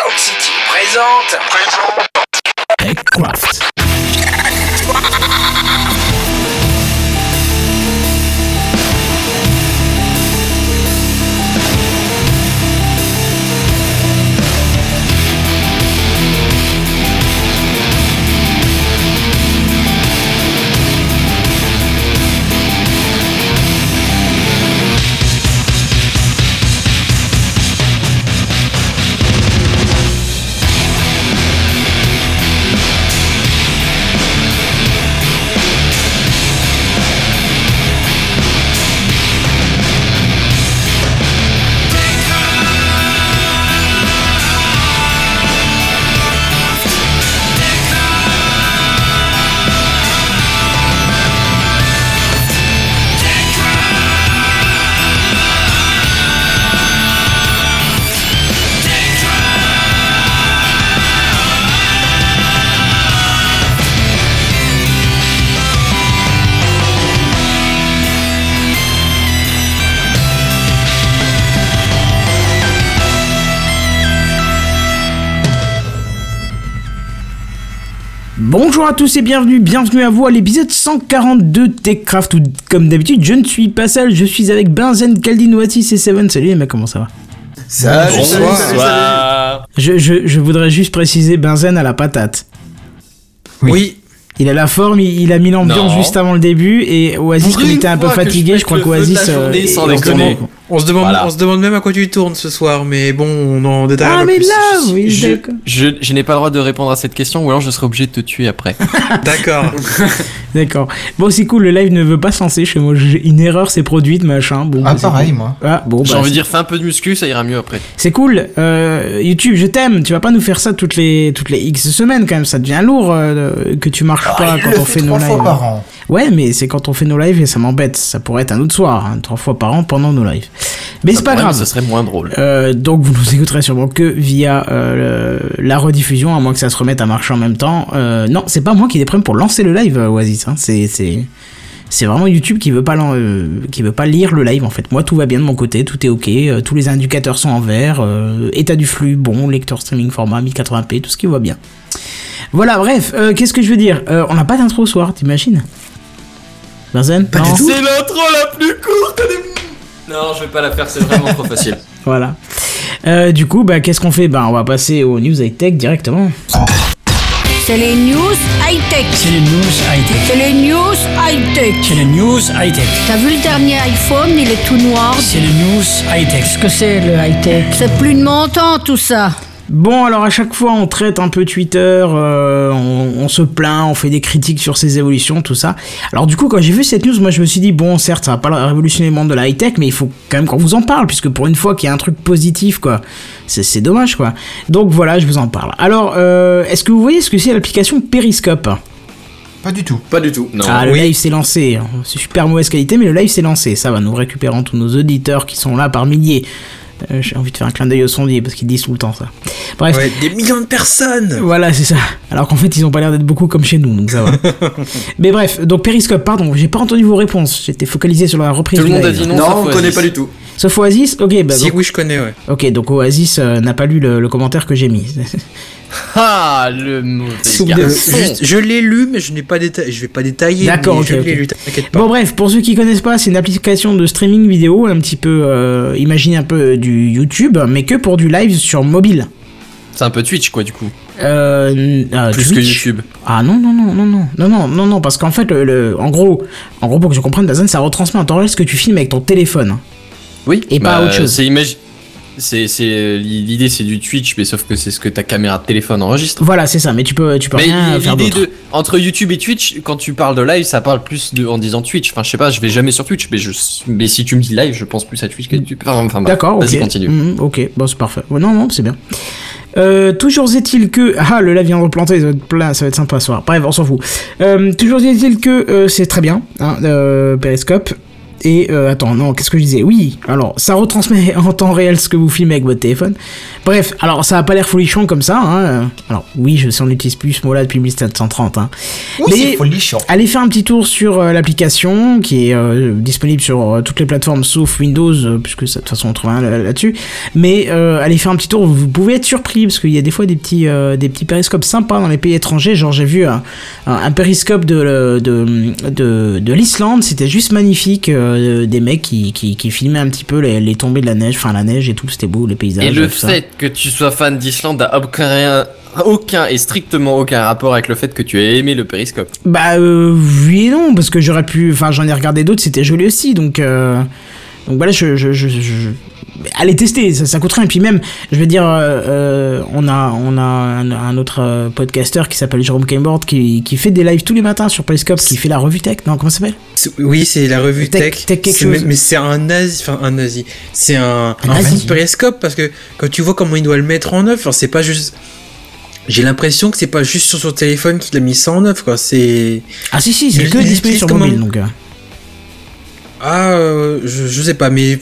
Sound City présente. TechCraft. À tous et bienvenue, bienvenue à vous à l'épisode 142 de TechCraft où comme d'habitude je ne suis pas seul, je suis avec Benzen, Kaldin, Oasis et Seven. Salut les mecs, comment ça va Salut, Bonsoir. salut, salut. je, je, je voudrais juste préciser Benzen à la patate. Oui. Il a la forme, il, il a mis l'ambiance juste avant le début et Oasis comme il était un peu je fatigué, je crois qu'Oasis... journée, sans déconner. On, se demande, Voilà. on se demande même à quoi tu tournes ce soir, mais bon, on en détaille Ah un peu mais plus. là, oui, je, d'accord. je, je n'ai pas le droit de répondre à cette question ou alors je serai obligé de te tuer après. D'accord. D'accord. Bon, c'est cool, le live ne veut pas se lancer chez moi. J'ai- Une erreur s'est produite, machin. Bon, Ah bah, pareil cool. moi. Ah, bon, J'ai bah, envie de dire fais un peu de muscu, ça ira mieux après. C'est cool. Euh, YouTube, je t'aime. Tu vas pas nous faire ça toutes les toutes les X semaines quand même. Ça devient lourd euh, que tu marches pas Ah, il quand le on fait fait nos trois fois lives. par an. Ouais, mais c'est quand on fait nos lives et ça m'embête. Ça pourrait être un autre soir, hein, trois fois par an pendant nos lives. Mais c'est pas grave. Ça serait moins drôle. Euh, donc vous nous écouterez sûrement que via euh, le- la rediffusion, à moins que ça se remette à marcher en même temps. Euh, non, c'est pas moi qui ai des problèmes pour lancer le live, Oasis. Hein. C'est c'est c'est vraiment YouTube qui veut pas euh, qui veut pas lire le live en fait. Moi tout va bien de mon côté, tout est ok, euh, tous les indicateurs sont en vert, euh, état du flux bon, lecteur streaming format 1080p, tout ce qui va bien. Voilà, bref, qu'est-ce que je veux dire? On n'a pas d'intro ce soir, t'imagines? Benzen Pas Non du tout. C'est l'intro la plus courte des... Non, je vais pas la faire, c'est vraiment trop facile. Voilà. Euh, du coup, bah, qu'est-ce qu'on fait? Bah, on va passer aux news high-tech directement. C'est les news high-tech. C'est les news high-tech. C'est les news high-tech. C'est les news high-tech. T'as vu le dernier iPhone, il est tout noir. C'est les news high-tech. Qu'est-ce que c'est le high-tech? C'est plus de mon temps tout ça. Bon, alors à chaque fois, on traite un peu Twitter, euh, on, on se plaint, on fait des critiques sur ses évolutions, tout ça. Alors du coup, quand j'ai vu cette news, moi je me suis dit, bon, certes, ça va pas révolutionner le monde de la high-tech, mais il faut quand même qu'on vous en parle, puisque pour une fois qu'il y a un truc positif, quoi, c'est dommage, quoi. Donc voilà, je vous en parle. Alors, euh, est-ce que vous voyez ce que c'est l'application Periscope? Pas du tout. Pas du tout. Non. Ah, le oui. live s'est lancé. C'est super mauvaise qualité, mais le live s'est lancé. Ça va, nous récupérons tous nos auditeurs qui sont là par milliers. Euh, J'ai envie de faire un clin d'œil au sondier parce qu'ils disent tout le temps ça. Bref, Ouais, des millions de personnes. voilà, c'est ça. Alors qu'en fait, ils ont pas l'air d'être beaucoup comme chez nous, donc ça va. mais bref, donc Periscope, pardon, j'ai pas entendu vos réponses. J'étais focalisé sur la reprise Tout le monde a dit non, Non, on connaît pas du tout. Sauf Oasis Ok, bah Si, donc, oui, je connais, ouais. ok, donc Oasis euh, n'a pas lu le, le commentaire que j'ai mis. Ah, le mauvais garçon. Juste, je l'ai lu, mais je n'ai pas détaillé. Je vais pas détailler. D'accord, ok, Je ok. l'ai lu, t'inquiète pas. Bon bref, pour ceux qui connaissent pas, c'est une application de streaming vidéo, un petit peu, euh, imaginez un peu du YouTube, mais que pour du live sur mobile. C'est un peu Twitch quoi du coup. Euh, euh, Plus que. YouTube. Ah non non non non non non non non non parce qu'en fait le, le- en gros en gros pour que je comprenne Dazen ça retransmet en temps réel ce que tu filmes avec ton téléphone. Oui. Et pas autre chose. C'est imagi- C'est c'est l'idée c'est du Twitch mais sauf que c'est ce que ta caméra de téléphone enregistre. Voilà c'est ça mais tu peux tu peux Mais rien faire d'autre. entre YouTube et Twitch, quand tu parles de live, ça parle plus de en disant Twitch. Enfin, je sais pas, je vais jamais sur Twitch, mais je mais si tu me dis live, je pense plus à Twitch qu'à YouTube. Enfin, enfin, bref. D'accord ok. Vas-y, continue. Mhm, ok bon c'est parfait. Ouais, non non c'est bien. Euh, toujours est-il que ah le live vient de replanter ça va être plein ça va être sympa ce soir. Bref on s'en fout. Euh, toujours est-il que euh, c'est très bien hein, euh, Periscope. Et euh, attends, non, qu'est-ce que je disais? Oui, alors ça retransmet en temps réel ce que vous filmez avec votre téléphone. Bref, alors ça a pas l'air folichon comme ça. Hein. Alors oui, je sais, on n'utilise plus ce mot-là depuis 1730. Hein. Oui, c'est folichon. Allez faire un petit tour sur euh, l'application qui est euh, disponible sur toutes les plateformes sauf Windows, puisque de toute façon on trouve un là- là-dessus. Mais allez faire un petit tour, vous pouvez être surpris parce qu'il y a des fois des petits, des petits périscopes sympas dans les pays étrangers. Genre j'ai vu un, un, un périscope de, de, de, de l'Islande, c'était juste magnifique. Euh, des mecs qui, qui, qui filmaient un petit peu les, les tombées de la neige, enfin la neige et tout, c'était beau, les paysages. Et le ça. fait que tu sois fan d'Islande n'a aucun, aucun et strictement aucun rapport avec le fait que tu aies aimé le périscope. Bah euh, oui et non, parce que j'aurais pu. Enfin, j'en ai regardé d'autres, c'était joli aussi, donc. euh, Donc voilà, je. je, je, je- Allez tester, ça, ça coûte rien. Et puis même, je veux dire, euh, euh, on a, on a un, un autre euh, podcasteur qui s'appelle Jérôme Caimboard qui, qui fait des lives tous les matins sur Periscope, qui fait la revue tech. Non, comment ça s'appelle? Oui, c'est la revue Tech- Tech. Tech quelque chose. Mais c'est un nazi, enfin un nazi. C'est un, Un un périscope parce que quand tu vois comment il doit le mettre en œuvre, c'est pas juste. J'ai l'impression que c'est pas juste sur son téléphone qu'il a mis ça en œuvre, quoi. C'est. Ah si, si, c'est que disponible sur mobile, donc. Ah, euh, je, je sais pas, mais.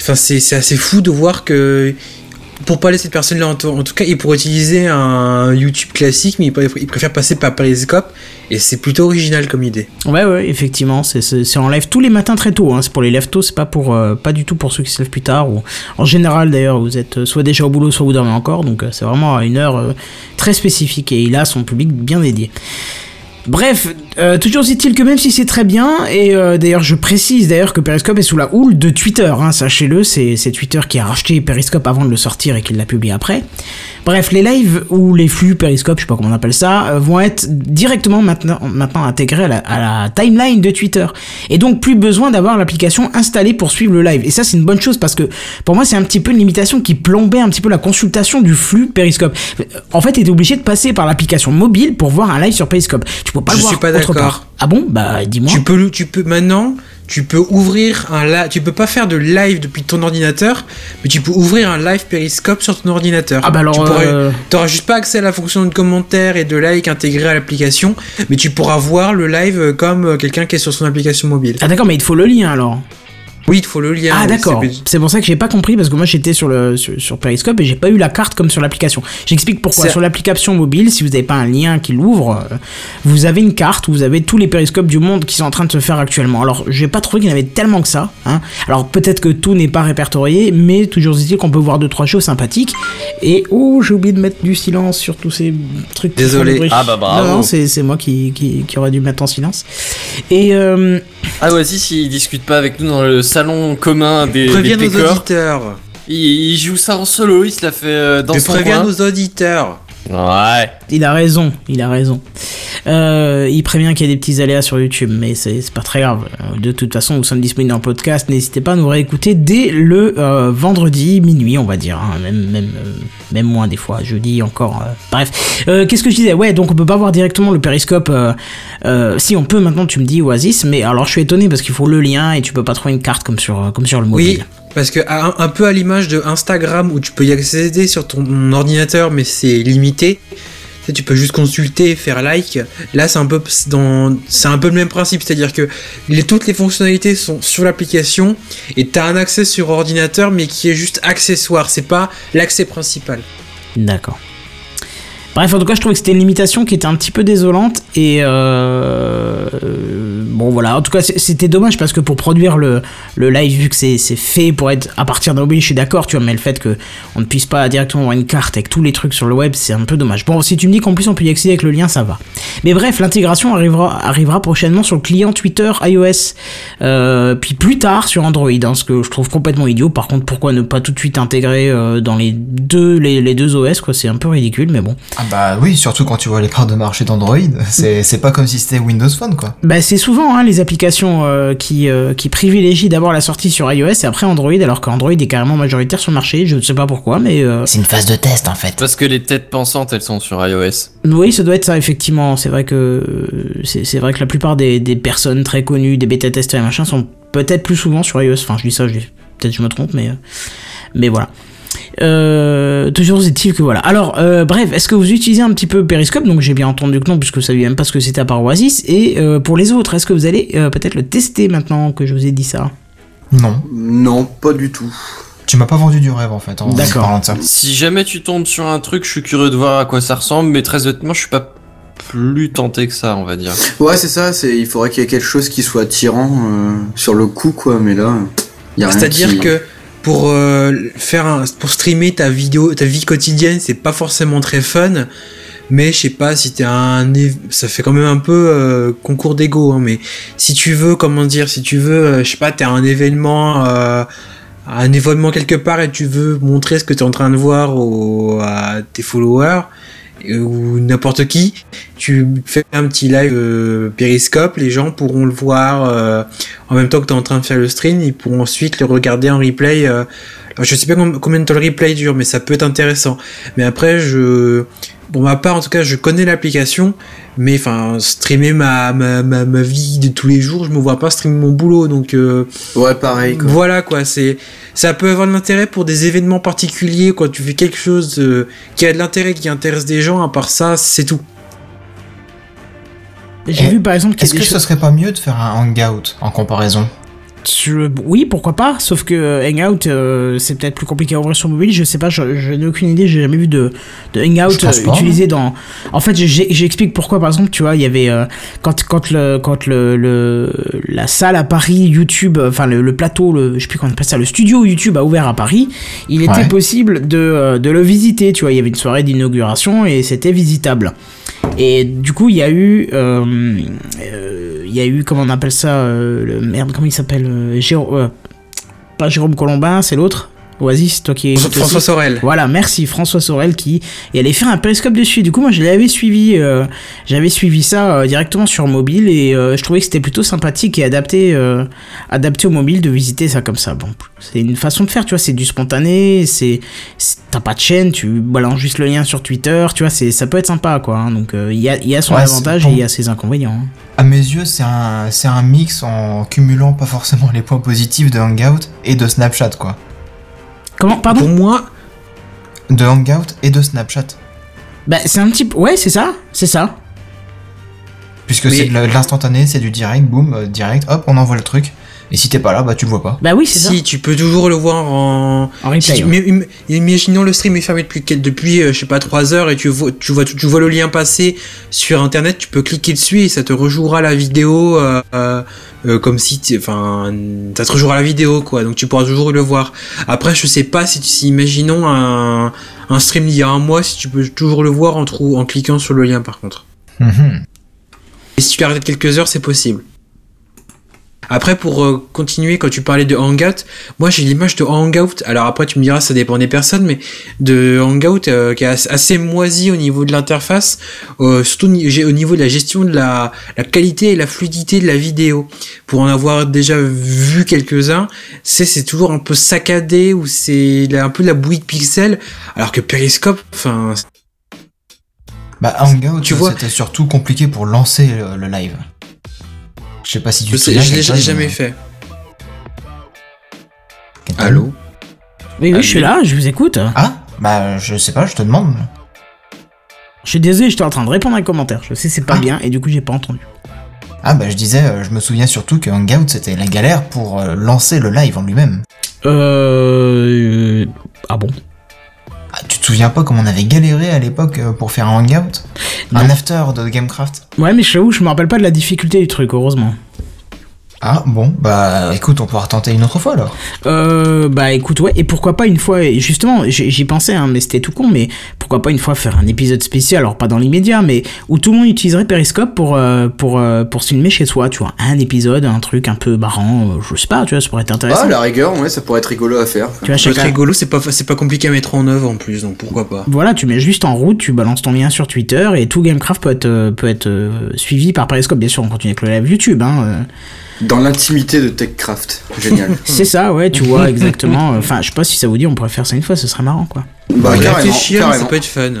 Enfin, c'est assez fou de voir que. Pour parler de cette personne-là, en, tout- cas, il pourrait utiliser un YouTube classique, mais il, préfère- passer par Periscope, et c'est plutôt original comme idée. Ouais, ouais, effectivement, c'est- en live tous les matins très tôt. Hein. C'est pour les lève tôt, c'est pas pour euh, pas du tout pour ceux qui se lèvent plus tard. Ou en général d'ailleurs, vous êtes euh, soit déjà au boulot, soit vous dormez encore. Donc euh, c'est vraiment à une heure très spécifique et il a son public bien dédié. Bref, euh, toujours est-il que même si c'est très bien, et euh, d'ailleurs je précise d'ailleurs que Periscope est sous la houle de Twitter, hein, sachez-le, c'est Twitter qui a racheté Periscope avant de le sortir et qui l'a publié après. Bref, les lives ou les flux Periscope, je sais pas comment on appelle ça, euh, vont être directement maintenant, intégrés à la, timeline de Twitter. Et donc plus besoin d'avoir l'application installée pour suivre le live. Et ça c'est une bonne chose parce que pour moi c'est un petit peu une limitation qui plombait un petit peu la consultation du flux Periscope. En fait, t'es obligé de passer par l'application mobile pour voir un live sur Periscope. Peux pas Je le voir suis pas autre d'accord. part. Ah bon? Bah dis-moi. Tu peux, tu maintenant, tu peux ouvrir un live. Tu peux pas faire de live depuis ton ordinateur, mais tu peux ouvrir un live Periscope sur ton ordinateur. Ah bah alors, Tu pourrais- euh, juste pas accès à la fonction de commentaire et de like intégrée à l'application, mais tu pourras voir le live comme euh, quelqu'un qui est sur son application mobile. Ah d'accord, mais il te faut le lien alors. Oui, il faut le lien. Ah oui, d'accord. c'est- pour ça que j'ai pas compris parce que moi j'étais sur le sur, sur Periscope et j'ai pas eu la carte comme sur l'application. J'explique pourquoi. Sur l'application mobile, si vous n'avez pas un lien qui l'ouvre, euh, vous avez une carte où vous avez tous les périscopes du monde qui sont en train de se faire actuellement. Alors j'ai pas trouvé qu'il y en avait tellement que ça. Hein. Alors peut-être que tout n'est pas répertorié, mais toujours est-il qu'on peut voir deux trois choses sympathiques. Et oh j'ai oublié de mettre du silence sur tous ces trucs. Désolé. Ah bah bravo. Non, non c'est c'est moi qui, qui qui aurait dû mettre en silence. Et euh, Ah ouais, si, si, il discute pas avec nous dans le salon commun des, Préviens des nos auditeurs. Il, il joue ça en solo, il se l'a fait euh, dans Je son préviens coin. nos auditeurs. Ouais. Il a raison, il a raison. Euh, il prévient qu'il y a des petits aléas sur YouTube, mais c'est pas très grave. Euh, De toute façon, nous sommes disponibles en podcast. N'hésitez pas à nous réécouter dès le euh, vendredi minuit, on va dire. hein. Même, même, euh, même moins des fois, jeudi encore. euh. Bref, Euh, qu'est-ce que je disais? Ouais, donc on peut pas voir directement le périscope. euh, euh, si on peut maintenant, tu me dis Oasis, mais alors je suis étonné parce qu'il faut le lien et tu peux pas trouver une carte comme sur, comme sur le mobile. Oui, parce que un, peu à l'image de Instagram où tu peux y accéder sur ton ordinateur, mais c'est limité. Tu Tu peux juste consulter, faire like. Là, c'est un peu le même principe, c'est-à-dire que toutes les fonctionnalités sont sur l'application et t'as un accès sur ordinateur, mais qui est juste accessoire. C'est pas l'accès principal. D'accord. Bref, en tout cas, je trouvais que c'était une limitation qui était un petit peu désolante. Et euh, bon, voilà. En tout cas, c'était dommage parce que pour produire le, le live, vu que c'est fait pour être à partir d'un mobile, je suis d'accord, tu vois, mais le fait que on ne puisse pas directement avoir une carte avec tous les trucs sur le web, c'est un peu dommage. Bon, si tu me dis qu'en plus on peut y accéder avec le lien, ça va. Mais bref, l'intégration arrivera, arrivera prochainement sur le client Twitter iOS, euh, puis plus tard sur Android, hein, ce que je trouve complètement idiot. Par contre, pourquoi ne pas tout de suite intégrer euh, dans les deux, les deux OS, quoi, c'est un peu ridicule, mais bon. Ah bah oui, surtout quand tu vois les parts de marché d'Android, c'est c'est pas comme si c'était Windows Phone quoi. Bah, c'est souvent hein, les applications euh, qui, euh, qui privilégient d'abord la sortie sur iOS et après Android, alors qu'Android est carrément majoritaire sur le marché. Je ne sais pas pourquoi, mais euh, C'est une phase de test en fait. Parce que les têtes pensantes, elles sont sur iOS. oui, ça doit être ça effectivement. C'est vrai que c'est c'est vrai que la plupart des, des personnes très connues, des bêta testeurs et machin, sont peut-être plus souvent sur iOS. Enfin, je dis ça, je peut-être je me trompe, mais euh, mais voilà. Euh, toujours est-il que voilà. Alors, euh, bref, est-ce que vous utilisez un petit peu Periscope? Donc j'ai bien entendu que non, puisque vous saviez même pas ce que c'était à part Oasis. Et euh, pour les autres, est-ce que vous allez euh, peut-être le tester maintenant que je vous ai dit ça? Non. Non, pas du tout. Tu m'as pas vendu du rêve en fait en D'accord. parlant de ça. Si jamais tu tombes sur un truc, je suis curieux de voir à quoi ça ressemble, mais très honnêtement, je suis pas plus tenté que ça, on va dire. Ouais, c'est ça, c'est, il faudrait qu'il y ait quelque chose qui soit attirant euh, sur le coup, quoi, mais là, il y a rien C'est-à-dire qui- que pour euh, faire un, pour streamer ta vidéo, ta vie quotidienne, c'est pas forcément très fun. Mais je sais pas si t'es un, ça fait quand même un peu euh, concours d'ego. Hein, mais si tu veux, comment dire, si tu veux, euh, je sais pas, t'es un événement, un événement quelque part et tu veux montrer ce que t'es en train de voir au, à tes followers ou n'importe qui, tu fais un petit live euh, périscope, les gens pourront le voir euh, en même temps que tu es en train de faire le stream, ils pourront ensuite le regarder en replay. euh, je sais pas com- combien de temps le replay dure, mais ça peut être intéressant. Mais après, je, pour ma part, en tout cas, je connais l'application, mais enfin, streamer ma, ma, ma, ma vie de tous les jours, je me vois pas streamer mon boulot, donc euh, Ouais, pareil, quoi. voilà quoi. C'est, ça peut avoir de l'intérêt pour des événements particuliers, quand tu fais quelque chose euh, qui a de l'intérêt, qui intéresse des gens. À part ça, c'est tout. J'ai vu par exemple Est-ce que ce serait pas mieux de faire un hangout en comparaison? Je- Oui, pourquoi pas. Sauf que euh, Hangout, euh, c'est peut-être plus compliqué à ouvrir sur mobile. Je sais pas, je, je n'ai aucune idée. J'ai jamais vu de, de Hangout euh, utilisé dans. En fait, j'explique pourquoi. Par exemple, tu vois, il y avait euh, quand quand le quand le, le la salle à Paris YouTube, enfin le, le plateau, le je sais plus comment on appelle ça, le studio YouTube a ouvert à Paris. Il était Ouais. possible de de le visiter. Tu vois, il y avait une soirée d'inauguration et c'était visitable. Et du coup, il y a eu, il y a eu, comment on appelle ça, le merde, comment il s'appelle, Jérôme, euh, pas Jérôme Colombin, c'est l'autre. Oasis, toi qui es François Sorel. voilà, merci François Sorel qui et allait faire un périscope dessus. Du coup, moi, je l'avais suivi, euh, j'avais suivi ça euh, directement sur mobile et euh, je trouvais que c'était plutôt sympathique et adapté, euh, adapté au mobile de visiter ça comme ça. Bon, c'est une façon de faire, tu vois, c'est du spontané, c'est, t'as pas de chaîne, tu balances juste le lien sur Twitter, tu vois, c'est, ça peut être sympa, quoi. hein. donc, euh, il y a, il y a son Ouais, avantage bon. et il y a ses inconvénients. hein. À mes yeux, c'est un, c'est un mix en cumulant pas forcément les points positifs de Hangout et de Snapchat, quoi. Comment, pardon Pour moi, De Hangout et de Snapchat. Bah, c'est un petit, ouais, c'est ça, c'est ça. Puisque c'est de l'instantané, c'est du direct, boum, euh, direct, hop, on envoie le truc. Et si t'es pas là, bah tu le vois pas. Bah oui, c'est ça. si tu peux toujours le voir en, En replay. Si tu- ouais. mais- im- imaginons le stream est fermé depuis, depuis euh, je sais pas 3 heures et tu vois, tu, vois, tu vois le lien passer sur internet, tu peux cliquer dessus et ça te rejouera la vidéo euh, euh, euh, comme si, t'es- enfin, ça te rejouera la vidéo quoi, donc tu pourras toujours le voir. Après, je sais pas si, tu- si imaginons un, un stream d'il y a un mois, si tu peux toujours le voir en, trou, en cliquant sur le lien par contre. Mhm. Et si tu l'arrêtes quelques heures, c'est possible. Après, pour euh, continuer, quand tu parlais de Hangout, moi j'ai l'image de Hangout. Alors après, tu me diras, ça dépend des personnes, mais de Hangout euh, qui est as- assez moisi au niveau de l'interface, euh, surtout au niveau de la gestion de la, la qualité et la fluidité de la vidéo. Pour en avoir déjà vu quelques-uns, c'est c'est toujours un peu saccadé ou c'est un peu la bouillie de pixels, alors que Periscope, enfin, Bah Hangout, Tu vois- c'était surtout compliqué pour lancer le, le live. Je sais pas si tu sais- je l'ai jamais euh, fait. Allô Oui, oui, je suis là, je vous écoute. Ah Bah je sais pas, je te demande. Je suis désolé, j'étais en train de répondre à un commentaire. Je sais, c'est pas Ah. bien et du coup, j'ai pas entendu. Ah bah je disais, euh, je me souviens surtout que Hangout c'était la galère pour euh, lancer le live en lui-même. Euh. Ah bon Ah, tu te souviens pas comment on avait galéré à l'époque euh, pour faire un Hangout? Un after de Gamecraft. Ouais, mais je t'avoue, je me rappelle pas de la difficulté du truc, heureusement. Ah bon, bah écoute, on pourra tenter une autre fois alors. Euh, bah écoute, ouais, et pourquoi pas une fois, et justement, j'y pensais, hein, mais c'était tout con, mais pourquoi pas une fois faire un épisode spécial, alors pas dans l'immédiat, mais où tout le monde utiliserait Periscope pour, euh, pour, euh, pour se filmer chez soi, tu vois, un épisode, un truc un peu marrant, euh, je sais pas, tu vois, ça pourrait être Ah, intéressant. à la rigueur, ouais, ça pourrait être rigolo à faire. tu vois, Ça peut être chacun- rigolo, c'est pas, compliqué à mettre en œuvre en plus, donc pourquoi pas. Voilà, tu mets juste en route, tu balances ton lien sur Twitter et tout Gamecraft peut être, peut être euh, suivi par Periscope. Bien sûr, on continue avec le live YouTube. Hein, euh. Dans l'intimité de TechCraft. Génial. C'est ça, ouais, tu vois, exactement. Enfin, je sais pas si ça vous dit, on pourrait faire ça une fois, ce serait marrant, quoi. bah, carrément, Réfléchir, carrément. ça peut être fun.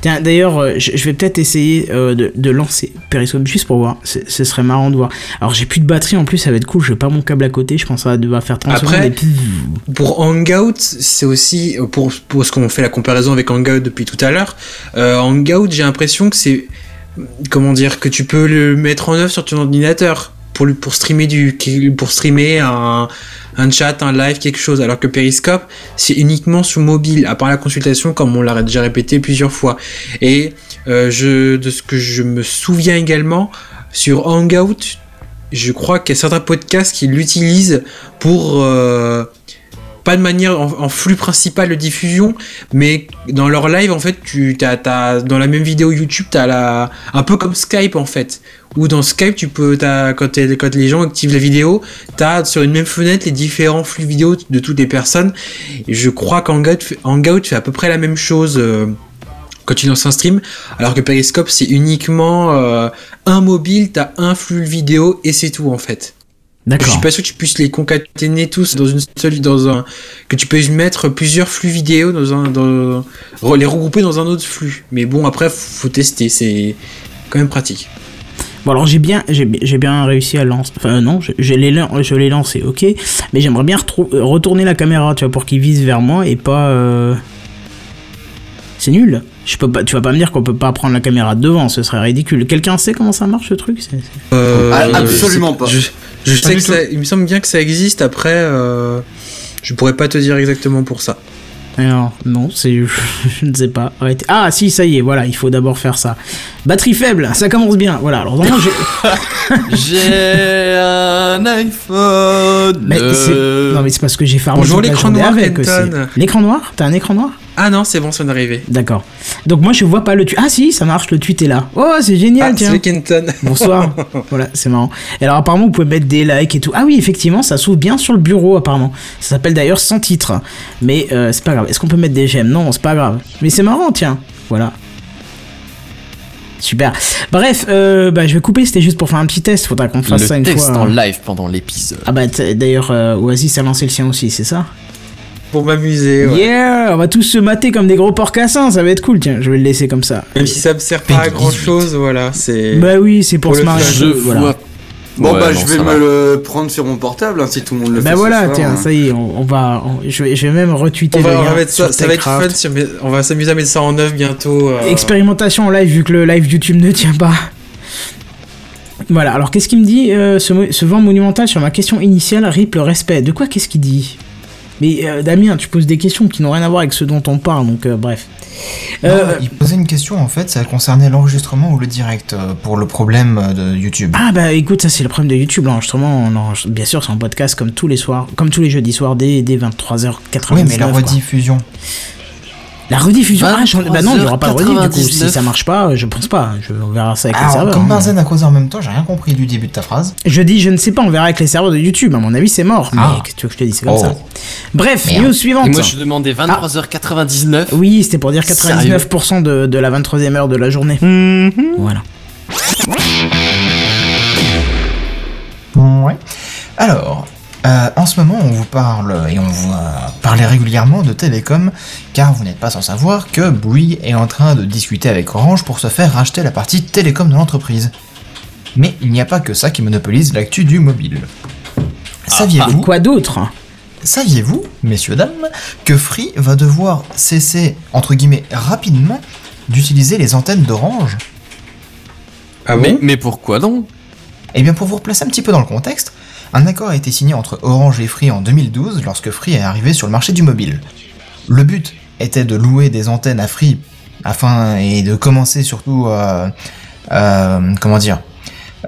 Tiens, d'ailleurs, euh, je, vais peut-être essayer euh, de, de lancer Periscope juste pour voir. Ce serait marrant de voir. Alors, j'ai plus de batterie en plus, ça va être cool. Je vais pas mon câble à côté. Je pense que ça va faire 30 Après- secondes et. Pour Hangout, c'est aussi, pour, pour ce qu'on fait la comparaison avec Hangout depuis tout à l'heure, euh, Hangout, j'ai l'impression que c'est, comment dire, que tu peux le mettre en œuvre sur ton ordinateur. Pour streamer un chat, un live, quelque chose. Alors que Periscope, c'est uniquement sur mobile, à part la consultation, comme on l'a déjà répété plusieurs fois. Et euh, je, de ce que je me souviens également, sur Hangout, je crois qu'il y a certains podcasts qui l'utilisent pour euh, pas de manière en, flux principal de diffusion, mais dans leur live, en fait, tu t'as- dans la même vidéo YouTube, t'as la, un peu comme Skype en fait. Ou dans Skype, tu peux, t'as, quand, quand les gens activent la vidéo, t'as sur une même fenêtre les différents flux vidéo de toutes les personnes. Et je crois qu'Hangout Hangout fait à peu près la même chose. euh, quand tu lances un stream, alors que Periscope c'est uniquement euh, un mobile, t'as un flux vidéo et c'est tout en fait. Je D'accord. suis pas sûr que tu puisses les concaténer tous dans une seule, dans un, que tu peux mettre plusieurs flux vidéo dans un, dans, les regrouper dans un autre flux. Mais bon, après, faut tester, c'est quand même pratique. Bon alors j'ai bien j'ai bien réussi à lancer enfin non je, je l'ai lan- je l'ai lancé ok mais j'aimerais bien retourner la caméra tu vois pour qu'il vise vers moi et pas euh, c'est nul je peux pas tu vas pas me dire qu'on peut pas prendre la caméra de devant ce serait ridicule quelqu'un sait comment ça marche ce truc Euh, Ah, absolument pas. Je, je Pas sais que ça, il me semble bien que ça existe. Après, euh, je pourrais pas te dire exactement pour ça. Alors non c'est je ne sais pas. Arrêtez. ah si ça y est voilà il faut d'abord faire ça. Batterie faible ça commence bien. Voilà alors vraiment j'ai J'ai un iPhone. mais c'est- non mais c'est parce que j'ai farmé Bonjour, l'écran noir, avec l'écran noir? T'as un écran noir? Ah non, c'est bon, ça vient d'arriver. D'accord. Donc moi je vois pas le tweet. Ah si, ça marche, le tweet est là. Oh, c'est génial, Ah, tiens. c'est Kenton. Bonsoir. voilà, c'est marrant. Et alors apparemment vous pouvez mettre des likes et tout. Ah oui, effectivement, ça s'ouvre bien sur le bureau apparemment. Ça s'appelle d'ailleurs sans titre. Mais euh, c'est pas grave. Est-ce qu'on peut mettre des j'aime? Non, c'est pas grave. Mais c'est marrant, tiens. Voilà. Super. Bref, euh, bah, je vais couper, c'était juste pour faire un petit test. Faudra qu'on fasse ça le une texte fois. en hein. live pendant l'épisode. Ah bah d'ailleurs, euh, Oasis a lancé le sien aussi, c'est ça? Pour m'amuser, ouais. Yeah On va tous se mater comme des gros porcassins, ça va être cool, tiens, je vais le laisser comme ça. Même si ça me sert pas à grand chose, voilà, c'est. Bah oui, c'est pour, Pour se Je peu, voilà. vois. Bon Ouais, bah non, je vais me va. le prendre sur mon portable hein, si tout le monde le fait. Bah ce voilà, soir, tiens, hein. ça y est, on, on va, on- je, vais, je vais même retweeter On va, le on va lien mettre ça, va être fun, sur on va s'amuser à mettre ça en œuvre bientôt. euh. Expérimentation en live vu que le live YouTube ne tient pas. Voilà, alors qu'est-ce qu'il me dit euh, ce, ce vent monumental sur ma question initiale, rip le respect. De quoi qu'est-ce qu'il dit? Mais euh, Damien, tu poses des questions qui n'ont rien à voir avec ce dont on parle, donc euh, bref. Non, Euh, il posait une question en fait, ça concernait l'enregistrement ou le direct pour le problème de YouTube. Ah bah écoute, ça c'est le problème de YouTube, l'enregistrement, on enregistre- bien sûr c'est un podcast comme tous les soirs, comme tous les jeudis soirs dès, dès 23h99. oui, mais la quoi. La rediffusion, ah, j'en- bah non, il n'y aura pas de rediff du coup, 23h99. si ça marche pas, je pense pas, je, on verra ça avec les Alors, serveurs. comme. Benzen a causé en même temps, j'ai rien compris du début de ta phrase. Je dis, je ne sais pas, on verra avec les serveurs de YouTube. À mon avis, c'est mort. Mais Ah. qu'est-ce que tu veux que je te dise, c'est comme Oh. ça. Bref, Merde. news suivante. Et moi je demandais 23h99. Oui, c'était pour dire 99% de, de la 23e heure de la journée. Voilà. Ouais. Alors, euh, en ce moment, on vous parle et on vous euh, parlait régulièrement de télécom, car vous n'êtes pas sans savoir que Bouygues est en train de discuter avec Orange pour se faire racheter la partie télécom de l'entreprise. Mais il n'y a pas que ça qui monopolise l'actu du mobile. Saviez-vous, Quoi d'autre saviez-vous, messieurs dames, que Free va devoir cesser entre guillemets rapidement d'utiliser les antennes d'Orange? Ah mais, bon mais pourquoi donc? Eh bien, pour vous replacer un petit peu dans le contexte, un accord a été signé entre Orange et Free en 2012 lorsque Free est arrivé sur le marché du mobile. Le but était de louer des antennes à Free afin et de commencer surtout, euh, euh, comment dire,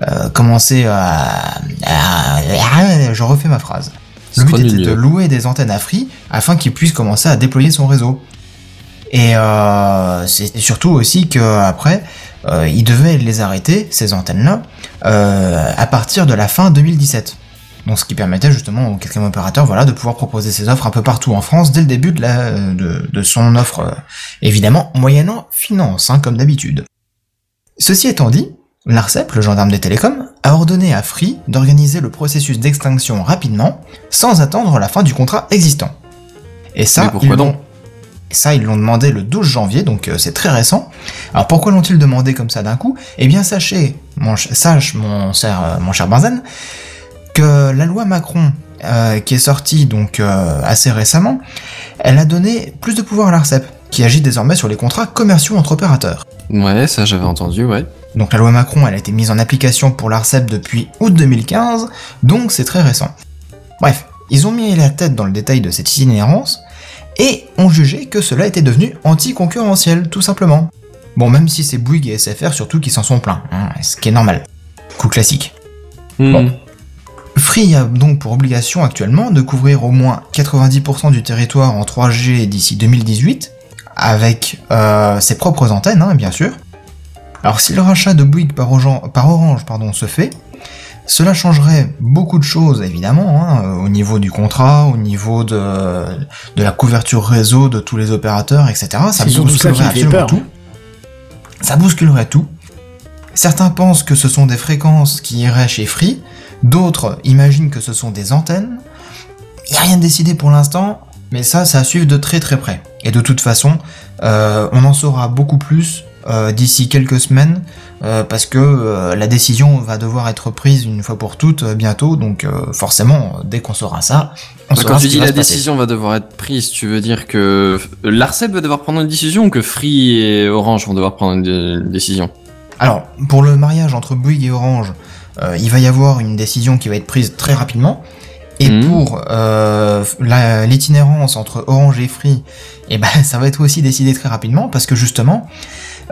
euh, commencer à, à- je refais ma phrase. Le but était de louer des antennes à Free afin qu'il puisse commencer à déployer son réseau. Et euh, c'est surtout aussi que après, euh, il devait les arrêter ces antennes-là euh, à partir de la fin 2017. Donc ce qui permettait justement au quatrième opérateur voilà, de pouvoir proposer ses offres un peu partout en France dès le début de, la, de, de son offre, euh, évidemment moyennant finance, hein, comme d'habitude. Ceci étant dit, l'ARCEP, le gendarme des télécoms, a ordonné à Free d'organiser le processus d'extinction rapidement, sans attendre la fin du contrat existant. Et ça, Mais pourquoi ils l'ont- donc? Et ça, ils l'ont demandé le 12 janvier, donc euh, c'est très récent. Alors pourquoi l'ont-ils demandé comme ça d'un coup? Eh bien sachez, mon sache mon cher, euh, mon cher Benzen, que la loi Macron euh, qui est sortie donc euh, assez récemment, elle a donné plus de pouvoir à l'ARCEP, qui agit désormais sur les contrats commerciaux entre opérateurs. Ouais, ça j'avais entendu, ouais. Donc la loi Macron, elle a été mise en application pour l'ARCEP depuis août 2015, donc c'est très récent. Bref, ils ont mis la tête dans le détail de cette itinérance, et ont jugé que cela était devenu anticoncurrentiel, tout simplement. Bon, même si c'est Bouygues et SFR surtout qui s'en sont plaints, hein, ce qui est normal. Coup classique. Hmm. Bon. Free a donc pour obligation actuellement de couvrir au moins 90% du territoire en 3G d'ici 2018, avec euh, ses propres antennes, hein, bien sûr. Alors si le rachat de Bouygues par Orange, par Orange pardon, se fait, cela changerait beaucoup de choses évidemment, hein, euh, au niveau du contrat, au niveau de, de la couverture réseau de tous les opérateurs, etc. Ça bousculerait absolument peur. tout. Ça bousculerait tout. Certains pensent que ce sont des fréquences qui iraient chez Free, d'autres imaginent que ce sont des antennes. Il n'y a rien de décidé pour l'instant, mais ça, ça à suivre de très très près. Et de toute façon, euh, on en saura beaucoup plus euh, d'ici quelques semaines, euh, parce que la décision va devoir être prise une fois pour toutes bientôt, donc forcément, dès qu'on saura ça, on Bah, saura Quand tu dis la passer. décision va devoir être prise, tu veux dire que l'ARCEP va devoir prendre une décision ou que Free et Orange vont devoir prendre une, une décision? Alors, pour le mariage entre Bouygues et Orange, euh, il va y avoir une décision qui va être prise très rapidement. Et Mhm. pour euh, l'itinérance entre Orange et Free, eh ben, ça va être aussi décidé très rapidement parce que justement,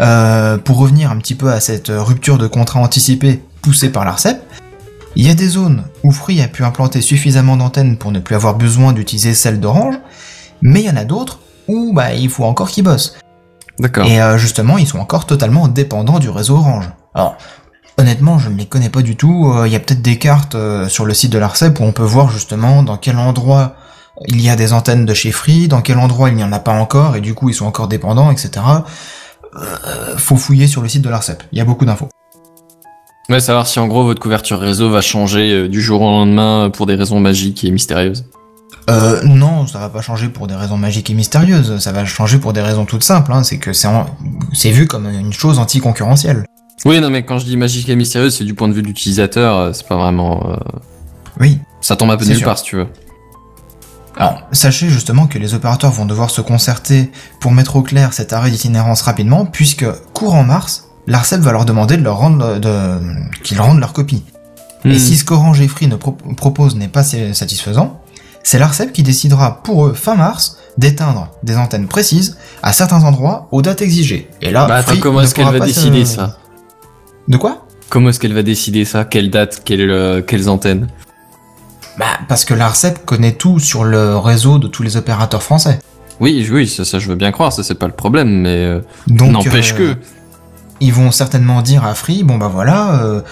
euh, pour revenir un petit peu à cette rupture de contrat anticipée poussée par l'ARCEP, il y a des zones où Free a pu implanter suffisamment d'antennes pour ne plus avoir besoin d'utiliser celles d'Orange, mais il y en a d'autres où bah, il faut encore qu'ils bossent. D'accord. Et euh, justement, ils sont encore totalement dépendants du réseau Orange. Alors, honnêtement, je ne les connais pas du tout. Euh, Il y a peut-être des cartes euh, sur le site de l'ARCEP où on peut voir justement dans quel endroit il y a des antennes de chez Free, dans quel endroit il n'y en a pas encore, et du coup ils sont encore dépendants, etc. Euh, faut fouiller sur le site de l'ARCEP. Il y a beaucoup d'infos. Ouais, savoir si en gros votre couverture réseau va changer du jour au lendemain pour des raisons magiques et mystérieuses. Euh, non, ça va pas changer pour des raisons magiques et mystérieuses. Ça va changer pour des raisons toutes simples. Hein. C'est que c'est en- c'est vu comme une chose anticoncurrentielle. Oui, non, mais quand je dis magique et mystérieuse, c'est du point de vue de l'utilisateur, euh, c'est pas vraiment. euh, Oui. Ça tombe un peu nulle part si tu veux. Alors, sachez justement que les opérateurs vont devoir se concerter pour mettre au clair cet arrêt d'itinérance rapidement, puisque courant mars, l'ARCEP va leur demander de leur rendre de, qu'ils rendent leur copie. Hmm. Et si ce qu'Orange et Free ne pro- proposent n'est pas sa- satisfaisant, c'est l'ARCEP qui décidera pour eux fin mars d'éteindre des antennes précises à certains endroits aux dates exigées. Et là, Bah Free comment est-ce qu'elle va décider ça? De quoi? Comment est-ce qu'elle va décider ça? Quelle date? Quelle, euh, Quelles antennes? Bah parce que l'ARCEP connaît tout sur le réseau de tous les opérateurs français. Oui, oui, ça, ça, je veux bien croire, ça c'est pas le problème, mais euh, Donc n'empêche euh, que. ils vont certainement dire à Free, bon bah voilà,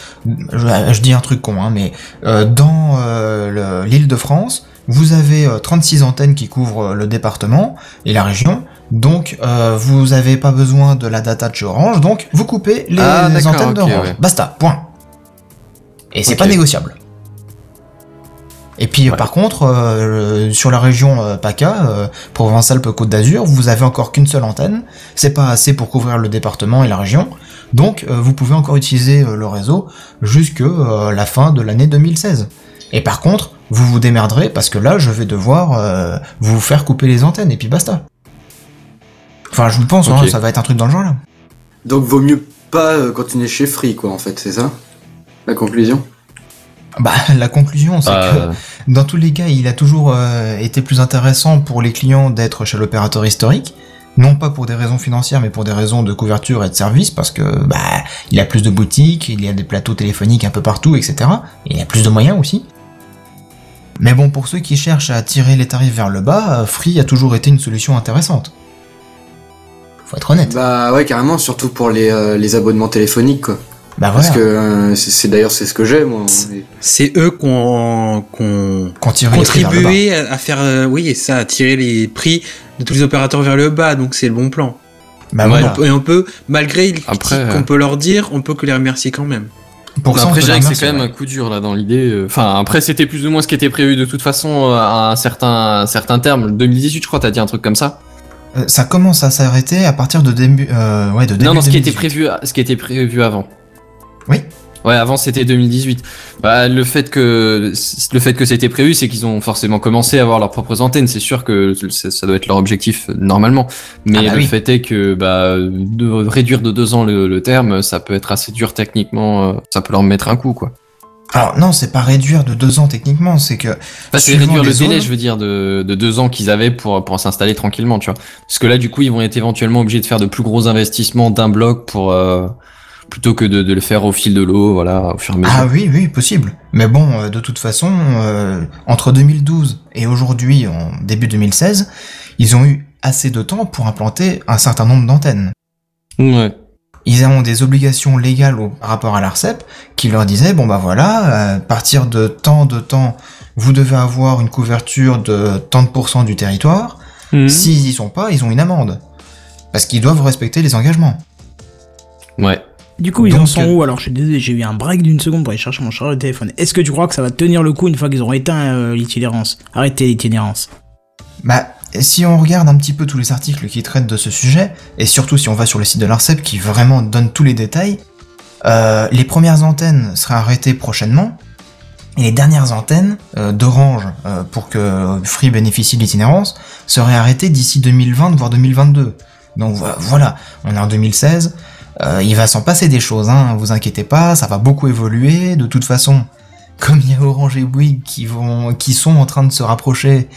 je, je dis un truc con, hein, mais dans le- l'île de France, vous avez euh, 36 antennes qui couvrent le département et la région, donc euh, vous avez pas besoin de la data de chez Orange, donc vous coupez les, Ah, les antennes ok, d'Orange. ouais. Basta, point. Et c'est pas négociable. Et puis par contre, euh, sur la région euh, PACA, euh, Provence-Alpes-Côte d'Azur, vous avez encore qu'une seule antenne. C'est pas assez pour couvrir le département et la région. Donc euh, vous pouvez encore utiliser le réseau jusque euh, la fin de l'année 2016. Et par contre, vous vous démerderez parce que là, je vais devoir euh, vous faire couper les antennes et puis basta. Enfin, je vous pense, hein, ça va être un truc dans le genre là. Donc vaut mieux pas euh, continuer chez Free, quoi, en fait, c'est ça? La conclusion? Bah, la conclusion, c'est que euh, Dans tous les cas, il a toujours euh, été plus intéressant pour les clients d'être chez l'opérateur historique, non pas pour des raisons financières, mais pour des raisons de couverture et de service, parce que bah il a plus de boutiques, il y a des plateaux téléphoniques un peu partout, etc. Et il a plus de moyens aussi. Mais bon, pour ceux qui cherchent à tirer les tarifs vers le bas, Free a toujours été une solution intéressante. Faut être honnête. Bah ouais, carrément, surtout pour les, euh, les abonnements téléphoniques, quoi. Bah voilà, Parce que euh, c'est d'ailleurs c'est ce que j'ai, moi. C'est eux qu'on bas. contribué à, à faire, euh, oui, et ça, à tirer les prix de tous les opérateurs vers le bas, donc c'est le bon plan. Bah Ouais. voilà. Et on peut, malgré les critiques qu'on peut leur dire, on peut que les remercier quand même. Pour ça, on après, c'est quand même ouais. un coup dur là dans l'idée. Enfin, après, c'était plus ou moins ce qui était prévu de toute façon à un certain, un certain terme. 2018, je crois, t'as dit un truc comme ça. Euh, Ça commence à s'arrêter à partir de début, euh, ouais, de début non, non, ce qui 2018. était prévu, ce qui était prévu avant. Oui. Ouais, avant c'était 2018. Bah, le fait que le fait que c'était prévu, c'est qu'ils ont forcément commencé à avoir leurs propres antennes. C'est sûr que ça doit être leur objectif euh, normalement. Mais Ah bah le oui. fait est que bah, de réduire de deux ans le, le terme, ça peut être assez dur techniquement. euh, Ça peut leur mettre un coup, quoi. Alors non, c'est pas réduire de deux ans techniquement, c'est que Enfin, c'est réduire le délai, je veux dire, de, de deux ans qu'ils avaient pour, pour s'installer tranquillement, tu vois. Parce que là, du coup, ils vont être éventuellement obligés de faire de plus gros investissements d'un bloc pour euh, plutôt que de, de le faire au fil de l'eau, voilà, au fur et à mesure. Ah oui, oui, possible. Mais bon, euh, de toute façon, euh, entre 2012 et aujourd'hui, en début 2016, ils ont eu assez de temps pour implanter un certain nombre d'antennes. Ouais. Ils ont des obligations légales au, par rapport à l'ARCEP qui leur disaient, bon bah voilà, à partir de tant de temps, vous devez avoir une couverture de tant de pourcents du territoire. Mhm. S'ils y sont pas, ils ont une amende. Parce qu'ils doivent respecter les engagements. Ouais. Du coup, ils Donc, en sont euh, où Alors, je suis désolé, j'ai eu un break d'une seconde pour aller chercher mon chargeur de téléphone. Est-ce que tu crois que ça va tenir le coup une fois qu'ils auront éteint euh, l'itinérance? Arrêtez l'itinérance. Bah, si on regarde un petit peu tous les articles qui traitent de ce sujet, et surtout si on va sur le site de l'ARCEP qui vraiment donne tous les détails, euh, les premières antennes seraient arrêtées prochainement, et les dernières antennes euh, d'Orange euh, pour que Free bénéficie de l'itinérance seraient arrêtées d'ici 2020 voire 2022. Donc vo- voilà, on est en 2016, euh, il va s'en passer des choses, hein, vous inquiétez pas, ça va beaucoup évoluer, de toute façon, comme il y a Orange et Bouygues qui, vont, qui sont en train de se rapprocher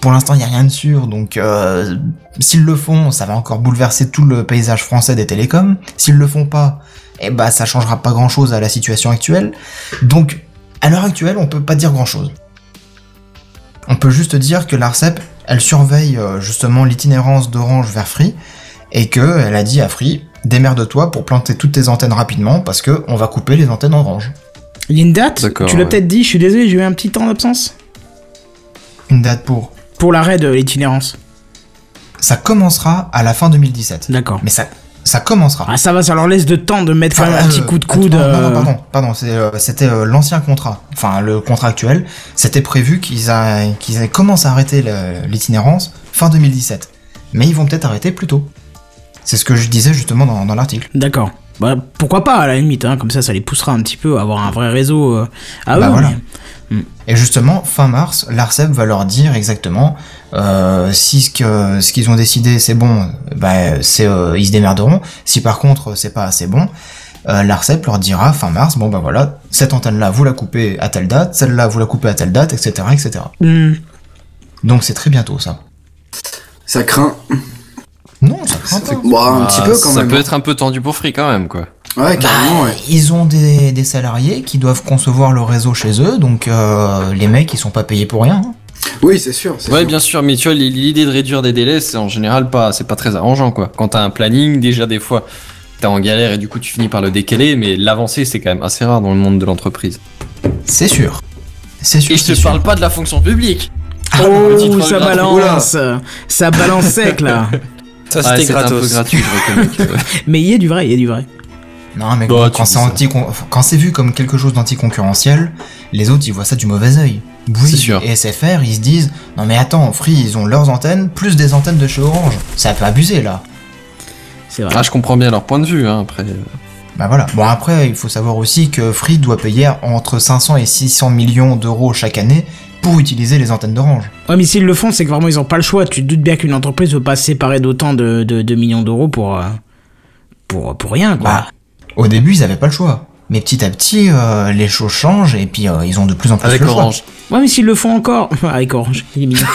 pour l'instant, il n'y a rien de sûr, donc euh, s'ils le font, ça va encore bouleverser tout le paysage français des télécoms. S'ils le font pas, eh ben ça changera pas grand-chose à la situation actuelle. Donc, à l'heure actuelle, on peut pas dire grand-chose. On peut juste dire que l'ARCEP, elle surveille euh, justement l'itinérance d'Orange vers Free, et que elle a dit à Free, démerde-toi pour planter toutes tes antennes rapidement, parce que on va couper les antennes Orange. Il y a une date? Tu l'as ouais. peut-être dit, je suis désolé, j'ai eu un petit temps d'absence. Une date pour. Pour l'arrêt de l'itinérance. Ça commencera à la fin 2017. D'accord. Mais ça, ça commencera. Ah, ça va, ça leur laisse de temps de mettre un petit euh, coup de coude. attends, Non, non, euh, pardon, pardon, euh, c'était euh, l'ancien contrat. Enfin, le contrat actuel. C'était prévu qu'ils commencé à arrêter l'itinérance fin 2017. Mais ils vont peut-être arrêter plus tôt. C'est ce que je disais justement dans, dans l'article. D'accord. Bah, pourquoi pas, à la limite, hein, comme ça, ça les poussera un petit peu à avoir un vrai réseau. euh, Ah Bah voilà. mais- Et justement, fin mars, l'ARCEP va leur dire exactement euh, si ce que ce qu'ils ont décidé c'est bon, bah c'est euh, ils se démerderont. Si par contre c'est pas assez bon, euh, l'ARCEP leur dira fin mars, bon bah voilà, cette antenne là vous la coupez à telle date, celle-là vous la coupez à telle date, etc. etc. Hmm. Donc c'est très bientôt ça. Ça craint. Non, ça craint pas. Un Ah, petit peu quand ça même. peut être un peu tendu pour Free quand même, quoi. Ouais, carrément, ouais. Ils ont des, des salariés qui doivent concevoir le réseau chez eux, donc euh, les mecs ils sont pas payés pour rien. hein. Oui, c'est sûr. Ouais, sûr. bien sûr, mais tu vois, l'idée de réduire des délais, c'est en général pas, c'est pas très arrangeant, quoi. Quand t'as un planning, déjà des fois, t'es en galère et du coup tu finis par le décaler, mais l'avancée, c'est quand même assez rare dans le monde de l'entreprise. C'est sûr. C'est sûr. Et je te sûr. parle pas de la fonction publique. Oh, titre ça balance Ça balance sec, là Ça, Ah, c'était c'est un peu gratos. gratuit, je reconnais. que- Mais il y a du vrai, il y a du vrai. Non, mais Bah, quand c'est ça. anti quand c'est vu comme quelque chose d'anticoncurrentiel, les autres ils voient ça du mauvais œil. C'est Bouygues sûr. et SFR ils se disent non mais attends, Free ils ont leurs antennes plus des antennes de chez Orange. Ça peut abuser là. C'est vrai. Ah, je comprends bien leur point de vue, hein, après. Bah voilà. Bon après il faut savoir aussi que Free doit payer entre 500 et 600 millions d'euros chaque année pour utiliser les antennes d'Orange. Ouais, mais s'ils le font, c'est que vraiment ils ont pas le choix. Tu te doutes bien qu'une entreprise veut pas se séparer d'autant de, de, de millions d'euros pour, euh, pour, pour rien, quoi. Bah au début ils avaient pas le choix. Mais petit à petit euh, les choses changent et puis euh, ils ont de plus en plus Avec le choix. Orange. Ouais, mais s'ils le font encore. Avec Orange, il est mignon.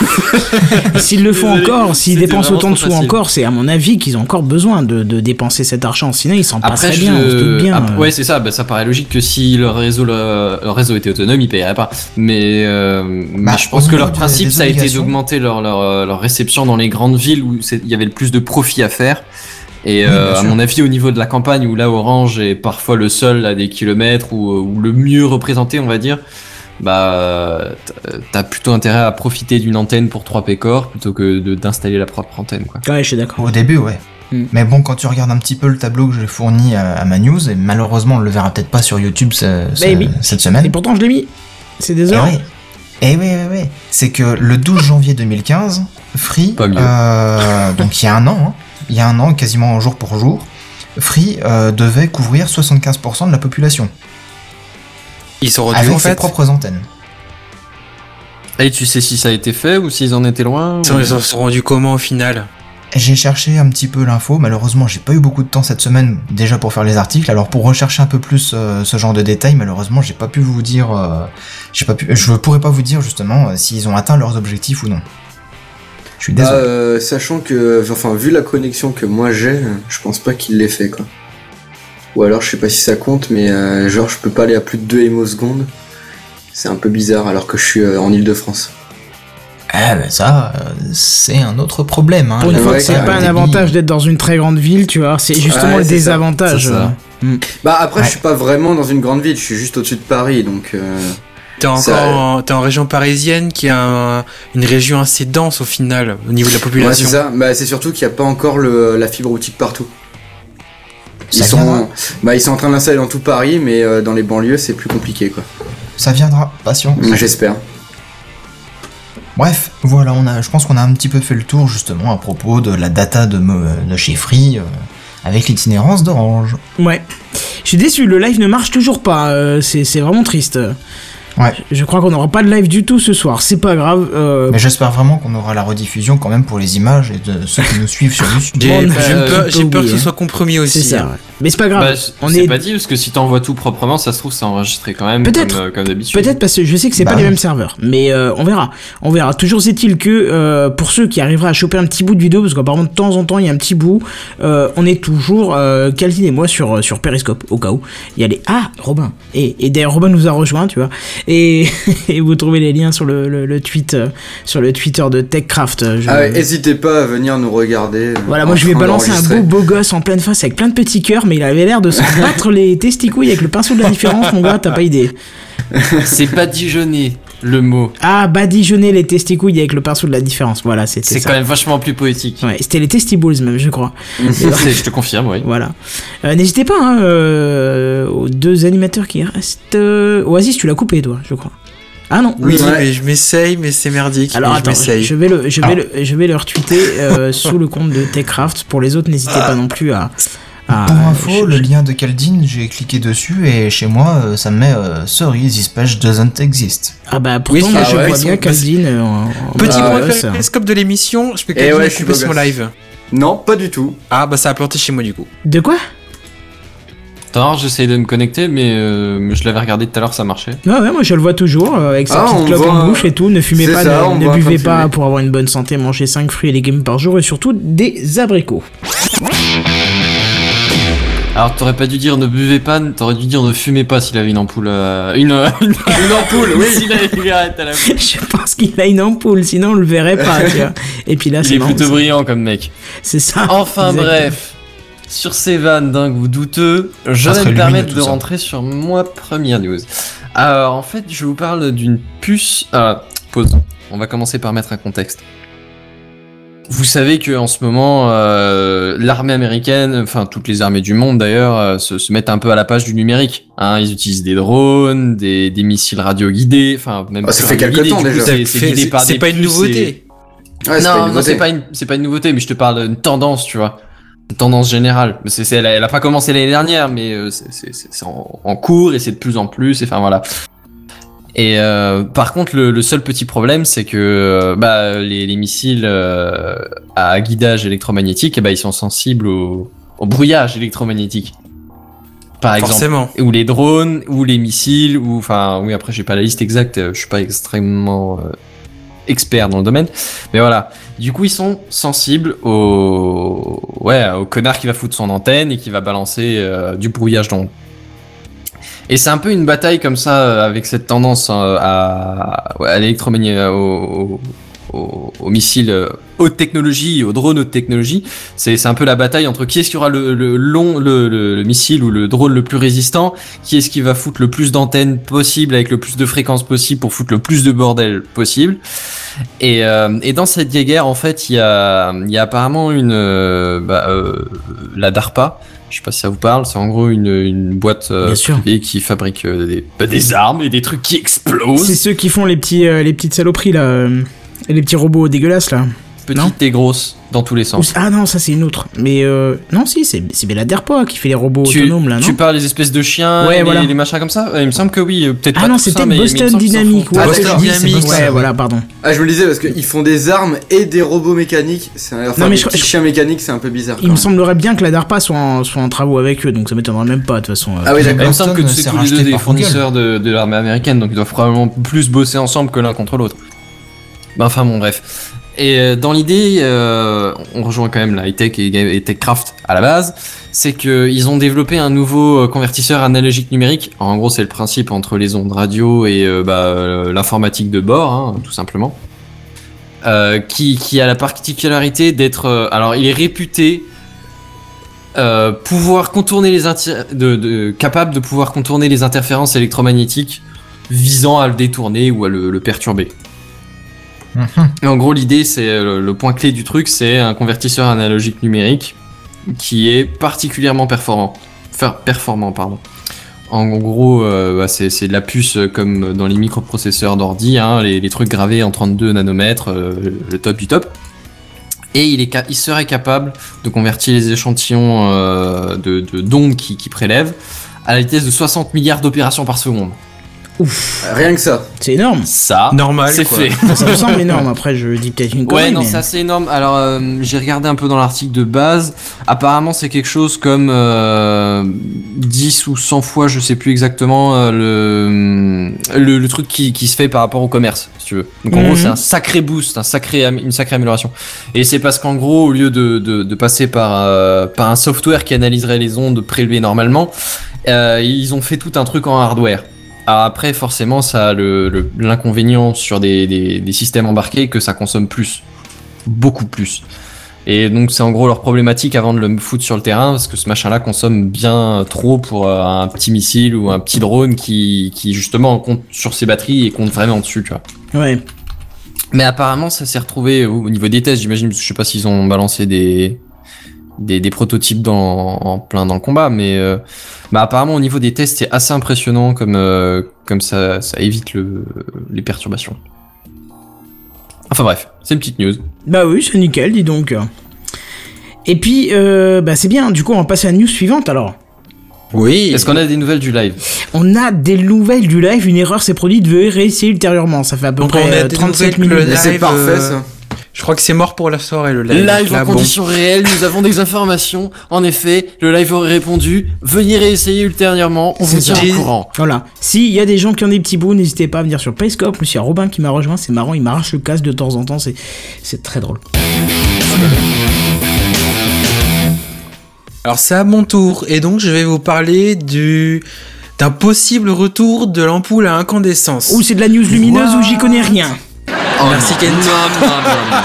s'ils le font encore, s'ils dépensent autant de sous facile. encore, c'est à mon avis qu'ils ont encore besoin de, de dépenser cet argent. Sinon, ils s'en passeraient je... bien, on se doute bien. Après, euh. ouais, c'est ça. Bah, ça paraît logique que si leur réseau, leur, leur réseau était autonome, ils paieraient pas. Mais, euh, mais Bah, je pense que leur principe, ça a été d'augmenter leur, leur, euh, leur réception dans les grandes villes où il y avait le plus de profit à faire. Et Oui, euh, à mon avis, au niveau de la campagne, où là Orange est parfois le seul à des kilomètres ou, ou le mieux représenté, on va dire, bah t'as- plutôt intérêt à profiter d'une antenne pour 3 pécores plutôt que de- d'installer la propre antenne, quoi. Ouais, je suis d'accord. Au début, ouais. Mm. Mais bon, quand tu regardes un petit peu le tableau que j'ai fourni à, à ma news, et malheureusement on le verra peut-être pas sur YouTube ce- ce- Baby. cette Et semaine. pourtant, je l'ai mis. C'est des Eh heures. oui. Eh oui, oui, oui. C'est que le 12 janvier 2015, Free, euh, donc il y a un an, hein, il y a un an, quasiment jour pour jour, Free euh, devait couvrir 75% de la population. Ils sont rendus avec en ses fait. propres antennes. Et tu sais si ça a été fait ou s'ils en étaient loin Ils sont, ils en sont rendus comment au final? J'ai cherché un petit peu l'info, malheureusement j'ai pas eu beaucoup de temps cette semaine déjà pour faire les articles, alors pour rechercher un peu plus euh, ce genre de détails, malheureusement j'ai pas pu vous dire, euh, j'ai pas pu, je pourrais pas vous dire justement euh, s'ils ont atteint leurs objectifs ou non. Je suis Bah, désolé. euh, sachant que, enfin, vu la connexion que moi j'ai, je pense pas qu'il l'ait fait, quoi. Ou alors, je sais pas si ça compte, mais euh, genre, je peux pas aller à plus de 2 hémosecondes. C'est un peu bizarre alors que je suis euh, en Ile-de-France. Eh ben ça, euh, c'est un autre problème. Hein. Pour une Ah fois ouais, c'est pas un avantage d'être dans une très grande ville, tu vois, c'est justement Ouais, le ça. désavantage. Ça. Bah, après, Ouais. je suis pas vraiment dans une grande ville, je suis juste au-dessus de Paris, donc. euh, T'es encore Ça- en, t'es en région parisienne qui est un- une région assez dense au final au niveau de la Ouais, c'est population. ça. Bah, c'est surtout qu'il n'y a pas encore le, la fibre optique partout. Ils Ça sont, viendra. bah, ils sont en train de l'installer dans tout Paris, mais euh, dans les banlieues, c'est plus compliqué, quoi. Ça viendra, patience. J'espère. Bref, voilà, on a, je pense qu'on a un petit peu fait le tour justement à propos de la data de, me- de chez Free euh, avec l'itinérance d'Orange. Ouais. Je suis déçu, le live ne marche toujours pas. euh, c'est c'est vraiment triste. Ouais. Je crois qu'on n'aura pas de live du tout ce soir. C'est pas grave. euh, Mais j'espère vraiment qu'on aura la rediffusion quand même pour les images et de ceux qui nous suivent sur YouTube. J'ai euh, peur, peux peur que ce oublier, soit compromis aussi. c'est ça. hein. ouais. Mais c'est pas grave. Bah, on est pas dit parce que si t'envoies tout proprement, ça se trouve c'est enregistré quand même. Peut-être. Comme, euh, comme d'habitude. Peut-être parce que je sais que c'est Bah pas les mêmes serveurs, mais euh, on verra. On verra. Toujours est-il que euh, pour ceux qui arriveraient à choper un petit bout de vidéo, parce qu'apparemment de temps en temps il y a un petit bout, euh, on est toujours euh, Calvin et moi sur sur Periscope au cas où. Il y a les ah Robin et, et d'ailleurs Robin nous a rejoint, tu vois. Et, et vous trouvez les liens sur le, le, le tweet euh, sur le Twitter de TechCraft. euh, je- Ah ouais, n'hésitez pas à venir nous regarder. euh, voilà, moi je lui ai train balancé un beau beau gosse en pleine face avec plein de petits cœurs, mais il avait l'air de se battre les testicouilles avec le pinceau de la différence, mon gars, t'as pas idée. C'est badigeonner le mot. Ah, badigeonner les testicouilles avec le pinceau de la différence. Voilà, c'était C'est quand même vachement plus poétique. Ouais, c'était les testibles même, je crois. Je te confirme, oui. Voilà. Euh, N'hésitez pas hein, euh, aux deux animateurs qui restent. Oasis, tu l'as coupé, toi, je crois. Ah non. Oui, Ouais. mais je m'essaye, mais c'est merdique. Alors attends, je vais le, je vais le, je vais le retweeter euh, sous le compte de TechCraft. Pour les autres, n'hésitez pas non plus à. À- Pour info, je- le lien de Caldine, j'ai cliqué dessus et chez moi, euh, ça me met euh, Sorry, this page doesn't exist. Ah bah pourtant, Oui, moi, ah je ouais, vois bien Caldine. euh, en- Petit point gosse. périscope de l'émission, je peux Eh quand ouais, couper son live. Non, pas du tout. Ah bah ça a planté chez moi du coup. De quoi? Attends, j'essaye de me connecter, mais euh, je l'avais regardé tout à l'heure, ça marchait. Ouais, ouais, moi je le vois toujours euh, avec sa Ah, petite clope voit- en bouche et tout. Ne fumez pas, ça, ne- buvez pas fumer. pour avoir une bonne santé. Mangez 5 fruits et légumes par jour et surtout des abricots. Alors, t'aurais pas dû dire ne buvez pas, t'aurais dû dire ne fumez pas s'il avait une ampoule. euh, une, une, une ampoule, oui, s'il avait une cigarette à la fin. Je pense qu'il a une ampoule, sinon on le verrait pas. tu vois. Et puis là, Il c'est est plutôt brillant comme mec. C'est ça. Enfin Exactement. bref, sur ces vannes dingues ou douteux, je vais me permettre de ça. rentrer sur moi première news. Alors en fait, je vous parle d'une puce. Ah, pause. On va commencer par mettre un contexte. Vous savez que en ce moment, euh, l'armée américaine, enfin toutes les armées du monde d'ailleurs, euh, se, se mettent un peu à la page du numérique. Hein, ils utilisent des drones, des, des missiles radio-guidés, enfin même. Ah, ça fait quelque radio-guidés, temps déjà. c'est- C'est guidé par C'est des pas une nouveauté. Ouais, c'est pas non, c'est pas une, c'est pas une nouveauté, mais je te parle d'une tendance, tu vois. Une tendance générale. C'est, c'est- elle, a, elle a pas commencé l'année dernière, mais euh, c'est, c'est, c'est- c'est en, en cours et c'est de plus en plus. Et enfin voilà. Et euh, par contre, le, le seul petit problème, c'est que euh, bah, les, les missiles euh, à guidage électromagnétique, eh ben, ils sont sensibles au, au brouillage électromagnétique. Par exemple ou les drones, ou les missiles, ou enfin oui après j'ai pas la liste exacte, je suis pas extrêmement euh, expert dans le domaine, mais voilà. Du coup ils sont sensibles au ouais au connard qui va foutre son antenne et qui va balancer du brouillage d'ondes. Et c'est un peu une bataille comme ça euh, avec cette tendance euh, à, à l'électromagnétique, au, au, au, aux missiles euh, haute technologie, aux drones haute technologie. C'est un peu la bataille entre qui est-ce qui aura le, long le, le, le missile ou le drone le plus résistant, qui est-ce qui va foutre le plus d'antennes possible avec le plus de fréquences possible pour foutre le plus de bordel possible. Et, euh, et dans cette guerre, en fait, il y a, y a apparemment une euh, bah, euh, la DARPA. Je sais pas si ça vous parle. C'est en gros une, une boîte euh, privée qui fabrique euh, des, bah, des armes et des trucs qui C'est explosent. ceux qui font les petits, euh, les petites saloperies là, et les petits robots dégueulasses là. Non. petite et grosse, dans tous les sens. Ah non, ça c'est une autre. Mais euh, non, si, c'est c'est Beladerpa qui fait les robots Tu, autonomes là, non tu parles des espèces de chiens, Ouais, et les, voilà. les machins comme ça Il me semble que oui, euh, peut-être Ah pas non, c'était hein, Boston Dynamics. Ouais, Ah, d'accord, oui, c'est ouais, Boston. voilà, pardon. Ah, je me le disais parce qu'ils font des armes et des robots mécaniques. C'est enfin, Non, mais des je- petits je- chiens mécaniques, c'est un peu bizarre. Il me semblerait bien que la DARPA soit en, soit en travaux avec eux, donc ça m'étonnerait même pas de toute façon. euh. Ah oui, Il me d'accord. semble que Boston, c'est tous les deux des fournisseurs de, l'armée américaine, donc ils doivent probablement plus bosser ensemble que l'un contre l'autre. Ben, enfin bon, bref. Et euh, dans l'idée, euh, on rejoint quand même la high-tech et, TechCraft à la base, c'est qu'ils ont développé un nouveau euh, convertisseur analogique numérique. En gros, c'est le principe entre les ondes radio et bah, l'informatique de bord, hein, tout simplement. Qui, a la particularité d'être... alors, il est réputé pouvoir contourner les capable de pouvoir contourner les interférences électromagnétiques visant à le détourner ou à le perturber. En gros, l'idée, c'est euh, le, point clé du truc, c'est un convertisseur analogique numérique qui est particulièrement performant. Performant, pardon. En gros, euh, bah, c'est de la puce comme dans les microprocesseurs d'ordi, hein, les, trucs gravés en 32 nanomètres, euh, le top du top. Et il, serait capable de convertir les échantillons de de- qui, qui prélèvent à la vitesse de 60 milliards d'opérations par seconde. Ouf, Rien que ça. c'est énorme. Ça, Normal, c'est fait. Ça me semble énorme, après je dis peut-être une connerie, Ouais, non, mais- c'est assez énorme. Alors, euh, j'ai regardé un peu dans l'article de base. Apparemment, c'est quelque chose comme euh, 10 ou 100 fois, je sais plus exactement, euh, le, le, le truc qui, qui se fait par rapport au commerce, si tu veux. Donc, en Mhm. gros, c'est un sacré boost, un sacré, une sacrée amélioration. Et c'est parce qu'en gros, au lieu de, de, de passer par, euh, par un software qui analyserait les ondes prélevées normalement, euh, ils ont fait tout un truc en hardware. Alors après, forcément, ça a le- le- l'inconvénient sur des, des, des systèmes embarqués que ça consomme plus. Beaucoup plus. Et donc, c'est en gros leur problématique avant de le foutre sur le terrain, parce que ce machin-là consomme bien trop pour euh, un petit missile ou un petit drone qui, qui justement compte sur ses batteries et compte vraiment dessus, tu vois. Ouais. Mais apparemment, ça s'est retrouvé au au niveau des tests, j'imagine, parce que je sais pas s'ils ont balancé des, des, des prototypes dans, en plein dans le combat, mais euh, bah, apparemment, au niveau des tests, c'est assez impressionnant comme, euh, comme ça, ça évite le, les perturbations. Enfin bref, c'est une petite news. Bah oui, c'est nickel, dis donc. Et puis, euh, bah c'est bien, du coup on va passer à la news suivante alors. Oui. Est-ce qu'on a des nouvelles du live? On a des nouvelles du live, une erreur s'est produite, veuillez réessayer ultérieurement, ça fait à peu Donc, près on a euh, des 37 nouvelles que minutes. c'est Live, parfait euh, ça. Je crois que c'est mort pour la soirée, le live. Live Là, en bon. conditions réelles, nous avons des informations. En effet, le live aurait répondu Veuillez réessayer ultérieurement, on vous C'est tient dit. au courant. Voilà. S'il y a des gens qui ont des petits bouts, n'hésitez pas à venir sur Payscope. Monsieur Robin qui m'a rejoint, c'est marrant, il m'arrache le casque de temps en temps, c'est c'est très drôle. Alors c'est à mon tour et donc je vais vous parler du d'un possible retour de l'ampoule à incandescence. Ou c'est de la news lumineuse ou j'y connais rien. Merci Kent. Non, non, non, non.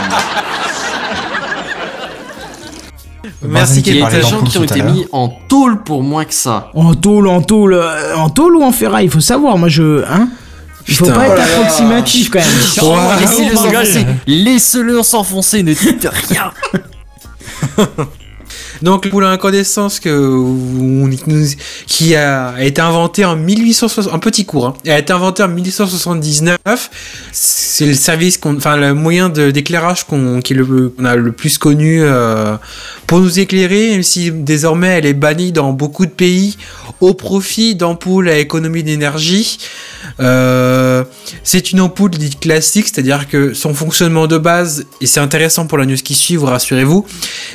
Merci Il y a Kent. des gens qui ont été mis en tôle pour moins que ça. En tôle, en tôle, euh, en tôle ou en ferraille, il faut savoir. Moi je. Hein Il faut Putain. pas Oh être là. approximatif quand même. Oh, Laissez-le oh, s'enfoncer. Laissez-le s'enfoncer, ne dites rien. Donc l'ampoule à incandescence que qui a été inventé en 1860 un petit cours hein, a été inventé en 1879 c'est le service enfin le moyen d'éclairage le qu'on a le plus connu euh, pour nous éclairer même si désormais elle est bannie dans beaucoup de pays au profit d'ampoules à économie d'énergie. Euh, c'est une ampoule dite classique, c'est-à-dire que son fonctionnement de base, et c'est intéressant pour la news qui suit, vous rassurez-vous,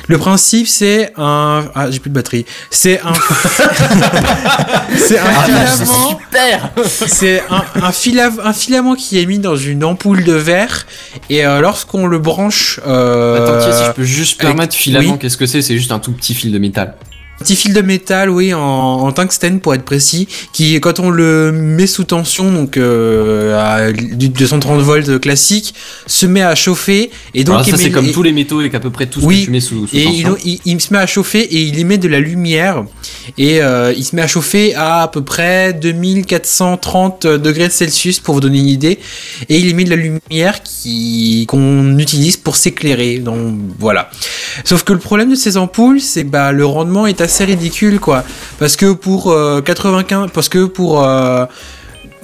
le principe c'est un... Ah, j'ai plus de batterie. C'est un... c'est un filament... Super. C'est un, un, fila- un filament qui est mis dans une ampoule de verre, et euh, lorsqu'on le branche... Euh, Attends, tiens, si je peux juste avec- permettre, filament, oui. qu'est-ce que c'est? C'est juste un tout petit fil de métal. Petit fil de métal, oui, en, en tungstène pour être précis, qui, quand on le met sous tension, donc euh, à du 230 volts classique, se met à chauffer et donc Alors ça, c'est comme et- tous les métaux et qu'à peu près tout ce Oui, que tu mets sous, sous et tension. il, il- il se met à chauffer et il émet de la lumière et euh, il se met à chauffer à à peu près 2430 degrés Celsius pour vous donner une idée et il émet de la lumière qui qu'on utilise pour s'éclairer donc voilà sauf que le problème de ces ampoules c'est que bah le rendement est assez ridicule quoi parce que pour euh, 95 parce que pour euh,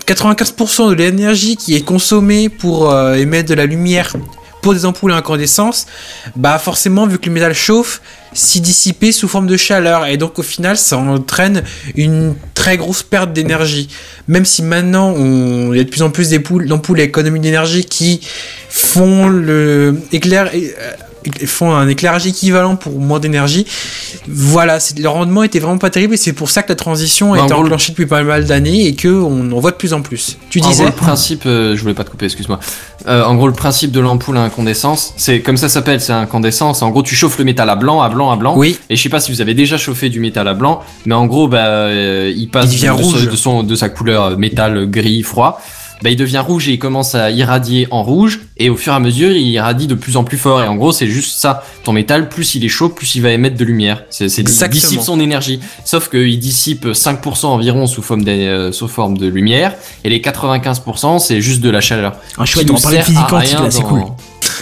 95% de l'énergie qui est consommée pour euh, émettre de la lumière pour des ampoules à incandescence, bah forcément vu que le métal chauffe, s'y dissiper sous forme de chaleur et donc au final ça entraîne une très grosse perte d'énergie. Même si maintenant on, y a de plus en plus d'ampoules d'ampoules à économie d'énergie qui font le éclair euh, font un éclairage équivalent pour moins d'énergie. Voilà, le rendement était vraiment pas terrible et c'est pour ça que la transition a Bah, en été gros, enclenchée depuis pas mal d'années et que on en voit de plus en plus. Tu En disais gros, le principe, euh, je voulais pas te couper, excuse-moi. Euh, en gros, le principe de l'ampoule à incandescence, c'est comme ça s'appelle, c'est incandescence. En gros, tu chauffes le métal à blanc, à blanc, à blanc. Oui. Et je sais pas si vous avez déjà chauffé du métal à blanc, mais en gros, bah, euh, il passe Il de, rouge. de son, de sa couleur métal gris froid. Bah, il devient rouge et il commence à irradier en rouge. Et au fur et à mesure, il irradie de plus en plus fort. Et en gros, c'est juste ça. Ton métal, plus il est chaud, plus il va émettre de lumière. C'est, c'est il dissipe son énergie. Sauf qu'il dissipe 5% environ sous forme, de, euh, sous forme de lumière. Et les 95%, c'est juste de la chaleur. Ah, chouette, Qui on parlait physique quantique là, c'est dans- cool.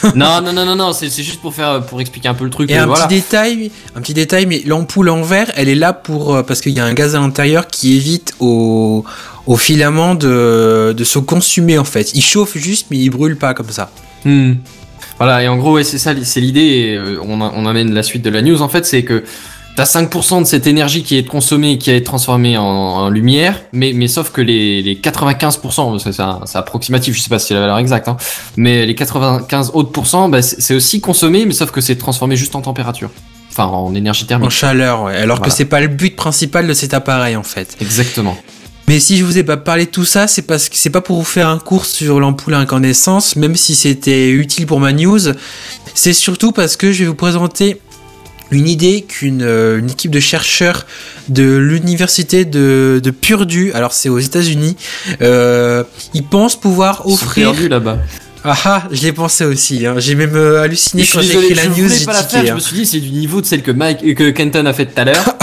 non, non, non, non, non, c'est c'est juste pour faire, pour expliquer un peu le truc. Et euh, un voilà. petit détail, un petit détail, mais l'ampoule en verre, elle est là pour euh, parce qu'il y a un gaz à l'intérieur qui évite au, au filament de, de se consumer en fait. Il chauffe juste, mais il brûle pas comme ça. Hmm. Voilà, et en gros, ouais, c'est ça, c'est l'idée, et euh, on, on amène la suite de la news, en fait, c'est que t'as 5% de cette énergie qui est consommée, et qui est transformée en, en lumière, mais, mais sauf que les, les 95%, c'est approximatif, je sais pas si c'est la valeur exacte, hein, mais les 95 autres pourcents, bah, c'est aussi consommé, mais sauf que c'est transformé juste en température. Enfin, en énergie En thermique. chaleur, ouais. Alors que Voilà. c'est pas le but principal de cet appareil en fait. Exactement. Mais si je vous ai pas parlé de tout ça, c'est parce que c'est pas pour vous faire un cours sur l'ampoule à incandescence, même si c'était utile pour ma news. C'est surtout parce que je vais vous présenter une idée qu'une euh, une équipe de chercheurs de l'université de, de Purdue, alors c'est aux États-Unis, euh, ils pensent pouvoir offrir. là-bas. Ah ah, je l'ai pensé aussi. hein. J'ai même euh, halluciné Je quand j'ai écrit la je news. J'ai pas la faire, je hein. me suis dit, c'est du niveau de celle que Mike, que Kenton a fait tout à l'heure.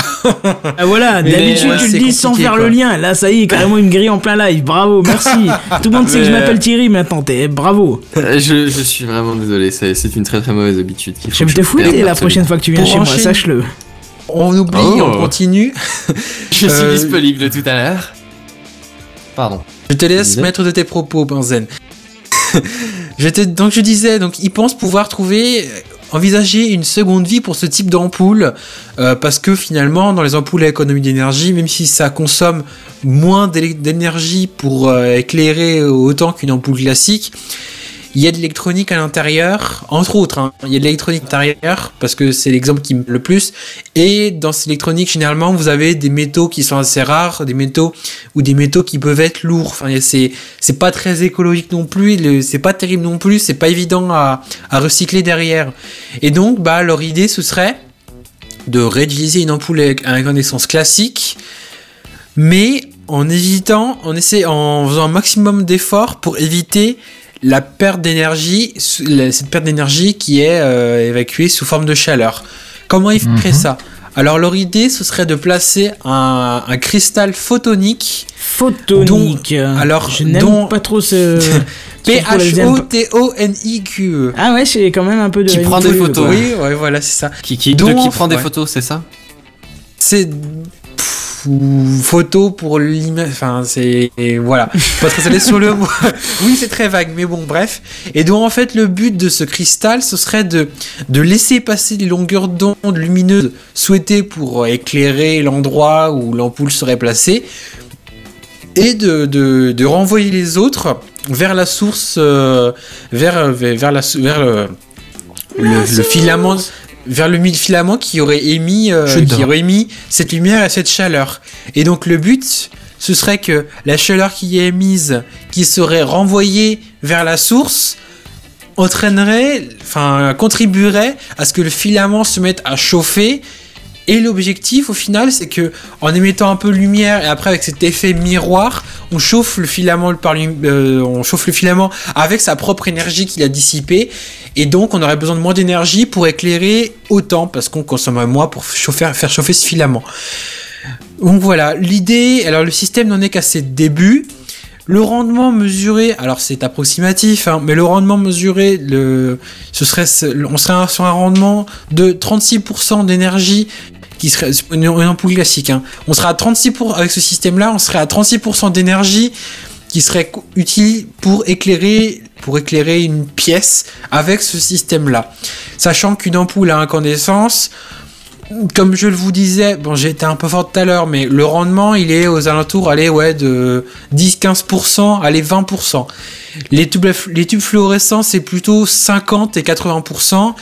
Ah voilà, d'habitude ouais, tu c'est le dis sans faire quoi. le lien. Là, ça y est, carrément une grille en plein live. Bravo, merci. Tout le monde sait que je m'appelle Thierry maintenant. T'es bravo. Euh, je, je suis vraiment désolé, c'est une très très mauvaise habitude. Je vais te fouetter la prochaine fois que tu viens chez moi, sache-le. On oublie, Oh. on continue. Je suis Euh, disponible tout à l'heure. Pardon. Je te laisse mettre de tes propos, Benzen. donc je disais, donc ils pensent pouvoir trouver, euh, envisager une seconde vie pour ce type d'ampoule, euh, parce que finalement, dans les ampoules à économie d'énergie, même si ça consomme moins d'énergie pour euh, éclairer autant qu'une ampoule classique, il y a de l'électronique à l'intérieur, entre autres. hein. Il y a de l'électronique à l'intérieur, parce que c'est l'exemple qui me le plus. Et dans cette électronique, généralement, vous avez des métaux qui sont assez rares, des métaux ou des métaux qui peuvent être lourds. Enfin, c'est pas très écologique non plus, c'est pas terrible non plus, c'est pas évident à, à recycler derrière. Et donc, bah, leur idée, ce serait de réutiliser une ampoule avec- incandescence classique, mais en évitant, en essaie, en faisant un maximum d'efforts pour éviter la perte d'énergie, cette perte d'énergie qui est euh, évacuée sous forme de chaleur. Comment ils feraient Mhm. ça? Alors leur idée, ce serait de placer un, un cristal photonique Photonique. alors, je n'aime pas trop ce. P-H-O-T-O-N-I-Q-E. Ah ouais, j'ai quand même un peu de. Qui prend des quoi. photos. Oui, ouais, voilà, c'est ça. Qui, qui, Donc, de qui prend des ouais. photos, c'est ça? C'est photo pour l'image. Enfin, c'est voilà. Pas très allé sur le mot. oui, c'est très vague, mais bon, bref. Et donc en fait, le but de ce cristal, ce serait de de laisser passer les longueurs d'onde lumineuses souhaitées pour éclairer l'endroit où l'ampoule serait placée, et de, de, de renvoyer les autres vers la source, euh, vers vers vers la vers le, le, le filament vers le filament qui aurait émis euh, qui aurait émis cette lumière et cette chaleur. Et donc le but ce serait que la chaleur qui est émise qui serait renvoyée vers la source entraînerait enfin contribuerait à ce que le filament se mette à chauffer et l'objectif au final c'est que en émettant un peu de lumière et après avec cet effet miroir on chauffe le filament euh, on chauffe le filament avec sa propre énergie qu'il a dissipée et donc on aurait besoin de moins d'énergie pour éclairer autant parce qu'on consomme moins pour chauffer, faire chauffer ce filament. Donc voilà, l'idée, alors le système n'en est qu'à ses débuts. Le rendement mesuré, alors c'est approximatif, hein, mais le rendement mesuré, ce serait, on serait sur un rendement de 36% d'énergie qui serait une, ampoule classique. hein. On serait à 36 pour, avec ce système-là, on serait à 36% d'énergie qui serait utile pour éclairer pour éclairer une pièce avec ce système-là. Sachant qu'une ampoule à incandescence, comme je le vous disais, bon, été un peu fort tout à l'heure, mais le rendement, il est aux alentours, allez, ouais, de 10-15%, allez, 20%. Les tubes, les tubes fluorescents, c'est plutôt 50 et 80%.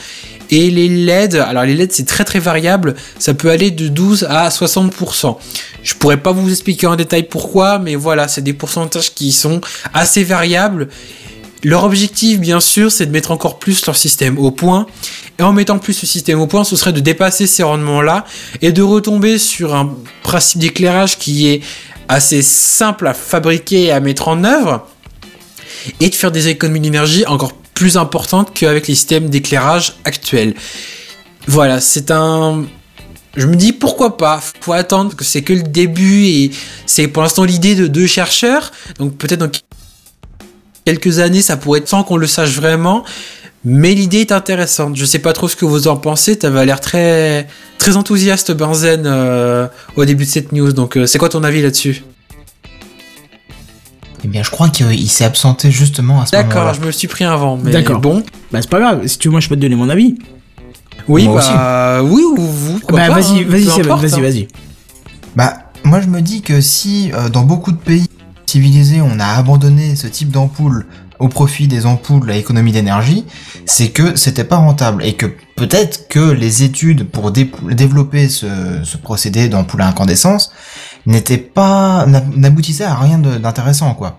Et les LED, alors les LED, c'est très très variable, ça peut aller de 12 à 60%. Je pourrais pas vous expliquer en détail pourquoi, mais voilà, c'est des pourcentages qui sont assez variables. Leur objectif, bien sûr, c'est de mettre encore plus leur système au point. Et en mettant plus le système au point, ce serait de dépasser ces rendements-là et de retomber sur un principe d'éclairage qui est assez simple à fabriquer et à mettre en œuvre et de faire des économies d'énergie encore plus importantes qu'avec les systèmes d'éclairage actuels. Voilà, c'est un... Je me dis pourquoi pas, faut attendre que c'est que le début et c'est pour l'instant l'idée de deux chercheurs, donc peut-être dans quelques années ça pourrait être sans qu'on le sache vraiment, mais l'idée est intéressante. Je sais pas trop ce que vous en pensez, t'avais l'air très très enthousiaste Benzen euh, au début de cette news, donc euh, c'est quoi ton avis là-dessus? Eh bien, je crois qu'il s'est absenté justement à ce moment-là. D'accord, je me le suis pris un vent, mais D'accord. bon. Bah c'est pas grave, si tu veux moi je peux te donner mon avis. Oui, Moi bah oui ou vous. bah pas, vas-y, hein, vas-y, importe, vas-y, hein. vas-y. Bah, moi je me dis que si euh, dans beaucoup de pays civilisés on a abandonné ce type d'ampoule au profit des ampoules à économie d'énergie, c'est que c'était pas rentable et que peut-être que les études pour dé- développer ce, ce procédé d'ampoule à incandescence n'étaient pas n'a- n'aboutissaient à rien d'intéressant quoi.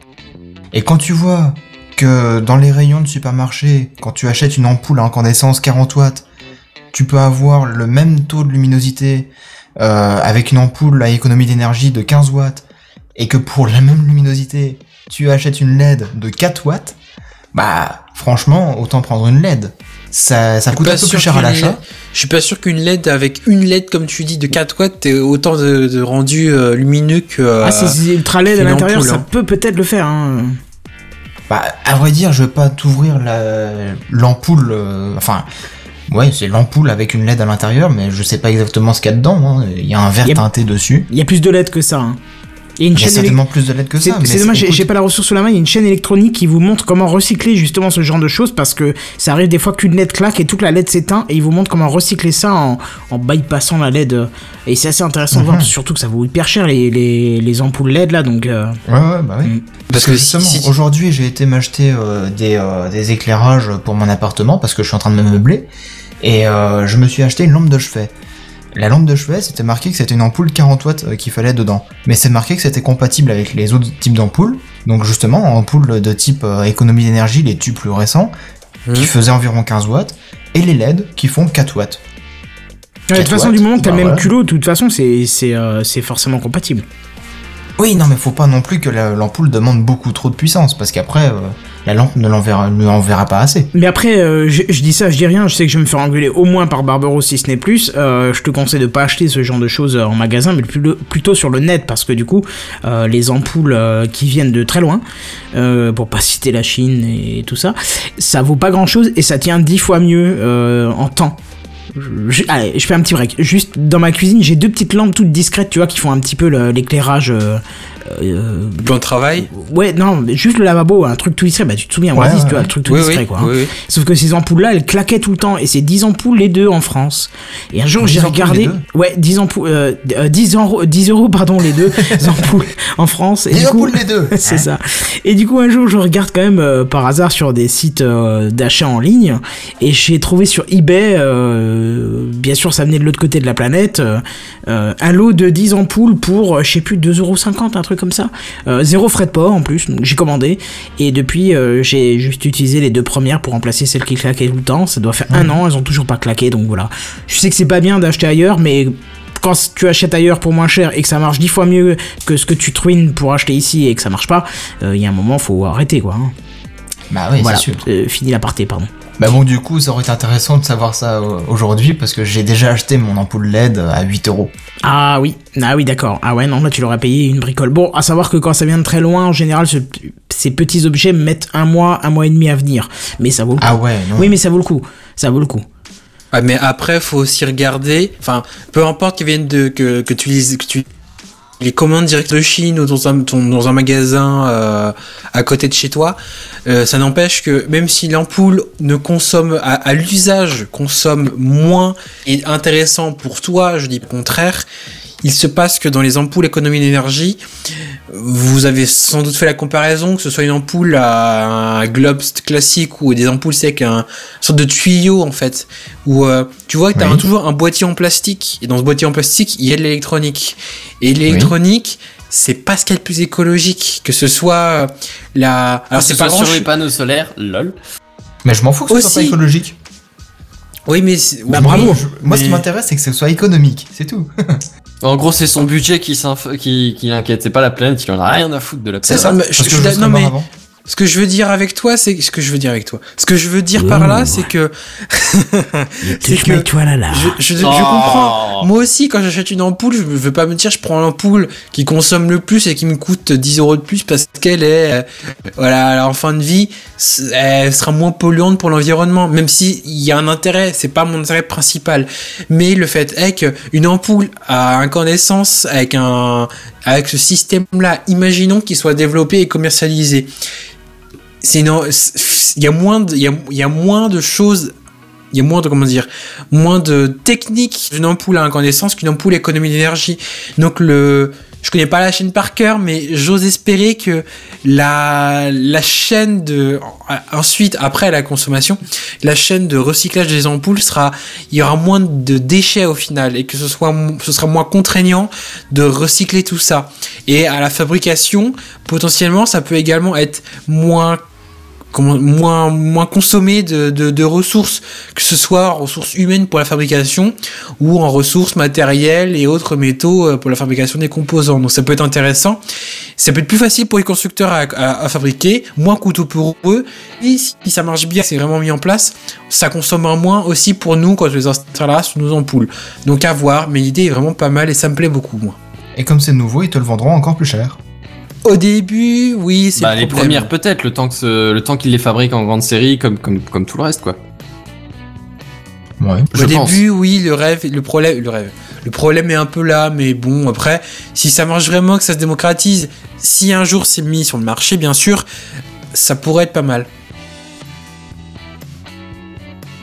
Et quand tu vois que dans les rayons de supermarché, quand tu achètes une ampoule à incandescence 40 watts, tu peux avoir le même taux de luminosité euh, avec une ampoule à économie d'énergie de 15 watts et que pour la même luminosité, tu achètes une LED de 4 watts, bah franchement, autant prendre une LED. Ça, ça Je suis coûte pas un peu plus cher à qu'une l'achat. LED Je suis pas sûr qu'une LED avec une LED comme tu dis de 4 watts ait autant de, de rendu euh, lumineux que. euh, ah c'est ultra LED à l'intérieur, ça hein. peut peut-être le faire. Hein. Bah, à vrai dire, je veux pas t'ouvrir la- l'ampoule. euh, enfin, ouais, c'est l'ampoule avec une LED à l'intérieur, mais je sais pas exactement ce qu'il y a dedans. hein. Il y a un vert a- teinté dessus. Il y a plus de LED que ça. Hein. Il y a une Il y a chaîne élec- certainement plus de LED que C'est ça. mais c'est dommage, j'ai- écoute, j'ai pas la ressource sous la main. Il y a une chaîne électronique qui vous montre comment recycler justement ce genre de choses parce que ça arrive des fois qu'une LED claque et toute la LED s'éteint et il vous montre comment recycler ça en, en bypassant la LED. Et c'est assez intéressant de voir, Mhm. surtout que ça vaut hyper cher les, les, les ampoules LED là donc. euh, Ouais, ouais, bah oui. Mm. Parce que justement, si- si- aujourd'hui, j'ai été m'acheter euh, des, euh, des éclairages pour mon appartement parce que je suis en train de me meubler. Et euh, je me suis acheté une lampe de chevet. La lampe de chevet, c'était marqué que c'était une ampoule 40 watts euh, qu'il fallait dedans. Mais c'est marqué que c'était compatible avec les autres types d'ampoules. Donc justement, ampoule de type euh, économie d'énergie, les tubes plus récents, qui Mhm. faisaient environ 15 watts. Et les LED qui font 4 watts. Ouais, de toute 4 façon, du moment que t'as bah le même voilà. culot, de toute façon, c'est euh, c'est forcément compatible. Oui, non, mais faut pas non plus que la- l'ampoule demande beaucoup trop de puissance, parce qu'après, euh, la lampe ne l'enverra pas assez. Mais après, euh, je, dis ça, je dis rien, je sais que je vais me faire engueuler au moins par Barbaros si ce n'est plus. Euh, je te conseille de pas acheter ce genre de choses euh, en magasin, mais plutôt sur le net, parce que du coup, les ampoules qui viennent de très loin, pour pas citer la Chine et tout ça, ça vaut pas grand chose et ça tient dix fois mieux en temps. Je, allez, je fais un petit break. Juste dans ma cuisine, j'ai deux petites lampes toutes discrètes, tu vois, qui font un petit peu l'éclairage. euh, euh, Plan de travail ouais, non, mais juste le lavabo, un truc tout discret. Bah, tu te souviens, Ouais, Oasis, ouais, tu vois, ouais. le truc tout Oui, discret, oui, quoi. hein. oui, oui. Sauf que ces ampoules-là, elles claquaient tout le temps. Et c'est 10 ampoules les deux en France. Et un jour, 10 j'ai regardé. les deux Ouais, 10 ampoules. Euh, euh, 10, euros, 10 euros, pardon, les deux ampoules en France. Et Les du coup, ampoules les deux c'est ça. Et du coup, un jour, je regarde quand même euh, par hasard sur des sites euh, d'achat en ligne. Et j'ai trouvé sur eBay, euh, bien sûr, ça venait de l'autre côté de la planète, un lot de 10 ampoules pour, je sais plus, 2,50€, un truc comme ça. Euh, zéro frais de port en plus. Donc j'ai commandé. Et depuis, euh, j'ai juste utilisé les deux premières pour remplacer celles qui claquaient tout le temps. Ça doit faire un an, elles ont toujours pas claqué. Donc voilà. Je sais que c'est pas bien d'acheter ailleurs, mais quand tu achètes ailleurs pour moins cher et que ça marche dix fois mieux que ce que tu truines pour acheter ici et que ça marche pas, euh, il y a un moment, faut arrêter quoi. hein. Bah oui, voilà, c'est sûr. Fini l'aparté, pardon. Bah bon, du coup, ça aurait été intéressant de savoir ça euh, aujourd'hui, parce que j'ai déjà acheté mon ampoule LED à 8 euros. Ah oui, ah oui, d'accord. Ah ouais, non, là tu l'aurais payé une bricole. Bon, à savoir que quand ça vient de très loin, en général, ce- ces petits objets mettent un mois, un mois et demi à venir. Mais ça vaut le coup. Ah ouais, non. Oui, mais ça vaut le coup. Ça vaut le coup. Ah, mais après, faut aussi regarder. Enfin, peu importe qu'ils viennent de que, que tu lises, que tu les commandes directes de Chine ou dans un, dans magasin euh, à côté de chez toi, euh, ça n'empêche que même si l'ampoule ne consomme à, à l'usage consomme moins et intéressant pour toi, je dis le contraire. Il se passe que dans les ampoules économie d'énergie, vous avez sans doute fait la comparaison, que ce soit une ampoule à un globe classique ou des ampoules c'est avec un une sorte de tuyau en fait, où euh, tu vois que tu as Oui. toujours un boîtier en plastique, et dans ce boîtier en plastique, il y a de l'électronique. Et l'électronique, c'est pas ce qu'il y a de plus écologique, que ce soit euh, la... Alors c'est ce pas soit sur les panneaux solaires, lol. Mais je m'en fous que ce soit Aussi. pas écologique. Oui mais... c'est- Bah, oui, bravo. Je- moi, ce qui m'intéresse, c'est que ce soit économique, c'est tout. En gros, c'est son budget qui, s'inf- qui, qui l'inquiète. C'est pas la planète, il en a rien à foutre de la C'est planète. ça, mais je- non, mais-. Ce que je veux dire avec toi, c'est ce que je veux dire avec toi. Ce que je veux dire par là, c'est que c'est que toi là là. je, je, je Oh. comprends. Moi aussi, quand j'achète une ampoule, je ne veux pas me dire je prends l'ampoule qui consomme le plus et qui me coûte 10 euros de plus parce qu'elle est, euh, voilà, en fin de vie, elle sera moins polluante pour l'environnement. Même si il y a un intérêt, c'est pas mon intérêt principal. Mais le fait est qu'une ampoule à incandescence avec un, avec ce système-là, imaginons qu'il soit développé et commercialisé. C'est il y a moins de, il y a, y a moins de choses il y a moins de comment dire moins de technique d'une ampoule à incandescence qu'une ampoule économie d'énergie. Donc le je connais pas la chaîne par cœur mais j'ose espérer que la la chaîne de ensuite après la consommation la chaîne de recyclage des ampoules sera il y aura moins de déchets au final et que ce soit ce sera moins contraignant de recycler tout ça. Et à la fabrication potentiellement ça peut également être moins moins, moins consommé de, ressources, que ce soit en ressources humaines pour la fabrication ou en ressources matérielles et autres métaux euh, pour la fabrication des composants. Donc ça peut être intéressant. Ça peut être plus facile pour les constructeurs à fabriquer, moins coûteux pour eux. Et si ça marche bien, c'est vraiment mis en place, ça consommera moins aussi pour nous quand on les installera sur nos ampoules. Donc à voir, mais l'idée est vraiment pas mal et ça me plaît beaucoup, moi. Et comme c'est nouveau, ils te le vendront encore plus cher. Au début, oui, c'est Bah, le les problème. premières peut-être, le temps que ce- le temps qu'ils les fabriquent en grande série, comme, comme, comme tout le reste, quoi. Ouais. Je Au pense. début, oui, le rêve, le problème, le rêve. Le problème est un peu là, mais bon, après, si ça marche vraiment, que ça se démocratise, si un jour c'est mis sur le marché, bien sûr, ça pourrait être pas mal.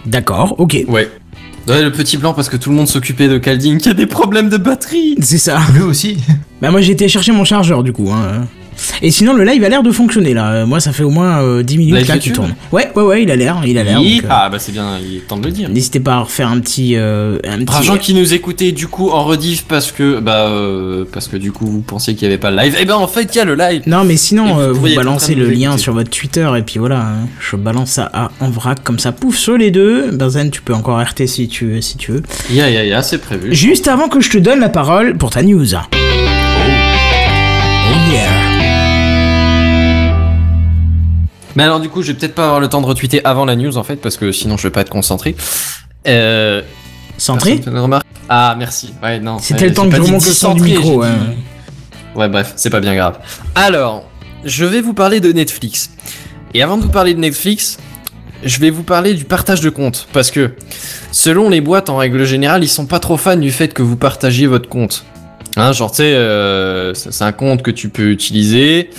D'accord, ok. Ouais. Ouais, le petit blanc parce que tout le monde s'occupait de Calding qui a des problèmes de batterie. C'est ça. Lui aussi. Bah moi j'ai été chercher mon chargeur du coup. Hein. Et sinon le live a l'air de fonctionner là. Euh, Moi ça fait au moins euh, 10 minutes Live là qu'il tourne. Ouais ouais ouais il a l'air, il a l'air. Oui. donc, euh, Ah bah c'est bien, il est temps de le dire. N'hésitez pas à refaire un petit, euh, un petit. Gens qui nous écoutaient du coup en rediff parce que bah euh, parce que du coup vous pensiez qu'il y avait pas le live. Eh ben en fait il y a le live. Non mais sinon vous euh, balancez le lien sur votre Twitter et puis voilà. hein. Je balance ça à en vrac comme ça pouf sur les deux. Benzen tu peux encore RT si tu veux si tu veux. Ya ya ya c'est prévu. Juste avant que je te donne la parole pour ta news. Oh yeah. Mais alors du coup je vais peut-être pas avoir le temps de retweeter avant la news en fait parce que sinon je vais pas être concentré. Euh, Centré Ah merci. Ouais non. C'était ouais, le temps que je remonte le son du micro. j'ai hein. dit- Ouais, bref, c'est pas bien grave. Alors, je vais vous parler de Netflix. Et avant de vous parler de Netflix, je vais vous parler du partage de compte. Parce que, selon les boîtes, en règle générale, ils sont pas trop fans du fait que vous partagiez votre compte. Hein, genre, tu sais, euh, c'est un compte que tu peux utiliser.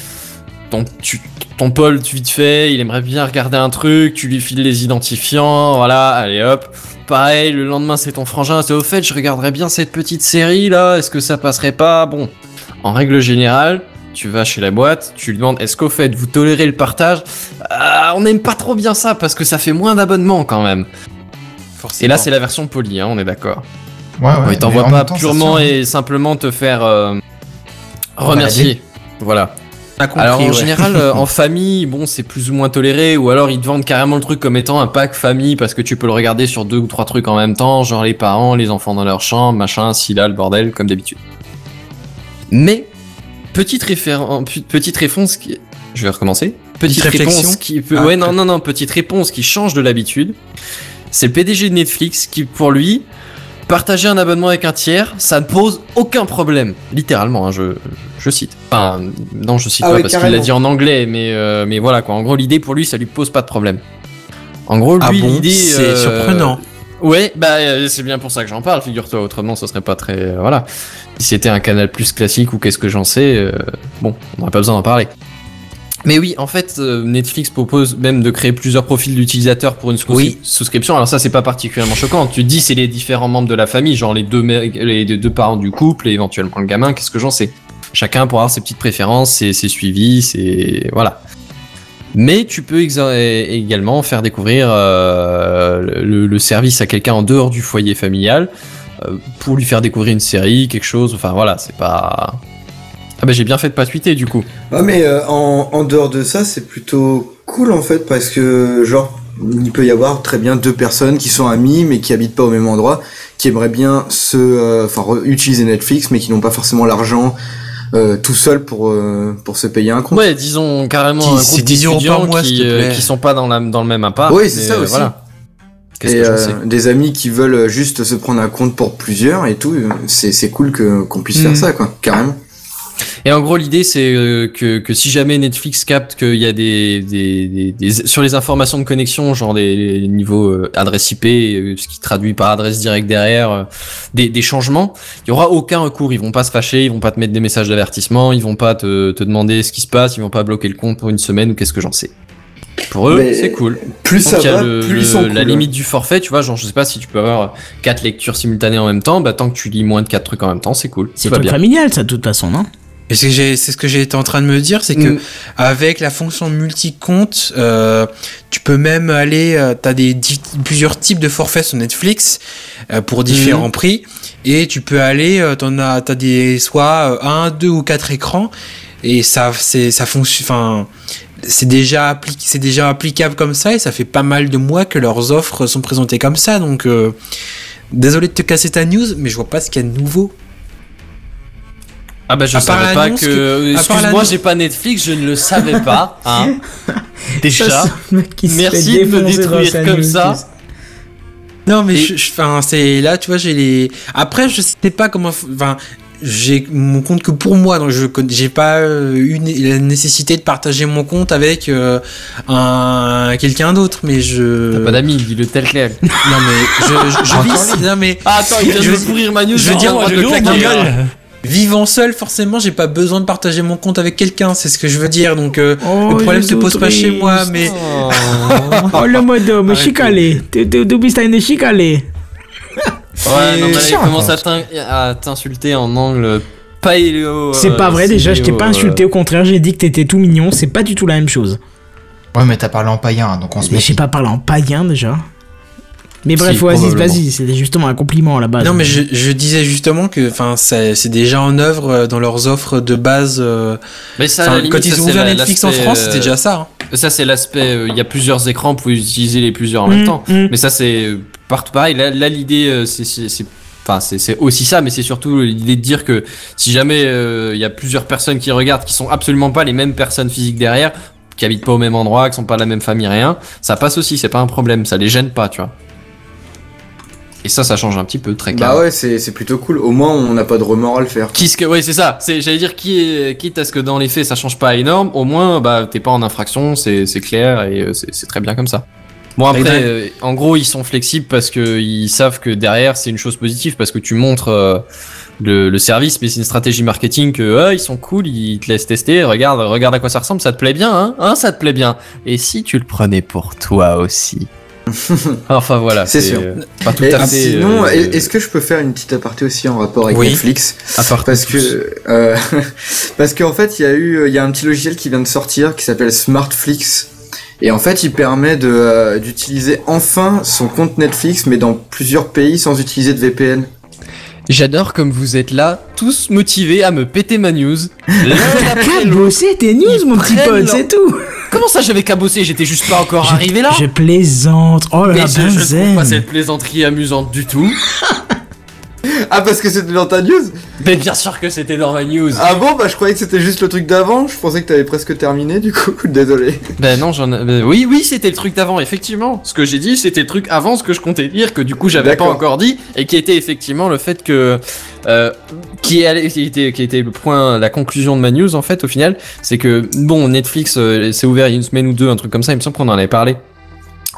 Ton, tu, ton Paul, vite fait, il aimerait bien regarder un truc, tu lui files les identifiants, voilà, allez hop. Pareil, le lendemain, c'est ton frangin, c'est au fait, je regarderais bien cette petite série là, est-ce que ça passerait pas? Bon, en règle générale, tu vas chez la boîte, tu lui demandes est-ce qu'au fait vous tolérez le partage? Ah, On n'aime pas trop bien ça parce que ça fait moins d'abonnements quand même. Et là, c'est la version polie, hein, on est d'accord. Ouais, ouais. il t'envoie en pas temps, purement et simplement te faire euh, remercier. Voilà. Compris, Alors en ouais. général, euh, en famille, bon, c'est plus ou moins toléré, ou alors ils te vendent carrément le truc comme étant un pack famille parce que tu peux le regarder sur deux ou trois trucs en même temps, genre les parents, les enfants dans leur chambre, machin, si là le bordel, comme d'habitude. Mais petite référence, petite réponse qui, je vais recommencer. Petite réponse qui peut, Ah, ouais non non non, petite réponse qui change de l'habitude. C'est le PDG de Netflix qui, pour lui, partager un abonnement avec un tiers, ça ne pose aucun problème. Littéralement, hein, je, je cite. Enfin, non, je cite Ah pas parce qu'il l'a dit en anglais, mais, euh, mais voilà quoi. En gros, l'idée pour lui, ça lui pose pas de problème. En gros, lui, Ah bon l'idée. C'est euh, surprenant. Ouais, bah euh, c'est bien pour ça que j'en parle, figure-toi. Autrement, ce serait pas très. euh, voilà. Si c'était un canal plus classique ou qu'est-ce que j'en sais, euh, bon, on n'aurait pas besoin d'en parler. Mais oui, en fait, euh, Netflix propose même de créer plusieurs profils d'utilisateurs pour une sous- Oui. souscription. Alors ça, c'est pas particulièrement choquant. Tu te dis, c'est les différents membres de la famille, genre les deux, mè- les deux parents du couple et éventuellement le gamin. Qu'est-ce que j'en sais? Chacun pourra avoir ses petites préférences, ses, ses suivis, ses voilà. Mais tu peux également faire découvrir euh, le, le service à quelqu'un en dehors du foyer familial euh, pour lui faire découvrir une série, quelque chose. Enfin voilà, c'est pas. Ah bah j'ai bien fait de pas tweeter du coup. Ah mais euh, en, en dehors de ça, c'est plutôt cool en fait parce que genre il peut y avoir très bien deux personnes qui sont amies mais qui habitent pas au même endroit, qui aimeraient bien se, euh, enfin utiliser Netflix mais qui n'ont pas forcément l'argent euh, tout seul pour euh, pour se payer un compte. Ouais, disons carrément Dix- un c'est groupe 10 euros par d'étudiants mois, qui, euh, qui sont pas dans, la, dans le même appart. Oui, c'est ça aussi. Voilà. Qu'est-ce Et que euh, sais? des amis qui veulent juste se prendre un compte pour plusieurs et tout, c'est c'est cool que qu'on puisse Mm. faire ça quoi, carrément. Et en gros, l'idée, c'est euh, que, que si jamais Netflix capte qu'il y a des, des, des, des- sur les informations de connexion, genre des, les niveaux euh, adresse IP, euh, ce qui traduit par adresse directe derrière, euh, des, des changements, il y aura aucun recours. Ils vont pas se fâcher, ils vont pas te mettre des messages d'avertissement, ils vont pas te, te demander ce qui se passe, ils vont pas bloquer le compte pour une semaine ou qu'est-ce que j'en sais. Pour eux, c'est cool. Plus ça va, le- plus ils sont la cool. limite du forfait, tu vois, genre je sais pas si tu peux avoir quatre lectures simultanées en même temps, bah tant que tu lis moins de quatre trucs en même temps, c'est cool. C'est truc bien. familial, ça, de toute façon, non? Et c'est ce que j'étais en train de me dire, c'est que Mm. avec la fonction multi-compte, euh, tu peux même aller, euh, t'as des di- plusieurs types de forfaits sur Netflix euh, pour différents prix, et tu peux aller, euh, t'en as, t'as des soit un, deux ou quatre écrans, et ça, c'est, ça fonctionne, enfin, c'est déjà c'est déjà applicable comme ça, et ça fait pas mal de mois que leurs offres sont présentées comme ça, donc. Désolé de te casser ta news, mais je vois pas ce qu'il y a de nouveau. Ah bah je À savais pas que... que- Excuse-moi, j'ai pas Netflix, je ne le savais pas. Hein. Déjà. Le Merci de me détruire comme ça. Non, mais Et- je, je- enfin, c'est là, tu vois, j'ai les. Après, je sais pas comment. Enfin, j'ai mon compte que pour moi, donc je j'ai pas euh, eu la nécessité de partager mon compte avec euh, un quelqu'un d'autre, mais je. T'as pas d'amis, dis-le tel quel. non mais je, je, je vis. Non mais Ah attends, il vient Je de veux- pourrir ma news. je veux dire, le droit je dire, claquer, hein. gueule. Vivant seul, forcément, j'ai pas besoin de partager mon compte avec quelqu'un. C'est ce que je veux dire. Donc euh, Oh, le problème se pose pas chez moi, mais Oh, le mode, mais Arrêtez. chicalé. Tu tu- tu bist eine chicalé. Ouais, non, mais il commence à t'insulter en angle paléo. C'est euh, pas vrai, déjà, je t'ai pas euh. insulté, au contraire, j'ai dit que t'étais tout mignon, c'est pas du tout la même chose. Ouais, mais t'as parlé en païen, donc on se Mais je sais méfie. pas parler en païen déjà. Mais bref, Si, Oasis, vas-y, c'était justement un compliment à la base. non, mais je, je disais justement que, enfin, c'est déjà en œuvre euh, dans leurs offres de base. euh, Mais ça, limite, quand ça, ils ont ouvert la- Netflix en France, euh, c'était déjà ça. hein. Ça, c'est l'aspect. euh, Il y a plusieurs écrans, vous pouvez utiliser les plusieurs en même Mm, temps. mm. Mais ça, c'est partout pareil. Là, là, l'idée, c'est. c'est- Enfin, aussi ça, mais c'est surtout l'idée de dire que si jamais euh, il y a plusieurs personnes qui regardent, qui sont absolument pas les mêmes personnes physiques derrière, qui habitent pas au même endroit, qui sont pas de la même famille, rien, ça passe aussi, c'est pas un problème, ça les gêne pas, tu vois. Et ça, ça change un petit peu, très clairement. Bah ouais, c'est plutôt cool. Au moins, on n'a pas de remords à le faire. Qui, ouais, c'est ça. C'est, j'allais dire, qui est, quitte à ce que dans les faits ça change pas énorme, au moins, bah, t'es pas en infraction, c'est, clair et euh, c'est, très bien comme ça. Bon après, euh, en gros, ils sont flexibles parce que ils savent que derrière c'est une chose positive parce que tu montres euh, le, le service, mais c'est une stratégie marketing que ah, ils sont cool, ils te laissent tester. Regarde, regarde à quoi ça ressemble, ça te plaît bien, hein, hein ça te plaît bien. Et si tu le prenais pour toi aussi? Enfin voilà, C'est sûr. euh, Pas tout Et à fait. sinon, euh, est-ce que je peux faire une petite aparté aussi en rapport avec Oui. Netflix à part Parce que euh, parce qu'en fait, il y a eu il y a un petit logiciel qui vient de sortir qui s'appelle Smartflix. Et en fait, il permet de euh, d'utiliser enfin son compte Netflix, mais dans plusieurs pays sans utiliser de VPN. J'adore comme vous êtes là, tous motivés à me péter ma news. Après Qu'à bosser tes news, mon petit pote, leur- c'est tout. Comment ça j'avais qu'à bosser J'étais juste pas encore Je- arrivé là Je plaisante. Oh là Mais je, je trouve pas cette plaisanterie amusante du tout. Ah, parce que c'était dans ta news Mais bien sûr que c'était dans ma news. Ah bon, bah je croyais que c'était juste le truc d'avant. Je pensais que t'avais presque terminé, du coup. Désolé. Ben non, j'en ai... ben oui, oui, c'était le truc d'avant, effectivement. Ce que j'ai dit, c'était le truc avant ce que je comptais dire, que du coup j'avais pas encore dit, et qui était effectivement le fait que... Euh, qui, allait- qui, était, qui était le point, la conclusion de ma news en fait, au final, c'est que, bon, Netflix euh, s'est ouvert il y a une semaine ou deux, un truc comme ça, il me semble qu'on en avait parlé.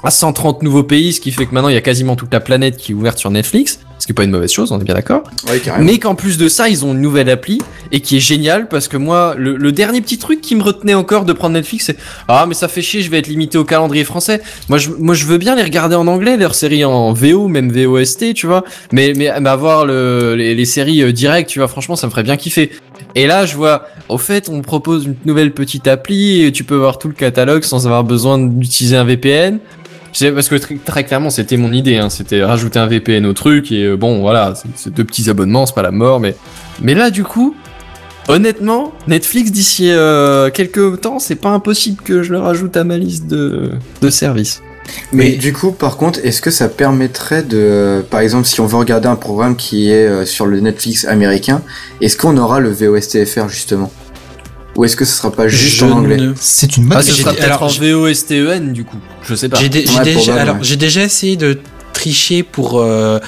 À 130 nouveaux pays, ce qui fait que maintenant il y a quasiment toute la planète qui est ouverte sur Netflix, ce qui est pas une mauvaise chose, on est bien d'accord. Ouais. Mais qu'en plus de ça, ils ont une nouvelle appli et qui est géniale parce que moi, le, le dernier petit truc qui me retenait encore de prendre Netflix, c'est ah mais ça fait chier, je vais être limité au calendrier français. Moi, je, moi, je veux bien les regarder en anglais, leurs séries en VO, même VOST, tu vois. Mais mais, mais avoir le, les, les séries euh, directes, tu vois, franchement, ça me ferait bien kiffer. Et là, je vois, au fait, on propose une nouvelle petite appli et tu peux voir tout le catalogue sans avoir besoin d'utiliser un VPN. Parce que très, très clairement, c'était mon idée, hein, c'était rajouter un VPN au truc et euh, bon, voilà, c'est- c'est deux petits abonnements, c'est pas la mort, mais mais là, du coup, honnêtement, Netflix d'ici euh, quelques temps, c'est pas impossible que je le rajoute à ma liste de de services. Mais, Mais- du coup, par contre, est-ce que ça permettrait de, par exemple, si on veut regarder un programme qui est euh, sur le Netflix américain, est-ce qu'on aura le VOSTFR justement? Ou est-ce que ce sera pas juste Je en anglais ne- C'est une bonne Ah, ce sera peut-être en j'ai- VOSTEN du coup, je sais pas. J'ai dé- j'ai Ouais, déjà, probable, alors ouais. j'ai déjà essayé de tricher pour euh,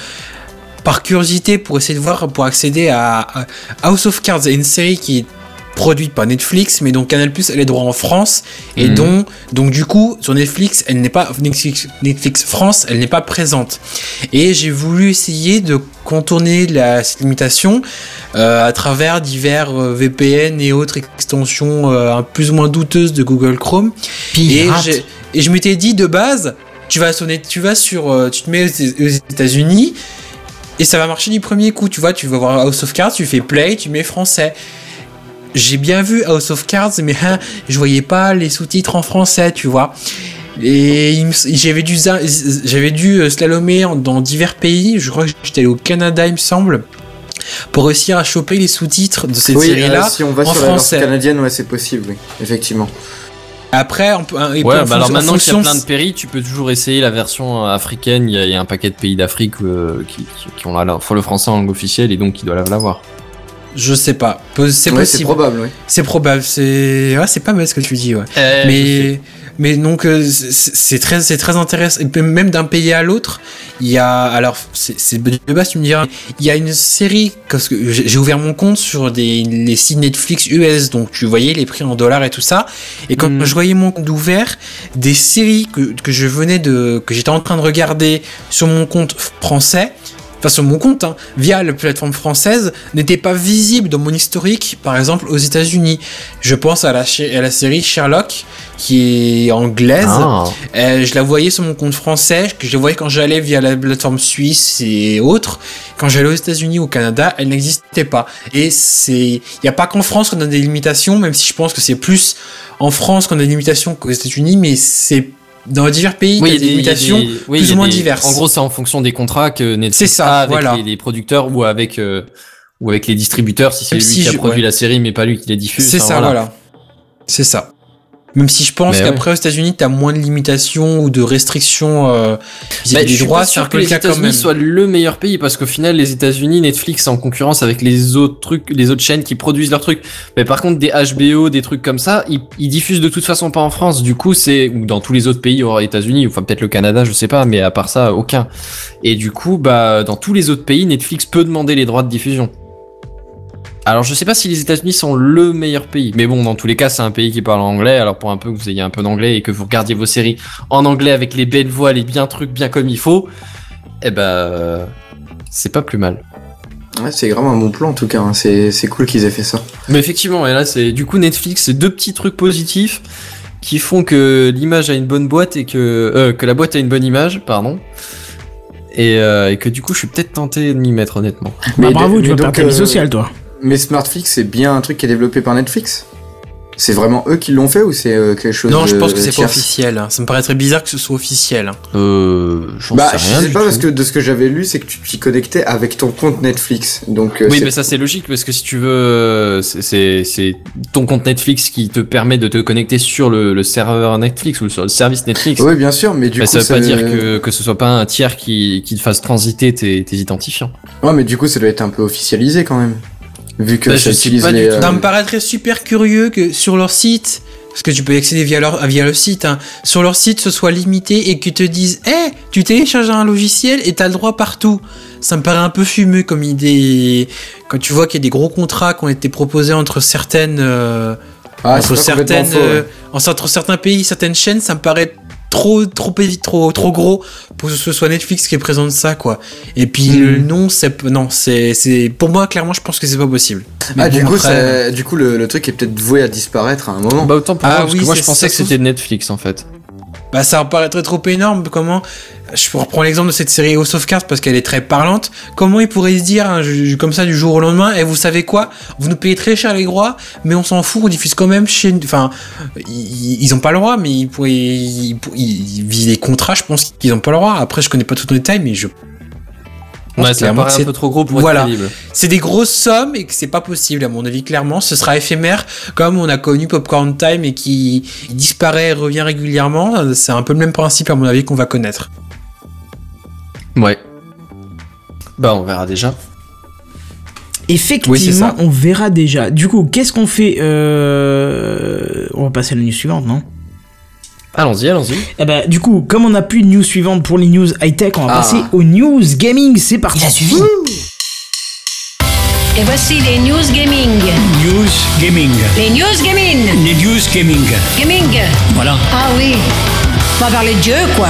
par curiosité pour essayer de voir pour accéder à, à House of Cards, une série qui est produite par Netflix, mais dont Canal Plus elle est droit en France et Mhm. dont donc du coup sur Netflix elle n'est pas Netflix, Netflix France elle n'est pas présente et j'ai voulu essayer de contourner la cette limitation euh, à travers divers euh, VPN et autres extensions euh, plus ou moins douteuses de Google Chrome et, pirate. j'ai- et je m'étais dit de base, tu vas sonner, tu vas sur, tu te mets aux, aux États-Unis et ça va marcher du premier coup. Tu vois, tu vas voir House of Cards, tu fais play, tu mets français. J'ai bien vu House of Cards, mais hein, je voyais pas les sous-titres en français, tu vois. Et j'avais dû, j'avais dû euh, slalomer dans divers pays. Je crois que j'étais allé au Canada, il me semble, pour réussir à choper les sous-titres de cette Oui, série-là. euh, si on va en sur la français. version canadienne, ouais, c'est possible, oui, effectivement. Après, on peut, et puis Ouais, bah alors fonction- maintenant qu'il y a plein de pays, tu peux toujours essayer la version euh, africaine. Il y, a- il y a un paquet de pays d'Afrique euh, qui, qui, qui ont la, la- le français en langue officielle et donc qui doivent l'avoir. Je sais pas. C'est Ouais, c'est possible. probable, oui. C'est probable, c'est ouais, c'est pas mal ce que tu dis, ouais. Eh, mais mais donc euh, c'est très c'est très intéressant. Même d'un pays à l'autre, il y a alors c'est de base tu me diras, il y a une série parce que j'ai ouvert mon compte sur des les sites Netflix US, donc tu voyais les prix en dollars et tout ça. Et quand Mhm. je voyais mon compte ouvert, des séries que que je venais de que j'étais en train de regarder sur mon compte français. Enfin, sur mon compte, hein, via la plateforme française, n'étaient pas visibles dans mon historique, par exemple aux États-Unis. Je pense à la, chi- à la série Sherlock, qui est anglaise. Ah. Euh, je la voyais sur mon compte français, que je la voyais quand j'allais via la plateforme suisse et autres. Quand j'allais aux États-Unis ou au Canada, elle n'existait pas. Et c'est, il n'y a pas qu'en France qu'on a des limitations, même si je pense que c'est plus en France qu'on a des limitations qu'aux États-Unis, mais c'est dans divers pays Oui, il y a des limitations des- oui, plus ou moins des- diverses. En gros, c'est en fonction des contrats que Netflix ça, a avec voilà. les, les producteurs ou avec euh, ou avec les distributeurs si c'est lui si qui a je- produit ouais. la série mais pas lui qui les diffuse. C'est enfin, ça, voilà. C'est ça. Même si je pense qu'après aux États-Unis, t'as moins de limitations ou de restrictions euh, vis-à-vis Bah, je des suis pas sûr un que les États-Unis soient le meilleur pays parce qu'au final, les États-Unis, Netflix en concurrence avec les autres trucs, les autres chaînes qui produisent leurs trucs. Mais par contre, des HBO, des trucs comme ça, ils, ils diffusent de toute façon pas en France. Du coup, c'est ou dans tous les autres pays hors États-Unis, enfin peut-être le Canada, je sais pas, mais à part ça, aucun. Et du coup, bah dans tous les autres pays, Netflix peut demander les droits de diffusion. Alors je sais pas si les États-Unis sont le meilleur pays, mais bon dans tous les cas c'est un pays qui parle anglais. Alors pour un peu que vous ayez un peu d'anglais et que vous regardiez vos séries en anglais avec les belles voix, les bien trucs bien comme il faut, eh ben c'est pas plus mal. Ouais, c'est vraiment un bon plan en tout cas, hein. c'est c'est cool qu'ils aient fait ça. Mais effectivement, et là c'est du coup Netflix, c'est deux petits trucs positifs qui font que l'image a une bonne boîte et que euh, que la boîte a une bonne image, pardon. Et, euh, et que du coup je suis peut-être tenté de m'y mettre honnêtement. Bah, bravo, mais tu vas perdre ta vie euh, sociale, toi. Mais Smartflix, c'est bien un truc qui est développé par Netflix? C'est vraiment eux qui l'ont fait ou c'est euh, quelque chose Non, je de pense que c'est pas officiel. hein. Ça me paraît très bizarre que ce soit officiel. hein. Euh, Bah, sais je rien sais du pas tout. parce que de ce que j'avais lu, c'est que tu t'y connectais avec ton compte Netflix. Donc, euh, Oui, mais ça c'est logique parce que si tu veux, euh, c'est- ton compte Netflix qui te permet de te connecter sur le, le serveur Netflix ou sur le service Netflix. Oui, bien sûr, mais du mais coup, ça veut pas dire que, que ce soit pas un tiers qui, qui te fasse transiter tes, tes identifiants. Ouais, mais du coup, ça doit être un peu officialisé quand même. Vu que Bah, ça je sais utilise pas du les. tout. euh, Ça me paraîtrait super curieux que sur leur site, parce que tu peux y accéder via, leur, via le site, hein, sur leur site ce soit limité et qu'ils te disent Eh, tu télécharges un logiciel et t'as le droit partout. Ça me paraît un peu fumeux comme idée. Quand tu vois qu'il y a des gros contrats qui ont été proposés entre certaines. euh, Ah, c'est entre certaines, faux, ouais. euh, entre certains pays, certaines chaînes, ça me paraît trop trop trop trop gros pour que ce soit Netflix qui présente ça quoi. Et puis Hmm. le nom c'est non c'est c'est pour moi clairement je pense que c'est pas possible. Mais Ah, bon, du, coup, après, ça- du coup, le, le truc est peut-être voué à disparaître à un moment. Bah autant pour Ah moi, parce oui, que moi c'est- je pensais ça que c'était Netflix en fait. Bah ça paraîtrait trop énorme. Comment Je reprends l'exemple de cette série House of Cards parce qu'elle est très parlante. Comment ils pourraient se dire hein, comme ça du jour au lendemain Et vous savez quoi? Vous nous payez très cher les droits, mais on s'en fout, on diffuse quand même chez. Enfin, ils, ils ont pas le droit, mais ils pourraient. Ils, ils, les contrats, je pense qu'ils ont pas le droit. Après, je connais pas tout le détail, mais je. Ouais, ça paraît un peu trop gros pour Voilà. être crédible. C'est des grosses sommes et que c'est pas possible à mon avis clairement. Ce sera éphémère comme on a connu Popcorn Time et qui disparaît et revient régulièrement. C'est un peu le même principe à mon avis qu'on va connaître. Ouais. Bah on verra déjà. Effectivement, Oui, c'est ça. on verra déjà. Du coup, qu'est-ce qu'on fait euh... On va passer à la news suivante, non? Allons-y, allons-y. Eh ben, du coup, comme on n'a plus de news suivante pour les news high-tech, on va Ah. passer aux news gaming. C'est parti. Il a suivi. Et voici les news gaming. News Gaming. Les news gaming. Les News Gaming. Gaming. Voilà. Ah oui. On va parler de Dieu, quoi.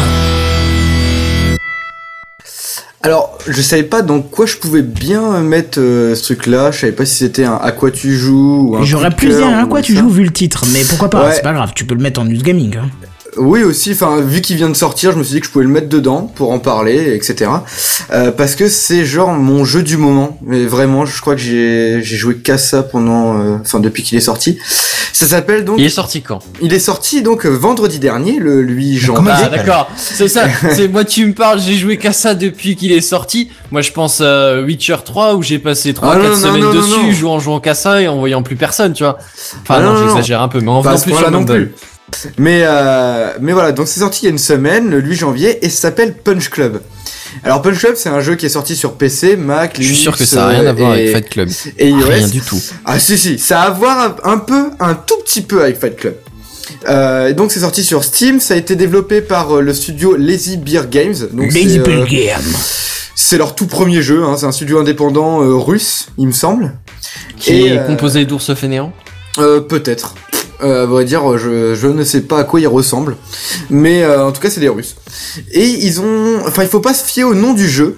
Alors, je savais pas dans quoi je pouvais bien mettre euh, ce truc-là. Je savais pas si c'était un à quoi tu joues ou un J'aurais pu dire à quoi tu ça. joues vu le titre, mais pourquoi pas Ouais. C'est pas grave, tu peux le mettre en news gaming. hein. Oui aussi, enfin vu qu'il vient de sortir, je me suis dit que je pouvais le mettre dedans pour en parler, etc. Euh, parce que c'est genre mon jeu du moment. Mais vraiment, je crois que j'ai j'ai joué qu'à ça pendant, euh, enfin depuis qu'il est sorti. Ça s'appelle donc, Il est sorti quand? Il est sorti donc euh, vendredi dernier, le 8 comment janvier. Ah d'accord, c'est ça. C'est moi tu me parles, j'ai joué qu'à ça depuis qu'il est sorti. Moi je pense à Witcher 3 où j'ai passé 3 Ah, 4 non, non, semaines non, non, dessus, jouant en jouant qu'à ça et en voyant plus personne, tu vois. Enfin Ah, non, non, non, j'exagère un peu, mais en plus plus. Mais euh, mais voilà, donc c'est sorti il y a une semaine, le 8 janvier, et ça s'appelle Punch Club. Alors Punch Club, c'est un jeu qui est sorti sur PC, Mac, Je suis Linux sûr que ça a rien à voir et- avec Fight Club. et iOS. Rien du tout. Ah si si, ça a à voir un, peu, un tout petit peu avec Fight Club. Euh, et donc c'est sorti sur Steam, ça a été développé par euh, le studio Lazy Beer Games. Donc Lazy c'est, euh, Bill Game. c'est leur tout premier jeu, hein, c'est un studio indépendant euh, russe, il me semble. Qui Et, est euh, composé d'ours fainéants. Euh, Peut-être. Euh, à vrai dire, je, je ne sais pas à quoi ils ressemblent, mais euh, en tout cas c'est des Russes. Et ils ont, enfin il faut pas se fier au nom du jeu.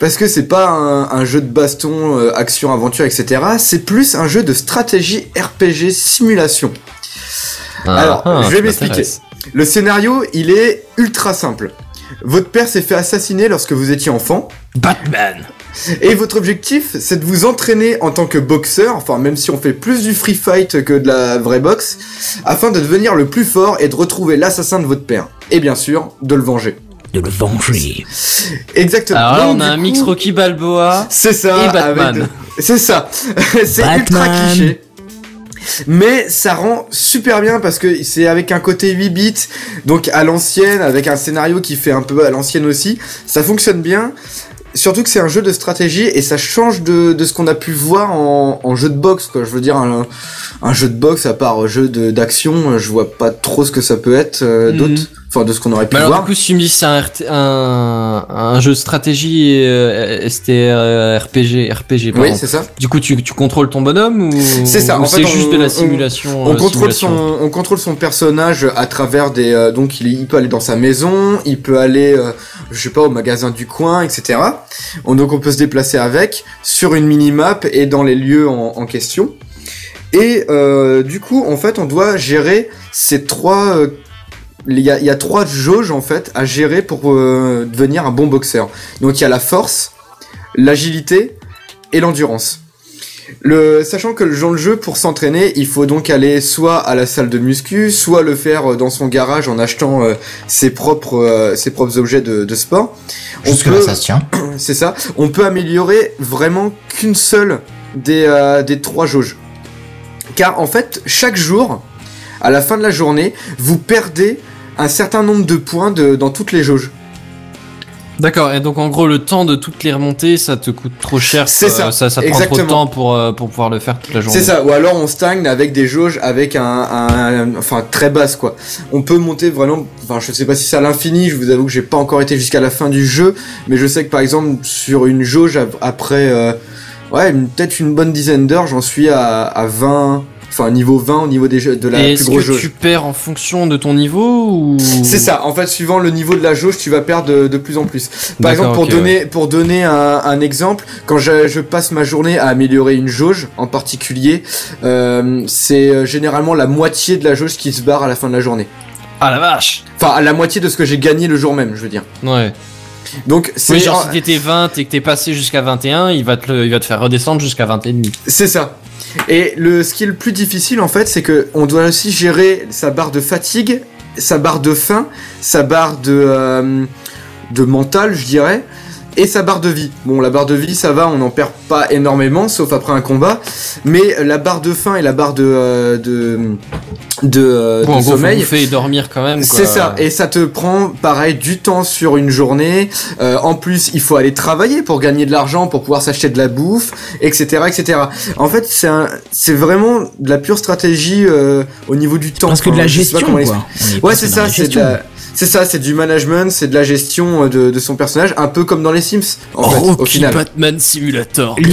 Parce que c'est pas un, un jeu de baston, euh, action, aventure, etc. C'est plus un jeu de stratégie RPG simulation. Alors, Ah, je vais m'expliquer. Le scénario, il est ultra simple. Votre père s'est fait assassiner lorsque vous étiez enfant, Batman. et votre objectif, c'est de vous entraîner en tant que boxeur, enfin même si on fait plus du free fight que de la vraie boxe, afin de devenir le plus fort et de retrouver l'assassin de votre père. Et bien sûr, de le venger. De le venger. Exactement. Alors là, on a un coup, mix Rocky Balboa. C'est ça. et Batman. C'est ça. c'est ultra cliché. Mais ça rend super bien parce que c'est avec un côté 8 bits, donc à l'ancienne, avec un scénario qui fait un peu à l'ancienne aussi. Ça fonctionne bien. Surtout que c'est un jeu de stratégie et ça change de, de ce qu'on a pu voir en, en jeu de boxe, quoi. Je veux dire, un, un jeu de boxe à part jeu d'action, je vois pas trop ce que ça peut être euh, Mhm. d'autre. Enfin, de ce qu'on aurait pu Mais alors voir. du coup, si tu me dis que c'est un, RT un, un jeu de stratégie euh, STR, RPG, RPG pardon. oui, c'est ça. Du coup, tu, tu contrôles ton bonhomme ou C'est ça, ou en fait, c'est on- juste de on- la simulation On euh, contrôle simulation son, on contrôle son personnage à travers des, euh, donc il, il peut aller dans sa maison, il peut aller, euh, je sais pas, au magasin du coin, etc. On, donc on peut se déplacer avec sur une mini-map et dans les lieux en, en question. Et euh, du coup, en fait, on doit gérer ces trois. euh, Il y, a, il y a trois jauges en fait à gérer pour euh, devenir un bon boxeur. Donc il y a la force, l'agilité et l'endurance. Le, sachant que le jeu, pour s'entraîner, il faut donc aller soit à la salle de muscu, soit le faire euh, dans son garage en achetant euh, ses propres euh, ses propres objets de, de sport. On Jusque là, peut- ça se tient. c'est ça. On peut améliorer vraiment qu'une seule des, des trois jauges. Car en fait, chaque jour, à la fin de la journée, vous perdez un certain nombre de points de, dans toutes les jauges. D'accord. Et donc en gros, le temps de toutes les remontées, ça te coûte trop cher. C'est ça, Ça, ça te prend trop de temps pour euh, pour pouvoir le faire toute la journée. C'est ça, ou alors on stagne avec des jauges avec un, un- enfin très basse quoi. On peut monter vraiment, enfin je sais pas si c'est à l'infini, je vous avoue que j'ai pas encore été jusqu'à la fin du jeu, mais je sais que par exemple sur une jauge ap- après, euh, ouais peut-être une bonne dizaine d'heures, j'en suis à, à 20, enfin niveau 20 au niveau des jeux- de la Et plus est-ce grosse que jauge. tu perds en fonction de ton niveau ou C'est ça, en fait, suivant le niveau de la jauge, tu vas perdre de, de plus en plus. Par exemple, pour donner, pour donner un, un exemple, quand je, je passe ma journée à améliorer une jauge en particulier, euh, c'est euh, généralement la moitié de la jauge qui se barre à la fin de la journée. Ah la vache Enfin, à la moitié de ce que j'ai gagné le jour même, je veux dire. Ouais. Donc, c'est Oui, genre- genre si t'étais 20 et que t'es passé jusqu'à 21, il va te, le- il va te faire redescendre jusqu'à 20 et demi. C'est ça. Et le, ce qui est le plus difficile en fait, c'est que on doit aussi gérer sa barre de fatigue, sa barre de faim, sa barre de euh, de mental, je dirais, et sa barre de vie. Bon, la barre de vie, ça va, on n'en perd pas énormément, sauf après un combat. Mais la barre de faim et la barre de euh, de de, euh, Bon, de gros, sommeil. bouffer et dormir quand même. C'est ça, et ça te prend pareil du temps sur une journée. Euh, en plus, il faut aller travailler pour gagner de l'argent, pour pouvoir s'acheter de la bouffe, etc., etc. En fait, c'est c'est vraiment de la pure stratégie euh, au niveau du temps. Parce que de la gestion, quoi. On Ouais, c'est ça, c'est c'est ça, c'est du management, c'est de la gestion de, de son personnage, un peu comme dans les Sims, en fait, au Rocky final. Batman Simulator.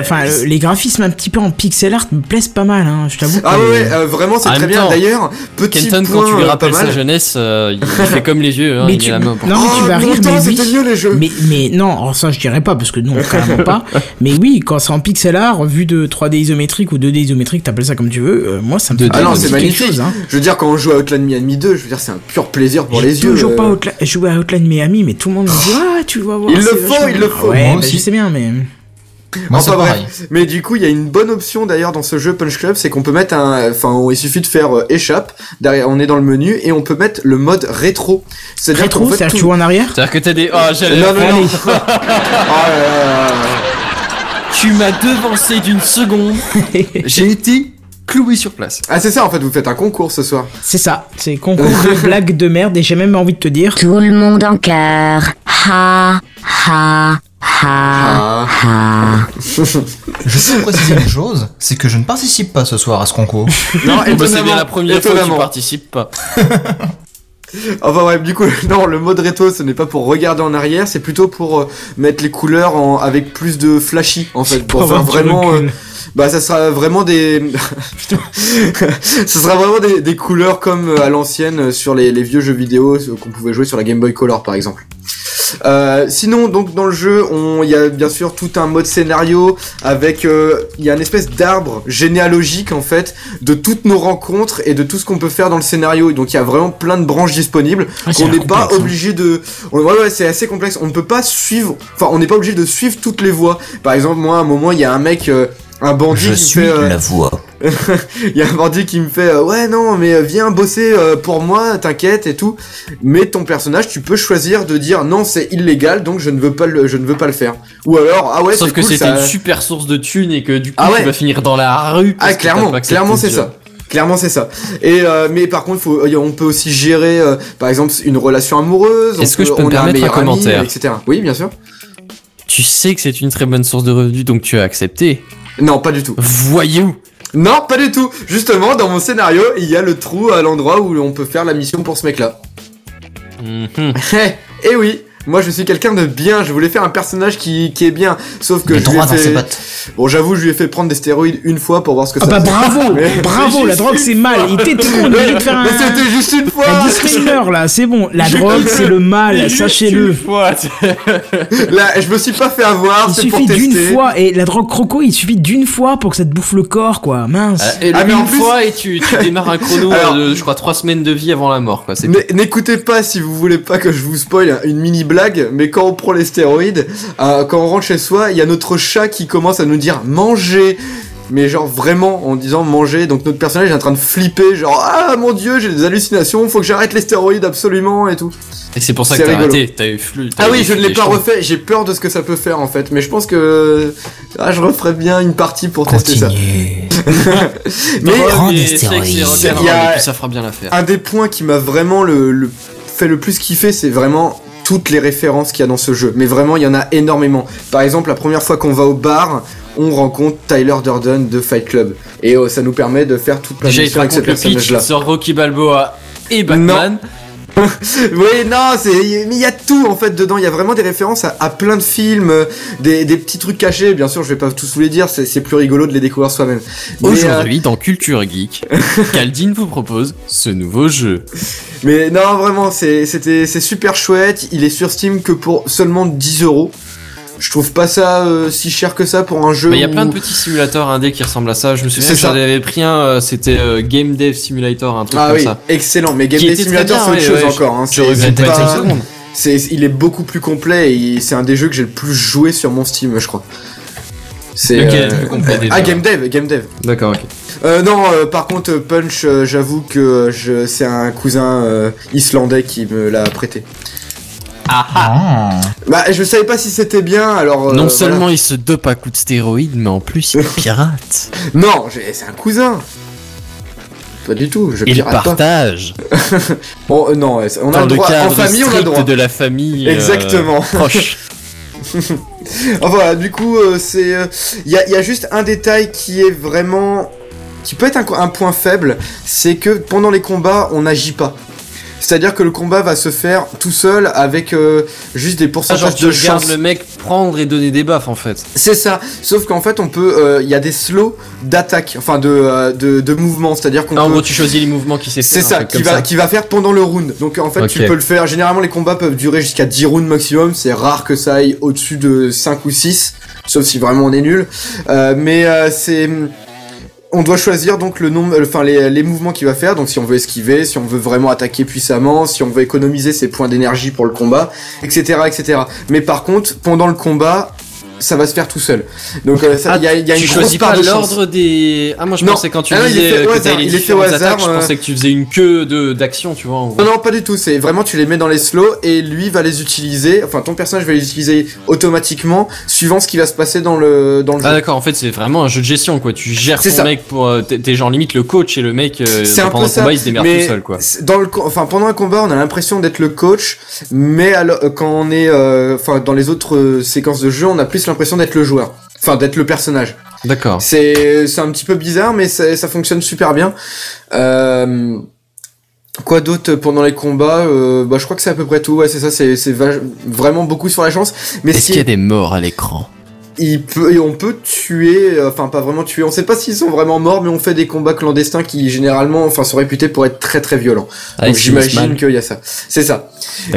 Enfin, les graphismes un petit peu en pixel art me plaisent pas mal, hein. Je t'avoue. Ah ouais, ouais, euh, vraiment, c'est En très bien. D'ailleurs, petit Kenton, point, quand tu lui euh, rappelles sa jeunesse, euh, il fait comme les yeux, hein, Mais il tu- met la main pour- non, mais tu Oh, vas rire, mais oui. mieux les jeux. Mais, mais non, alors ça je dirais pas parce que nous on carrément pas. Mais oui, quand c'est en pixel art, vu de 3D isométrique ou 2D isométrique, t'appelles ça comme tu veux, euh, moi ça me fait 2D. Ah non, quelque c'est chose, magnifique. hein. Je veux dire, quand on joue à Outland Miami 2, je veux dire, c'est un pur plaisir pour les yeux. toujours euh. pas Outla- joué à Outland Miami, mais tout le monde me dit Ah, tu vas voir. Il le c'est faut, vachement il le faut. Ouais, je sais bien, mais. Moi, Enfin c'est bref. Mais du coup, il y a une bonne option d'ailleurs dans ce jeu Punch Club, c'est qu'on peut mettre un, enfin, il suffit de faire euh, échappe. Derrière, on est dans le menu et on peut mettre le mode rétro. C'est-à-dire qu'en Rétro, que tout- tu vois en arrière C'est-à-dire que t'as des. Oh, j'allais. Non, non, non. Là. Tu m'as devancé d'une seconde. J'ai été cloué sur place. Ah, c'est ça en fait, vous faites un concours ce soir. C'est ça, c'est concours de blagues de merde et j'ai même envie de te dire. Tout le monde en cœur. Ha, ha, ha, Ah. ha. Je sais préciser une chose, c'est que je ne participe pas ce soir à ce concours. Non, Bah, c'est bien la première fois que tu participes pas. Enfin bref, du coup, non, le mode rétro, ce n'est pas pour regarder en arrière, c'est plutôt pour euh, mettre les couleurs en, avec plus de flashy, en fait, pour faire vraiment. euh, bah, ça sera vraiment des. Ça sera vraiment des, des couleurs comme euh, à l'ancienne sur les, les vieux jeux vidéo qu'on pouvait jouer sur la Game Boy Color, par exemple. Euh, sinon, donc dans le jeu, on- il y a bien sûr tout un mode scénario avec, euh, il y a une espèce d'arbre généalogique en fait de toutes nos rencontres et de tout ce qu'on peut faire dans le scénario. Et donc il y a vraiment plein de branches disponibles Ah, qu'on n'est pas hein. obligé de. on- Ouais, ouais, c'est assez complexe. On ne peut pas suivre. Enfin, on n'est pas obligé de suivre toutes les voies. Par exemple, moi, à un moment, il y a un mec. euh, un bandit Je qui suis me fait, euh, la voix. il y a un bandit qui me fait euh, ouais non mais euh, viens bosser euh, pour moi t'inquiète et tout mais ton personnage tu peux choisir de dire non c'est illégal donc je ne veux pas le je ne veux pas le faire ou alors ah ouais Sauf c'est que cool, c'était ça- une super source de thunes et que du coup Ah ouais. tu vas finir dans la rue. parce ah clairement clairement c'est ça Clairement c'est ça. Et euh, mais par contre, faut, on peut aussi gérer, euh, par exemple, une relation amoureuse. on Est-ce que je peux me permettre un meilleur ami, commentaire etc. Oui, bien sûr. Tu sais que c'est une très bonne source de revenus donc tu as accepté. Non, pas du tout. Voyou Non, pas du tout. Justement, dans mon scénario, il y a le trou à l'endroit où on peut faire la mission pour ce mec-là. Mhm. Eh, eh oui, moi je suis quelqu'un de bien, je voulais faire un personnage qui, qui est bien, sauf que je lui ai fait... ses. Bon j'avoue, je lui ai fait prendre des stéroïdes une fois pour voir ce que Ah ça bah bravo Mais- Bravo, la drogue c'est mal. Il était trop, on devait te faire un. Mais c'était juste une fois Un disclaimer là, c'est bon. La drogue c'est le mal, sachez-le. Là, je me suis pas fait avoir, Il c'est pour suffit d'une fois, et la drogue croco, il suffit d'une fois pour que ça te bouffe le corps, quoi. Mince. Et Ah, mais une plus- fois et tu, tu démarres un chrono Alors- de je crois 3 semaines de vie avant la mort quoi. C'est N'écoutez pas si vous voulez pas que je vous spoil une mini blague, mais quand on prend les stéroïdes, euh, quand on rentre chez soi, il y a notre chat qui commence à nous dire manger. Mais genre vraiment en disant manger, donc notre personnage est en train de flipper, genre ah mon dieu j'ai des hallucinations, faut que j'arrête les stéroïdes absolument et tout. Et c'est pour ça que t'as arrêté, t'as eu flux. t'as Ah eu oui, je ne l'ai pas choses. refait, j'ai peur de ce que ça peut faire en fait, mais je pense que ah, je referais bien une partie pour tester ça. Continue. Mais Il y a- ça fera bien l'affaire. un des points qui m'a vraiment le, le- fait le plus kiffer, c'est vraiment toutes les références qu'il y a dans ce jeu. Mais vraiment, il y en a énormément. Par exemple, la première fois qu'on va au bar, on rencontre Tyler Durden de Fight Club. Et euh, ça nous permet de faire toute la Déjà mission avec ce personnage-là. sur Rocky Balboa et Batman. Oui, non, c'est, mais il y a tout en fait dedans. Il y a vraiment des références à, à plein de films, euh, des, des petits trucs cachés. Bien sûr, je vais pas tous vous les dire. C'est, c'est plus rigolo de les découvrir soi-même. Mais, euh, Aujourd'hui, dans Culture Geek, Caldine vous propose ce nouveau jeu. Mais non, vraiment, c'est, c'était, c'est super chouette. Il est sur Steam que pour seulement 10 euros. Je trouve pas ça euh, si cher que ça pour un jeu. Il y a plein de petits simulateurs indés qui ressemblent à ça. Je me souviens que j'en avais pris un, euh, c'était euh, Game Dev Simulator, un truc Ah comme oui, ça. excellent. Mais Game très Simulator, c'est autre ouais, chose ouais, encore. Hein. Je regrette pas une seconde. il est beaucoup plus complet et c'est un des jeux que j'ai le plus joué sur mon Steam, je crois. C'est déjà ah Game Dev, Game Dev. D'accord, ok. Euh, non, par contre Punch, j'avoue que c'est un cousin islandais qui me l'a prêté. Ah. Bah je savais pas si c'était bien, alors. euh, non voilà. seulement il se dope à coups de stéroïdes, mais en plus il pirate. Non, c'est un cousin. Pas du tout, je Il pas. partage. Bon, euh, non, on a Dans le le droit. En famille, on a le strict droit. de la famille. euh, Exactement. proche. Enfin, voilà, du coup, euh, c'est. Il y, a, y a juste un détail qui est vraiment. qui peut être un, un point faible, c'est que pendant les combats, on n'agit pas. C'est-à-dire que le combat va se faire tout seul avec euh, juste des Ah, pourcentages genre tu de chance. le mec prendre et donner des baffes en fait. C'est ça. Sauf qu'en fait, on peut. euh, Il y a des slows d'attaque, enfin de, euh, de, de mouvement. C'est-à-dire qu'on Ah, en peut. gros tu choisis les mouvements qui s'est C'est ça, qui va, qui va faire pendant le round. Donc en fait, tu peux le faire. Généralement, les combats peuvent durer jusqu'à 10 rounds maximum. C'est rare que ça aille au-dessus de 5 ou 6. Sauf si vraiment on est nul. Euh, mais euh, c'est. On doit choisir donc le nombre, enfin les, les mouvements qu'il va faire. Donc si on veut esquiver, si on veut vraiment attaquer puissamment, si on veut économiser ses points d'énergie pour le combat, etc., etc. Mais par contre, pendant le combat, ça va se faire tout seul. Donc euh, il y a, il y a Ah, tu une grosse choisis part pas de l'ordre des. Ah moi je Non. pensais quand tu Ah disais que t'avais les différentes attaques, je euh. pensais que tu faisais une queue de d'action, tu vois. En. Non, non, pas du tout. C'est vraiment, tu les mets dans les slows et lui va les utiliser. Enfin, ton personnage va les utiliser automatiquement suivant ce qui va se passer dans le, dans le Ah jeu. d'accord, en fait c'est vraiment un jeu de gestion quoi. Tu gères ton ça. mec pour euh, t'es genre limite le coach et le mec euh, un pendant le combat il se démerde tout seul quoi. dans le, enfin, pendant un combat, on a l'impression d'être le coach, mais alors, euh, quand on est, euh, enfin, dans les autres euh, séquences de jeu, on a plus l'impression d'être le joueur. Enfin, d'être le personnage. D'accord. C'est, c'est un petit peu bizarre, mais ça, ça fonctionne super bien. Euh, quoi d'autre pendant les combats euh, Bah, je crois que c'est à peu près tout. Ouais, c'est ça. C'est, vraiment beaucoup sur la chance. Est-ce qui qu'il y a des morts à l'écran? Il peut, et on peut tuer, euh, enfin pas vraiment tuer, on sait pas s'ils sont vraiment morts, mais on fait des combats clandestins qui généralement, enfin sont réputés pour être très très violents. Ah, Donc j'imagine qu'il y a ça. C'est ça.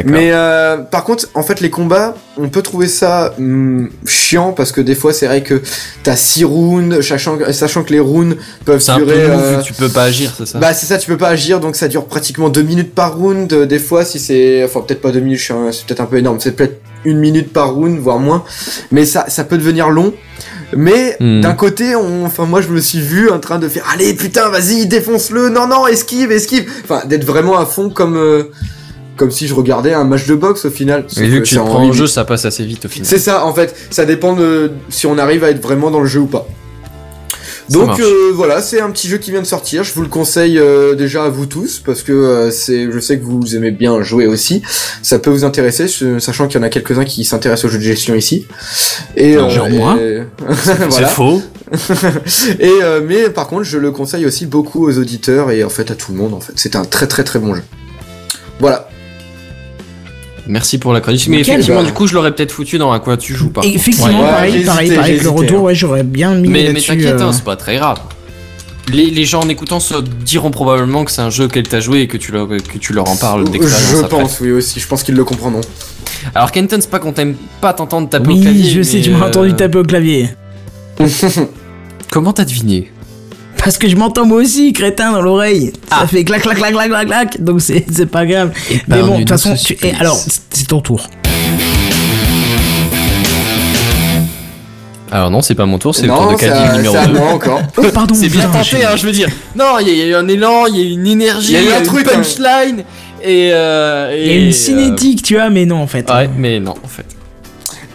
Mais euh, par contre, en fait, les combats, on peut trouver ça hum, chiant parce que des fois, c'est vrai que t'as 6 rounds, sachant, sachant que les rounds peuvent C'est un peu durer. euh, tu peux pas agir, c'est ça? bah c'est ça, tu peux pas agir, donc ça dure pratiquement deux minutes par round. euh, Des fois, si c'est, enfin peut-être pas deux minutes, c'est peut-être un peu énorme, c'est peut-être une minute par round, voire moins. Mais ça, ça peut devenir long. Mais Hmm. d'un côté, on, enfin moi je me suis vu en train de faire, allez putain, vas-y, défonce-le, non non, esquive, esquive. Enfin d'être vraiment à fond comme, euh, comme si je regardais un match de boxe au final. Mais vu que que tu c'est le prends en jeu, ça passe assez vite au final. c'est ça, en fait, ça dépend de si on arrive à être vraiment dans le jeu ou pas. Donc euh, voilà, c'est un petit jeu qui vient de sortir. Je vous le conseille euh, déjà à vous tous parce que euh, c'est, je sais que vous aimez bien jouer aussi. Ça peut vous intéresser, sachant qu'il y en a quelques-uns qui s'intéressent aux jeux de gestion ici. Et Non, genre moi. et- C'est faux. Et euh, mais par contre, je le conseille aussi beaucoup aux auditeurs et en fait à tout le monde. En fait, c'est un très très très bon jeu. Voilà. Merci pour la chronique. Mais Nickel, effectivement, bah. du coup, je l'aurais peut-être foutu dans à quoi tu joues pas. Et effectivement, Ouais, pareil, pareil, pareil, avec le retour, hein. ouais, j'aurais bien mis Mais, mais là-dessus. t'inquiète, euh, hein, c'est pas très grave. Les, les gens en écoutant se diront probablement que c'est un jeu auquel t'as joué et que tu leur, que tu leur en parles d'expérience Je après. pense, oui aussi. Je pense qu'ils le comprendront. Alors Kenton, c'est pas qu'on t'aime pas t'entendre taper au Oui, clavier. je sais, mais, tu m'as euh, entendu taper au clavier. Comment t'as deviné? Parce que je m'entends moi aussi, crétin, dans l'oreille. Ça Ah. fait clac, clac, clac, clac, clac, clac. Donc c'est c'est pas grave. Mais bon, de toute façon, tu... et alors, c'est ton tour. Alors non, c'est pas mon tour, c'est le tour non, de Caddy numéro c'est à 2. moi encore. Oh, pardon. C'est bien tenté, je- hein, je veux dire. Non, il y, a- il y a eu un élan, il y a eu une énergie, Il y a eu un une truc, hein. punchline et, euh, Il y a une euh, cinétique, tu vois, mais non, en fait. Ouais, mais non, en fait.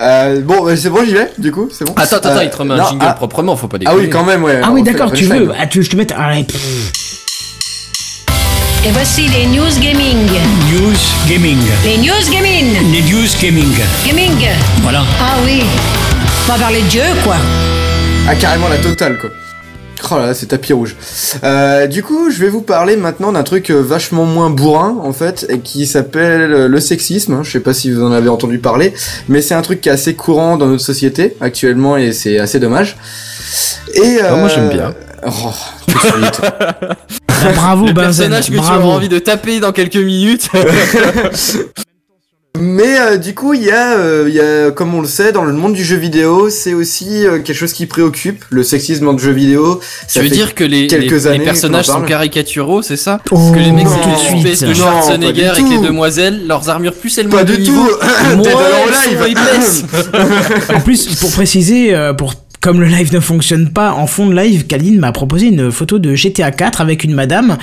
Euh, bon, bah, c'est bon, j'y vais, du coup, c'est bon. Attends, attends, Euh, il te remet un jingle ah, proprement, faut pas Ah déconner. oui, quand même, ouais. Ah on oui, d'accord, tu veux. Ah, tu veux que je te mette. Ah, pff. Et voici les news gaming. News Gaming. Les news gaming. Les News Gaming. Gaming. Voilà. Ah oui. Pas parler de Dieu, quoi. Ah, carrément la totale, quoi. Oh là, là, c'est tapis rouge. Euh, du coup, je vais vous parler maintenant d'un truc euh, vachement moins bourrin en fait, et qui s'appelle euh, le sexisme. Je sais pas si vous en avez entendu parler, mais c'est un truc qui est assez courant dans notre société actuellement et c'est assez dommage. Et Ah, moi, j'aime euh, bien. Oh, tout de suite. Bravo, Le Benzen. personnage que tu auras envie de taper dans quelques minutes. Mais euh, du coup, il y a, euh, il y a, comme on le sait, dans le monde du jeu vidéo, c'est aussi euh, quelque chose qui préoccupe le sexisme dans le jeu vidéo. tu Ça veux fait dire que les, quelques les, années les personnages sont caricaturaux, c'est ça Oh, Parce que les mecs c'est une espèce de Schwarzenegger avec les demoiselles, leurs armures plus elles Pas du niveau, tout. En plus, pour préciser, euh, pour comme le live ne fonctionne pas, en fond de live, Kaline m'a proposé une photo de GTA 4 avec une madame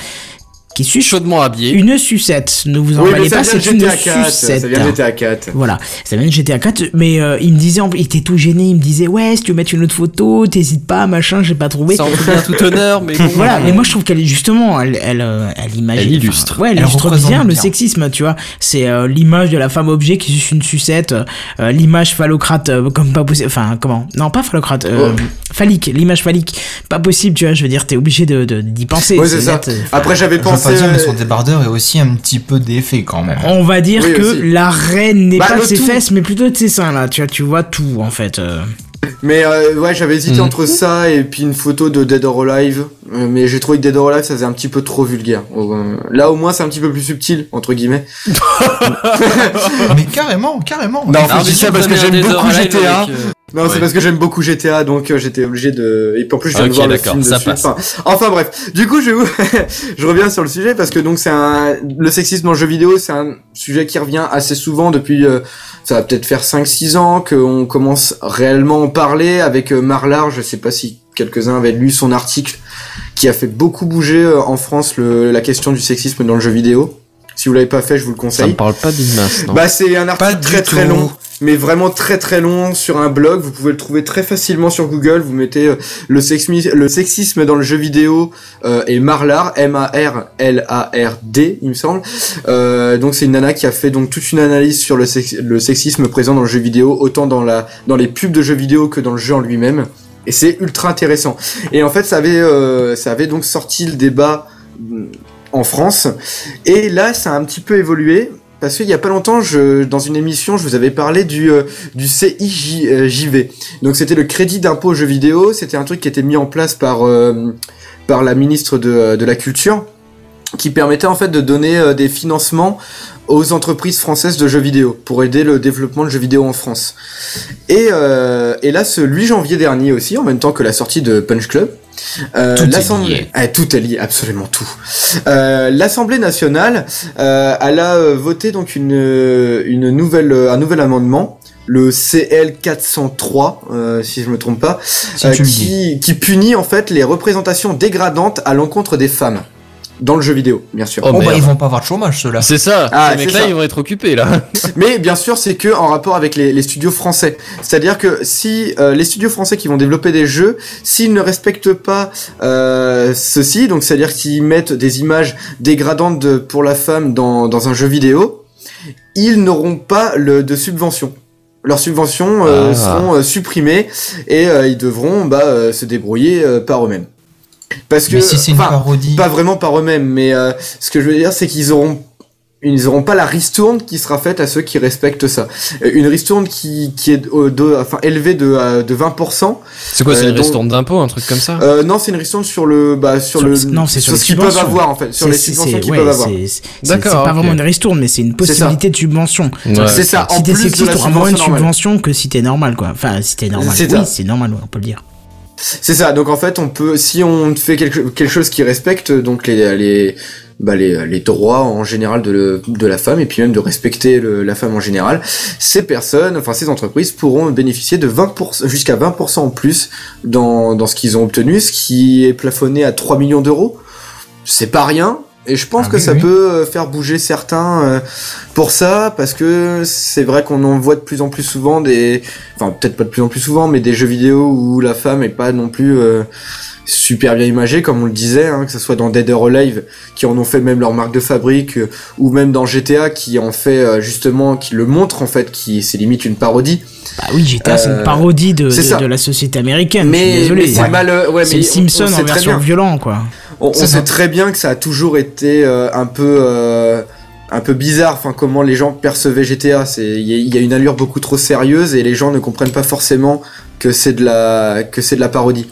qui suce Chaudement habillé. une sucette. Ne vous Oui, mais emballez ça pas, c'est une GTA 4. sucette. Ça vient de GTA 4. Voilà, ça vient de GTA 4, mais euh, il me disait, en- il était tout gêné, il me disait, ouais, si tu veux mettre une autre photo, t'hésites pas, machin, j'ai pas trouvé. Sans tout bien tout honneur, mais bon. Voilà, mais moi je trouve qu'elle est justement, elle, elle, euh, elle imagine. Elle illustre. ouais, elle, Elle illustre bien le bien. sexisme, tu vois. C'est euh, l'image de la femme objet qui suce une sucette, euh, l'image phallocrate euh, comme pas possible. Enfin, comment? Non, pas phallocrate, euh, Oh. phallique, l'image phallique. Pas possible, tu vois, je veux dire, t'es obligé de, de- d'y penser. Ouais, c'est ça. net, Après, j'avais pensé. Pas dire, mais euh, son débardeur est aussi un petit peu défait quand même. On va dire Oui, que aussi. la reine n'est Bah, pas de ses tout. fesses, mais plutôt de ses seins, là. Tu vois, tu vois tout, en fait. Euh. Mais euh, ouais, j'avais hésité Mhm. entre ça et puis une photo de Dead or Alive. Euh, mais j'ai trouvé que Dead or Alive, ça faisait un petit peu trop vulgaire. Euh, là, au moins, c'est un petit peu plus subtil, entre guillemets. mais carrément, carrément. Non, en fait, je dis ça si parce que j'aime beaucoup GTA. avec, euh, Non, Ouais. c'est parce que j'aime beaucoup GTA, donc euh, j'étais obligé de. Et puis en plus, je viens Ok, de voir le film ça dessus. passe. Enfin, enfin bref. Du coup, je, vous- je reviens sur le sujet parce que donc c'est un le sexisme le jeu vidéo, c'est un sujet qui revient assez souvent depuis. euh, ça va peut-être faire 5-6 ans qu'on commence réellement à en parler avec euh, Marlar. Je sais pas si quelques-uns avaient lu son article qui a fait beaucoup bouger euh, en France la question du sexisme dans le jeu vidéo. Si vous l'avez pas fait, je vous le Ça conseille. me parle pas d'une masse, non Bah c'est un article très très long, mais vraiment très très long sur un blog. Vous pouvez le trouver très facilement sur Google. Vous mettez euh, le, sexmi- le sexisme dans le jeu vidéo euh, et Marlar, M-A-R-L-A-R-D, il me semble. Euh, donc c'est une nana qui a fait donc toute une analyse sur le, sex- le sexisme présent dans le jeu vidéo, autant dans la dans les pubs de jeux vidéo que dans le jeu en lui-même. Et c'est ultra intéressant. Et en fait, ça avait euh, ça avait donc sorti le débat mm, en France. Et là, ça a un petit peu évolué. Parce qu'il y a pas longtemps, dans une émission, je vous avais parlé du, euh, CIJV. Donc c'était le crédit d'impôt jeux vidéo. C'était un truc qui était mis en place par, euh, par la ministre de, euh, de la Culture, qui permettait en fait de donner euh, des financements aux entreprises françaises de jeux vidéo pour aider le développement de jeux vidéo en France. Et, euh, et là, ce 8 janvier dernier aussi, en même temps que la sortie de Punch Club, euh, Tout est l'Assemblée- lié. Ah, tout est lié, absolument tout. Euh, L'Assemblée nationale, euh, elle a euh, voté donc une, euh, une nouvelle, euh, un nouvel amendement, le CL 403, euh, si je me trompe pas, Si euh, qui, qui punit en fait les représentations dégradantes à l'encontre des femmes dans le jeu vidéo, bien sûr. Oh, Oh, bah, ils vont pas avoir de chômage, ceux-là. C'est ça, Ah, ces mecs-là, ça. ils vont être occupés là. Mais bien sûr, c'est que en rapport avec les, les studios français. C'est-à-dire que si euh, les studios français qui vont développer des jeux, s'ils ne respectent pas euh, ceci, donc c'est-à-dire qu'ils mettent des images dégradantes de- pour la femme dans, dans un jeu vidéo, ils n'auront pas le, de subvention. Leurs subventions euh, Ah. seront euh, supprimées et euh, ils devront bah, euh, se débrouiller euh, par eux-mêmes. Parce que, Mais si c'est une enfin, parodie. pas vraiment par eux-mêmes, mais euh, ce que je veux dire, c'est qu'ils auront ils auront pas la ristourne qui sera faite à ceux qui respectent ça. Euh, Une ristourne qui, qui est euh, de, enfin, élevée de, euh, de 20%. C'est quoi, c'est Euh, une ristourne d'impôt, un truc comme ça? Euh, non, c'est une ristourne sur le, bah, sur, Sur- le, non, c'est sur les ce qu'ils peuvent avoir, en fait, sur C'est- les subventions qu'ils ouais, peuvent avoir. c'est- c'est- D'accord, pas vraiment une ristourne, mais c'est une possibilité de subvention. Ouais. C'est ça, en si t'es sexiste, t'auras moins de subvention que si t'es normal, quoi. Enfin, si t'es normal. C'est Oui, ça. c'est normal, on peut le dire. C'est ça. Donc en fait, on peut, si on fait quelque, quelque chose qui respecte donc les les bah les, les droits en général de, de la femme et puis même de respecter la femme en général, ces personnes, enfin ces entreprises pourront bénéficier de 20% jusqu'à 20% en plus dans dans ce qu'ils ont obtenu, ce qui est plafonné à 3 millions d'euros. C'est pas rien. Et je pense Ah que oui, ça oui. peut euh, faire bouger certains euh, pour ça, parce que c'est vrai qu'on en voit de plus en plus souvent des, enfin peut-être pas de plus en plus souvent, mais des jeux vidéo où la femme est pas non plus euh, super bien imagé, comme on le disait, hein, que ce soit dans Dead or Alive, qui en ont fait même leur marque de fabrique, ou même dans GTA, qui en fait justement, qui le montre en fait, qui c'est limite une parodie. Bah oui, GTA, c'est une parodie de, de, la société américaine. Mais, mais c'est mal, euh, ouais, c'est mais Simpson en version violent, quoi. On, sait très bien que ça a toujours été euh, un peu euh, un peu bizarre, enfin comment les gens percevaient GTA. C'est il y, y a une allure beaucoup trop sérieuse et les gens ne comprennent pas forcément que c'est de la que c'est de la parodie.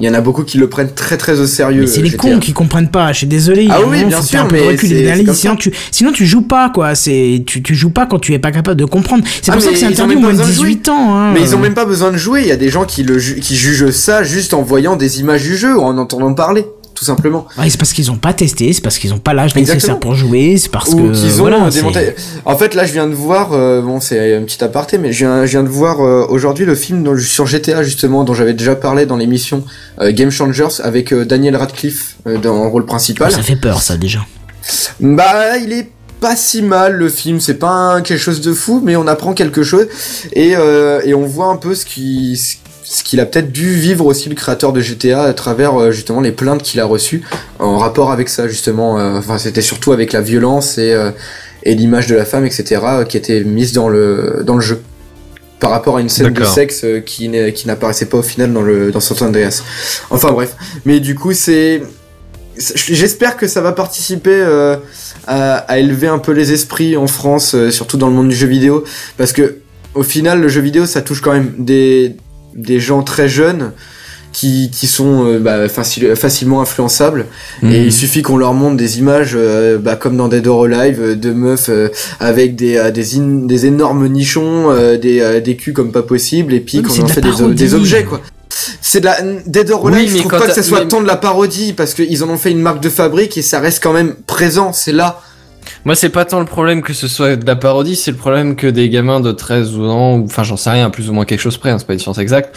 Il y en a beaucoup qui le prennent très très au sérieux. C'est les cons qui comprennent pas. Je suis désolé. Ah oui, bien sûr, mais recul Sinon tu, sinon tu joues pas, quoi. C'est, tu, tu joues pas quand tu es pas capable de comprendre. C'est Ah, pour ça que c'est interdit au moins de besoin de 18 ans, hein. Mais ils ont même pas besoin de jouer. Il y a des gens qui le qui jugent ça juste en voyant des images du jeu ou en entendant parler, tout simplement. Ouais, c'est parce qu'ils ont pas testé, c'est parce qu'ils ont pas l'âge nécessaire pour jouer, c'est parce ou que. qu'ils ont voilà, c'est- démonté. En fait, là, je viens de voir, euh, bon, c'est un petit aparté, mais je viens, je viens de voir euh, aujourd'hui le film dont- sur GTA justement, dont j'avais déjà parlé dans l'émission euh, Game Changers avec Daniel Radcliffe dans le rôle principal. Ça fait peur, ça, déjà. Bah, il est pas si mal le film, c'est pas un- quelque chose de fou, mais on apprend quelque chose et, euh, et on voit un peu ce qui ce qu'il a peut-être dû vivre aussi le créateur de GTA à travers euh, justement les plaintes qu'il a reçues en rapport avec ça justement. euh, Enfin, c'était surtout avec la violence et euh, et l'image de la femme, etc., qui était mise dans le dans le jeu par rapport à une scène de sexe qui n'apparaissait pas au final dans le dans San Andreas. Enfin bref, mais du coup c'est c'est- j'espère que ça va participer euh, à, à élever un peu les esprits en France, euh, surtout dans le monde du jeu vidéo, parce que au final le jeu vidéo ça touche quand même des des gens très jeunes qui, qui sont euh, bah, facile- facilement influençables. Mhm. et il suffit qu'on leur montre des images euh, bah, comme dans Dead or Alive euh, de meufs euh, avec des, des, in- des énormes nichons des, des culs comme pas possible et puis qu'on en de fait des, objets quoi. C'est de la Dead or Oui, Alive je trouve pas que ça soit mais- tant de la parodie parce qu'ils en ont fait une marque de fabrique et ça reste quand même présent c'est là Moi, c'est pas tant le problème que ce soit de la parodie, c'est le problème que des gamins de 13 ans, enfin, j'en sais rien, plus ou moins quelque chose près, hein, c'est pas une science exacte,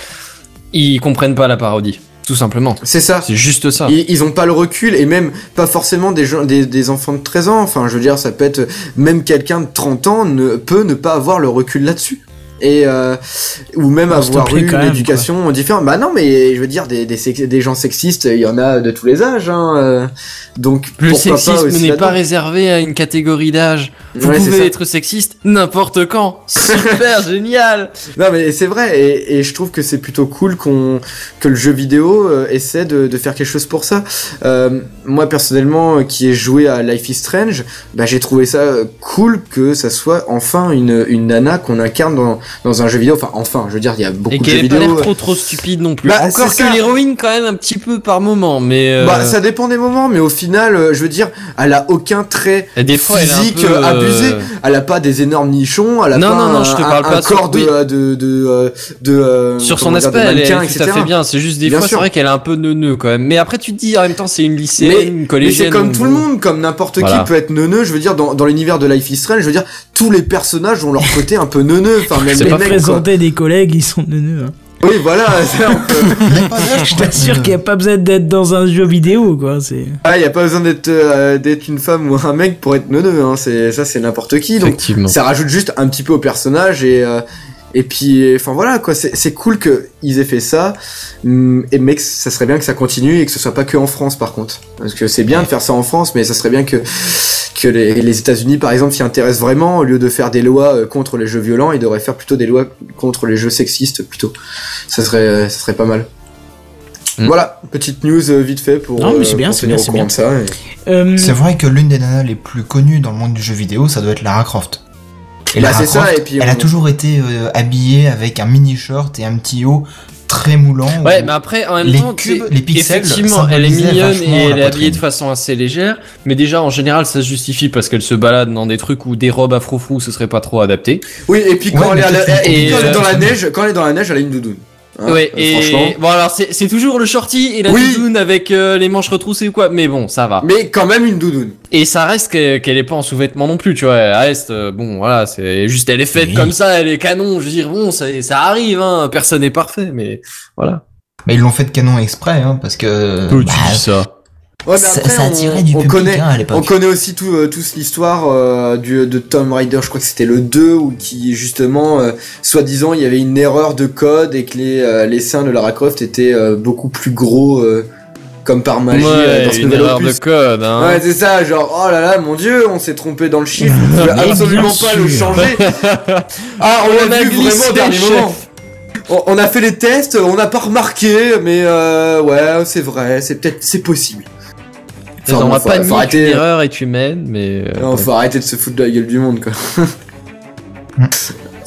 ils comprennent pas la parodie. Tout simplement. c'est ça C'est juste ça. Ils, ils ont pas le recul et même pas forcément des gens, des, des enfants de 13 ans. Enfin, je veux dire, ça peut être même quelqu'un de 30 ans ne peut ne pas avoir le recul là-dessus. Et euh, ou même On avoir eu une éducation différente. Bah non, mais je veux dire des, des, des gens sexistes, il y en a de tous les âges. Hein, euh, donc Le sexisme n'est pas réservé à une catégorie d'âge. Vous Ouais, pouvez être sexiste n'importe quand. Super génial. Non mais c'est vrai et, et je trouve que c'est plutôt cool qu'on que le jeu vidéo euh, essaie de, de faire quelque chose pour ça. Euh, moi personnellement euh, qui ai joué à Life is Strange, bah, j'ai trouvé ça cool que ça soit enfin une, une nana qu'on incarne dans, dans un jeu vidéo. Enfin enfin, je veux dire il y a beaucoup Et de jeux qu'elle vidéo. l'air trop trop stupide non plus. Bah, Encore que l'héroïne quand même un petit peu par moment, mais euh, Bah ça dépend des moments, mais au final, euh, je veux dire, elle a aucun trait et des fois elle est un physique peu, euh, abusé. Elle a pas des énormes nichons, elle a Non, pas non, non, un, je te un- parle un pas sur- corps de, oui. de de de, Sur son comment dire, aspect, elle est, tout à fait bien. C'est juste des Bien fois, c'est vrai qu'elle est un peu neuneux quand même. Mais après, tu te dis en même temps, c'est une lycéenne, Mais, une mais collégienne. c'est comme tout le monde, comme n'importe Voilà. qui peut être neuneux. Je veux dire, dans, dans l'univers de Life is Strange, je veux dire, tous les personnages ont leur côté un peu neuneux. Enfin, même C'est pas. Présenter des collègues, ils sont neuneux. Hein. Oui, voilà. ça, on peut- Il Je t'assure qu'il n'y a pas besoin d'être dans un jeu vidéo, quoi. C'est. Ah, y a pas besoin d'être euh, d'être une femme ou un mec pour être neuneux. Hein. C'est ça, c'est n'importe qui. Donc, Effectivement. ça rajoute juste un petit peu au personnage et euh, et puis enfin voilà quoi c'est cool que ils aient fait ça Hum, et mais que ça serait bien que ça continue et que ce soit pas que en France par contre parce que c'est bien de faire ça en France mais ça serait bien que que les, les États-Unis par exemple s'y intéressent vraiment au lieu de faire des lois euh, contre les jeux violents ils devraient faire plutôt des lois contre les jeux sexistes plutôt ça serait euh, ça serait pas mal Mm. Voilà, petite news euh, vite fait pour, Non, mais c'est bien, c'est bien, c'est bien. et- Euh, C'est vrai que l'une des nanas les plus connues dans le monde du jeu vidéo, ça doit être Lara Croft. Et Bah, Lara c'est ça, Croft, et puis elle on- a toujours été euh, habillée avec un mini short et un petit haut très moulant. Ouais, mais après, en même les temps, cubes, les pixels effectivement, elle est mignonne et elle est habillée de façon assez légère. Mais déjà, en général, ça se justifie parce qu'elle se balade dans des trucs où des robes à froufrou, ce serait pas trop adapté. Oui, et puis quand Ouais, elle est, et quand elle est dans la neige, quand elle est dans la neige, elle a une doudoune. Hein, ouais, euh, et bon, alors c'est c'est toujours le shorty et la Oui. doudoune avec euh, les manches retroussées ou quoi. Mais bon, ça va. Mais quand même une doudoune. Et ça reste qu'elle qu'elle est pas en sous-vêtements non plus, tu vois. Elle reste, euh, bon, voilà, c'est juste, elle est faite Oui. comme ça, elle est canon. Je veux dire, bon, ça, ça arrive, hein. Personne n'est parfait, mais voilà. Mais ils l'ont fait de canon exprès, hein, parce que. bah, ça? Ouais, mais Ça- après, ça on- attirait du on public, connaît, hein, à l'époque. On connaît aussi tout, euh, tous l'histoire euh, du- de Tomb Raider, je crois que c'était le 2, où qui justement, euh, soi-disant, il y avait une erreur de code et que les, euh, les seins de Lara Croft étaient euh, beaucoup plus gros, euh, comme par magie euh, dans ce une nouvel erreur opus. de code, hein. Ouais, c'est ça, genre, oh là là, mon dieu, on s'est trompé dans le chiffre, pouvait bien absolument pas le changer. Ah, on On l'a a vu vraiment au dernier moment. On, on a fait les tests, on n'a pas remarqué, mais euh, ouais, c'est vrai, c'est peut-être, c'est possible. On va faut- pas arrêter. erreur humaine, mais. euh, Non, faut arrêter de se foutre de la gueule du monde, quoi.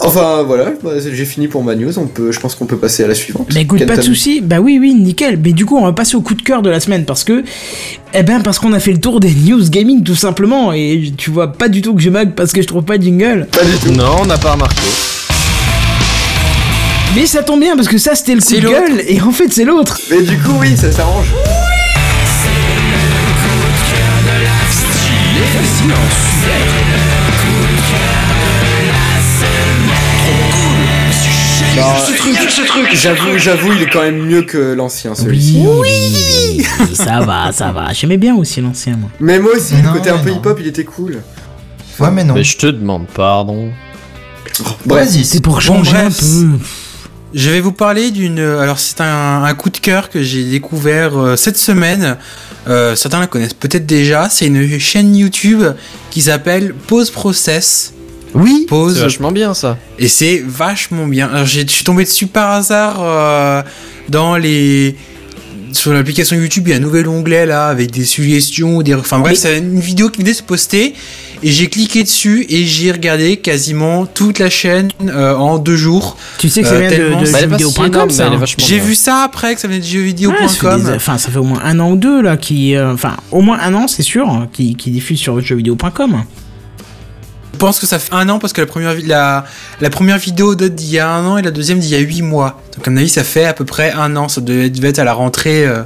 enfin, voilà, bah, j'ai fini pour ma news, on peut, je pense qu'on peut passer à la suivante. Bah écoute, pas de soucis. Bah oui, oui, nickel. Mais du coup, on va passer au coup de cœur de la semaine parce que, eh ben, parce qu'on a fait le tour des news gaming tout simplement. Et tu vois pas du tout que je mag parce que je trouve pas de jingle. Pas du tout. Non, on n'a pas remarqué. Mais ça tombe bien parce que ça c'était le coup de gueule et en fait c'est l'autre. Mais du coup, oui, ça s'arrange. J'avoue, j'avoue, il est quand même mieux que l'ancien, celui-ci. Oui, ça va, ça va. J'aimais bien aussi l'ancien, moi. Mais moi aussi, Non, le côté un peu non. hip-hop, il était cool. Ouais, mais non. Mais je te demande pardon. Vas-y, C'est pour Bon, changer un peu. Je vais vous parler d'une. Alors, c'est un, un coup de cœur que j'ai découvert euh, cette semaine. Euh, certains la connaissent peut-être déjà. C'est une chaîne YouTube qui s'appelle Pause Process. Oui. C'est vachement bien ça. Et c'est vachement bien. Alors, je suis tombé dessus par hasard euh, dans les. Sur l'application YouTube, il y a un nouvel onglet là avec des suggestions, des. Enfin bref, Mais- c'est une vidéo qui venait de se poster et j'ai cliqué dessus et j'ai regardé quasiment toute la chaîne euh, en deux jours. Tu sais que ça Euh, vient tellement- de, de Bah, si jeuxvideo.com elle est hein. J'ai vu ça après que ça venait de jeuxvideo.com. des- enfin, ça fait au moins un an ou deux là qui, euh, enfin, au moins un an c'est sûr, qui, qui diffuse sur jeuxvideo.com. Je pense que ça fait un an parce que la première, la, la première vidéo date d'il y a un an et la deuxième d'il y a huit mois. Donc à mon avis, ça fait à peu près un an. Ça devait devait être à la rentrée euh,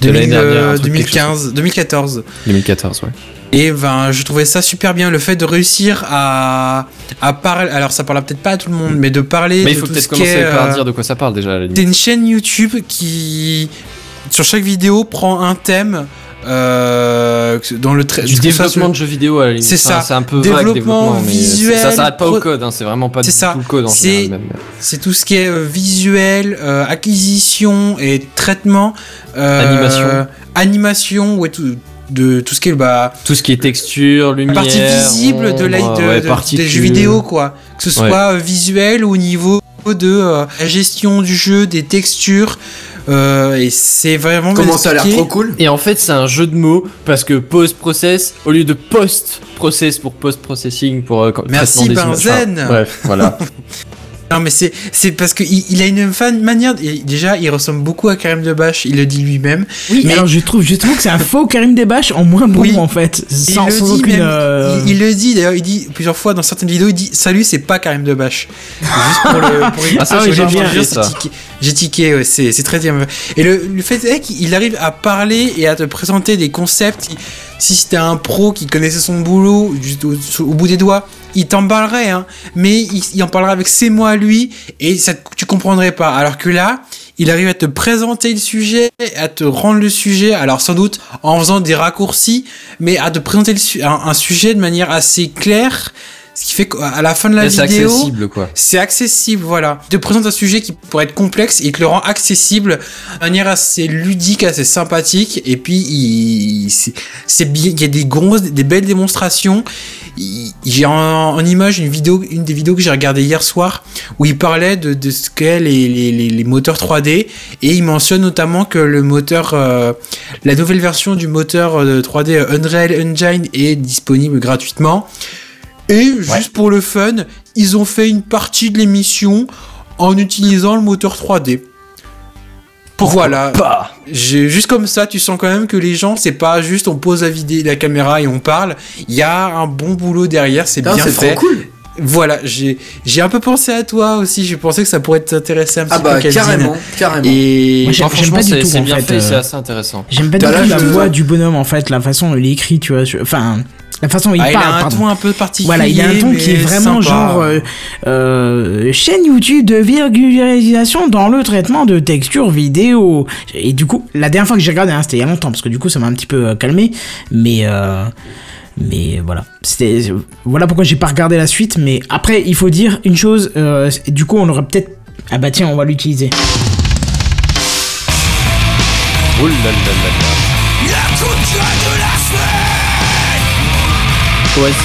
De l'année 2000, dernière, euh, un truc, quelque 2015, 2014. 2014, ouais. Et ben, je trouvais ça super bien, le fait de réussir à, à parler. Alors, ça parlera peut-être pas à tout le monde, mais de parler. Mais il faut peut-être commencer par euh, dire de quoi ça parle déjà. C'est une chaîne YouTube qui, sur chaque vidéo, prend un thème. Euh, dans le Du développement de jeux vidéo à la limite. C'est Enfin, ça. C'est un peu Développement vague, développement mais visuel, Ça s'arrête pas au code, hein, c'est vraiment pas du ça. tout le code en C'est- général. C'est tout ce qui est euh, visuel, euh, acquisition et traitement. euh, Animation. Animation, ouais, tout, de tout ce qui est bah, Tout ce qui est texture, la lumière. partie visible de la, de- ouais, de- des jeux vidéo, quoi. Que ce soit euh, visuel ou au niveau de euh, la gestion du jeu, des textures. euh, et c'est vraiment comment ça a l'air trop cool. Et en fait, c'est un jeu de mots parce que post-process, au lieu de post-process pour post-processing, pour euh, quand- Merci. Benzen. Enfin, bref, voilà. Non mais c'est c'est parce que il, il a une fan manière déjà il ressemble beaucoup à Karim Debache, il le dit lui-même. Oui, Mais- alors je trouve, je trouve que c'est un faux Karim Debache en moins bon Oui. en fait, il sans, le sans dit aucune. même, euh, il, il le dit d'ailleurs, il dit plusieurs fois dans certaines vidéos, il dit salut c'est pas Karim Debache. Juste pour le pour Ah, ça, j'ai bien ça. tiqué. J'ai tiqué, ouais, c'est c'est très bien. Et le, le fait est qu'il arrive à parler et à te présenter des concepts. qui- si c'était un pro qui connaissait son boulot au, bout des doigts, il t'en hein. Mais il, en parlerait avec ses mots à lui et ça, tu comprendrais pas. Alors que là, il arrive à te présenter le sujet, à te rendre le sujet, alors sans doute en faisant des raccourcis, mais à te présenter un sujet de manière assez claire, ce qui fait qu'à la fin de la Mais c'est vidéo, accessible, quoi. c'est accessible, voilà. Il te présente un sujet qui pourrait être complexe et il te le rend accessible de manière assez ludique, assez sympathique. Et puis, il, c'est, y a des grosses, des belles démonstrations. J'ai en, en image une vidéo, une des vidéos que j'ai regardé hier soir où il parlait de, de ce qu'est les, les, les, les moteurs 3D et il mentionne notamment que le moteur, euh, la nouvelle version du moteur euh, 3D Unreal Engine est disponible gratuitement. Et juste pour le fun, ils ont fait une partie de l'émission en utilisant le moteur 3D. voilà. J'ai- Juste comme ça, tu sens quand même que les gens, c'est pas juste on pose la vidéo, la caméra et on parle. Il y a un bon boulot derrière, c'est bien c'est fait. trop cool. Voilà, j'ai j'ai un peu pensé à toi aussi. J'ai pensé que ça pourrait t'intéresser un petit Ah bah peu, carrément, carrément. Et j'aime- pas du c'est tout, c'est bien fait, fait, euh, c'est assez intéressant. J'aime pas T'as du tout la voix du bonhomme en fait, la façon dont il est écrit, tu vois. Enfin, La façon dont il Ah, il parle, a un pardon. ton un peu particulier. Voilà, il a un ton qui est vraiment sympa. genre euh, euh, chaîne YouTube de virgulisation dans le traitement de textures vidéo. Et du coup, la dernière fois que j'ai regardé, hein, c'était il y a longtemps parce que du coup, ça m'a un petit peu euh, calmé. Mais euh, mais voilà, c'était voilà pourquoi j'ai pas regardé la suite. Mais après, il faut dire une chose. euh, du coup, on aurait peut-être ah bah tiens, on va l'utiliser. Oh là là là là. Oasis,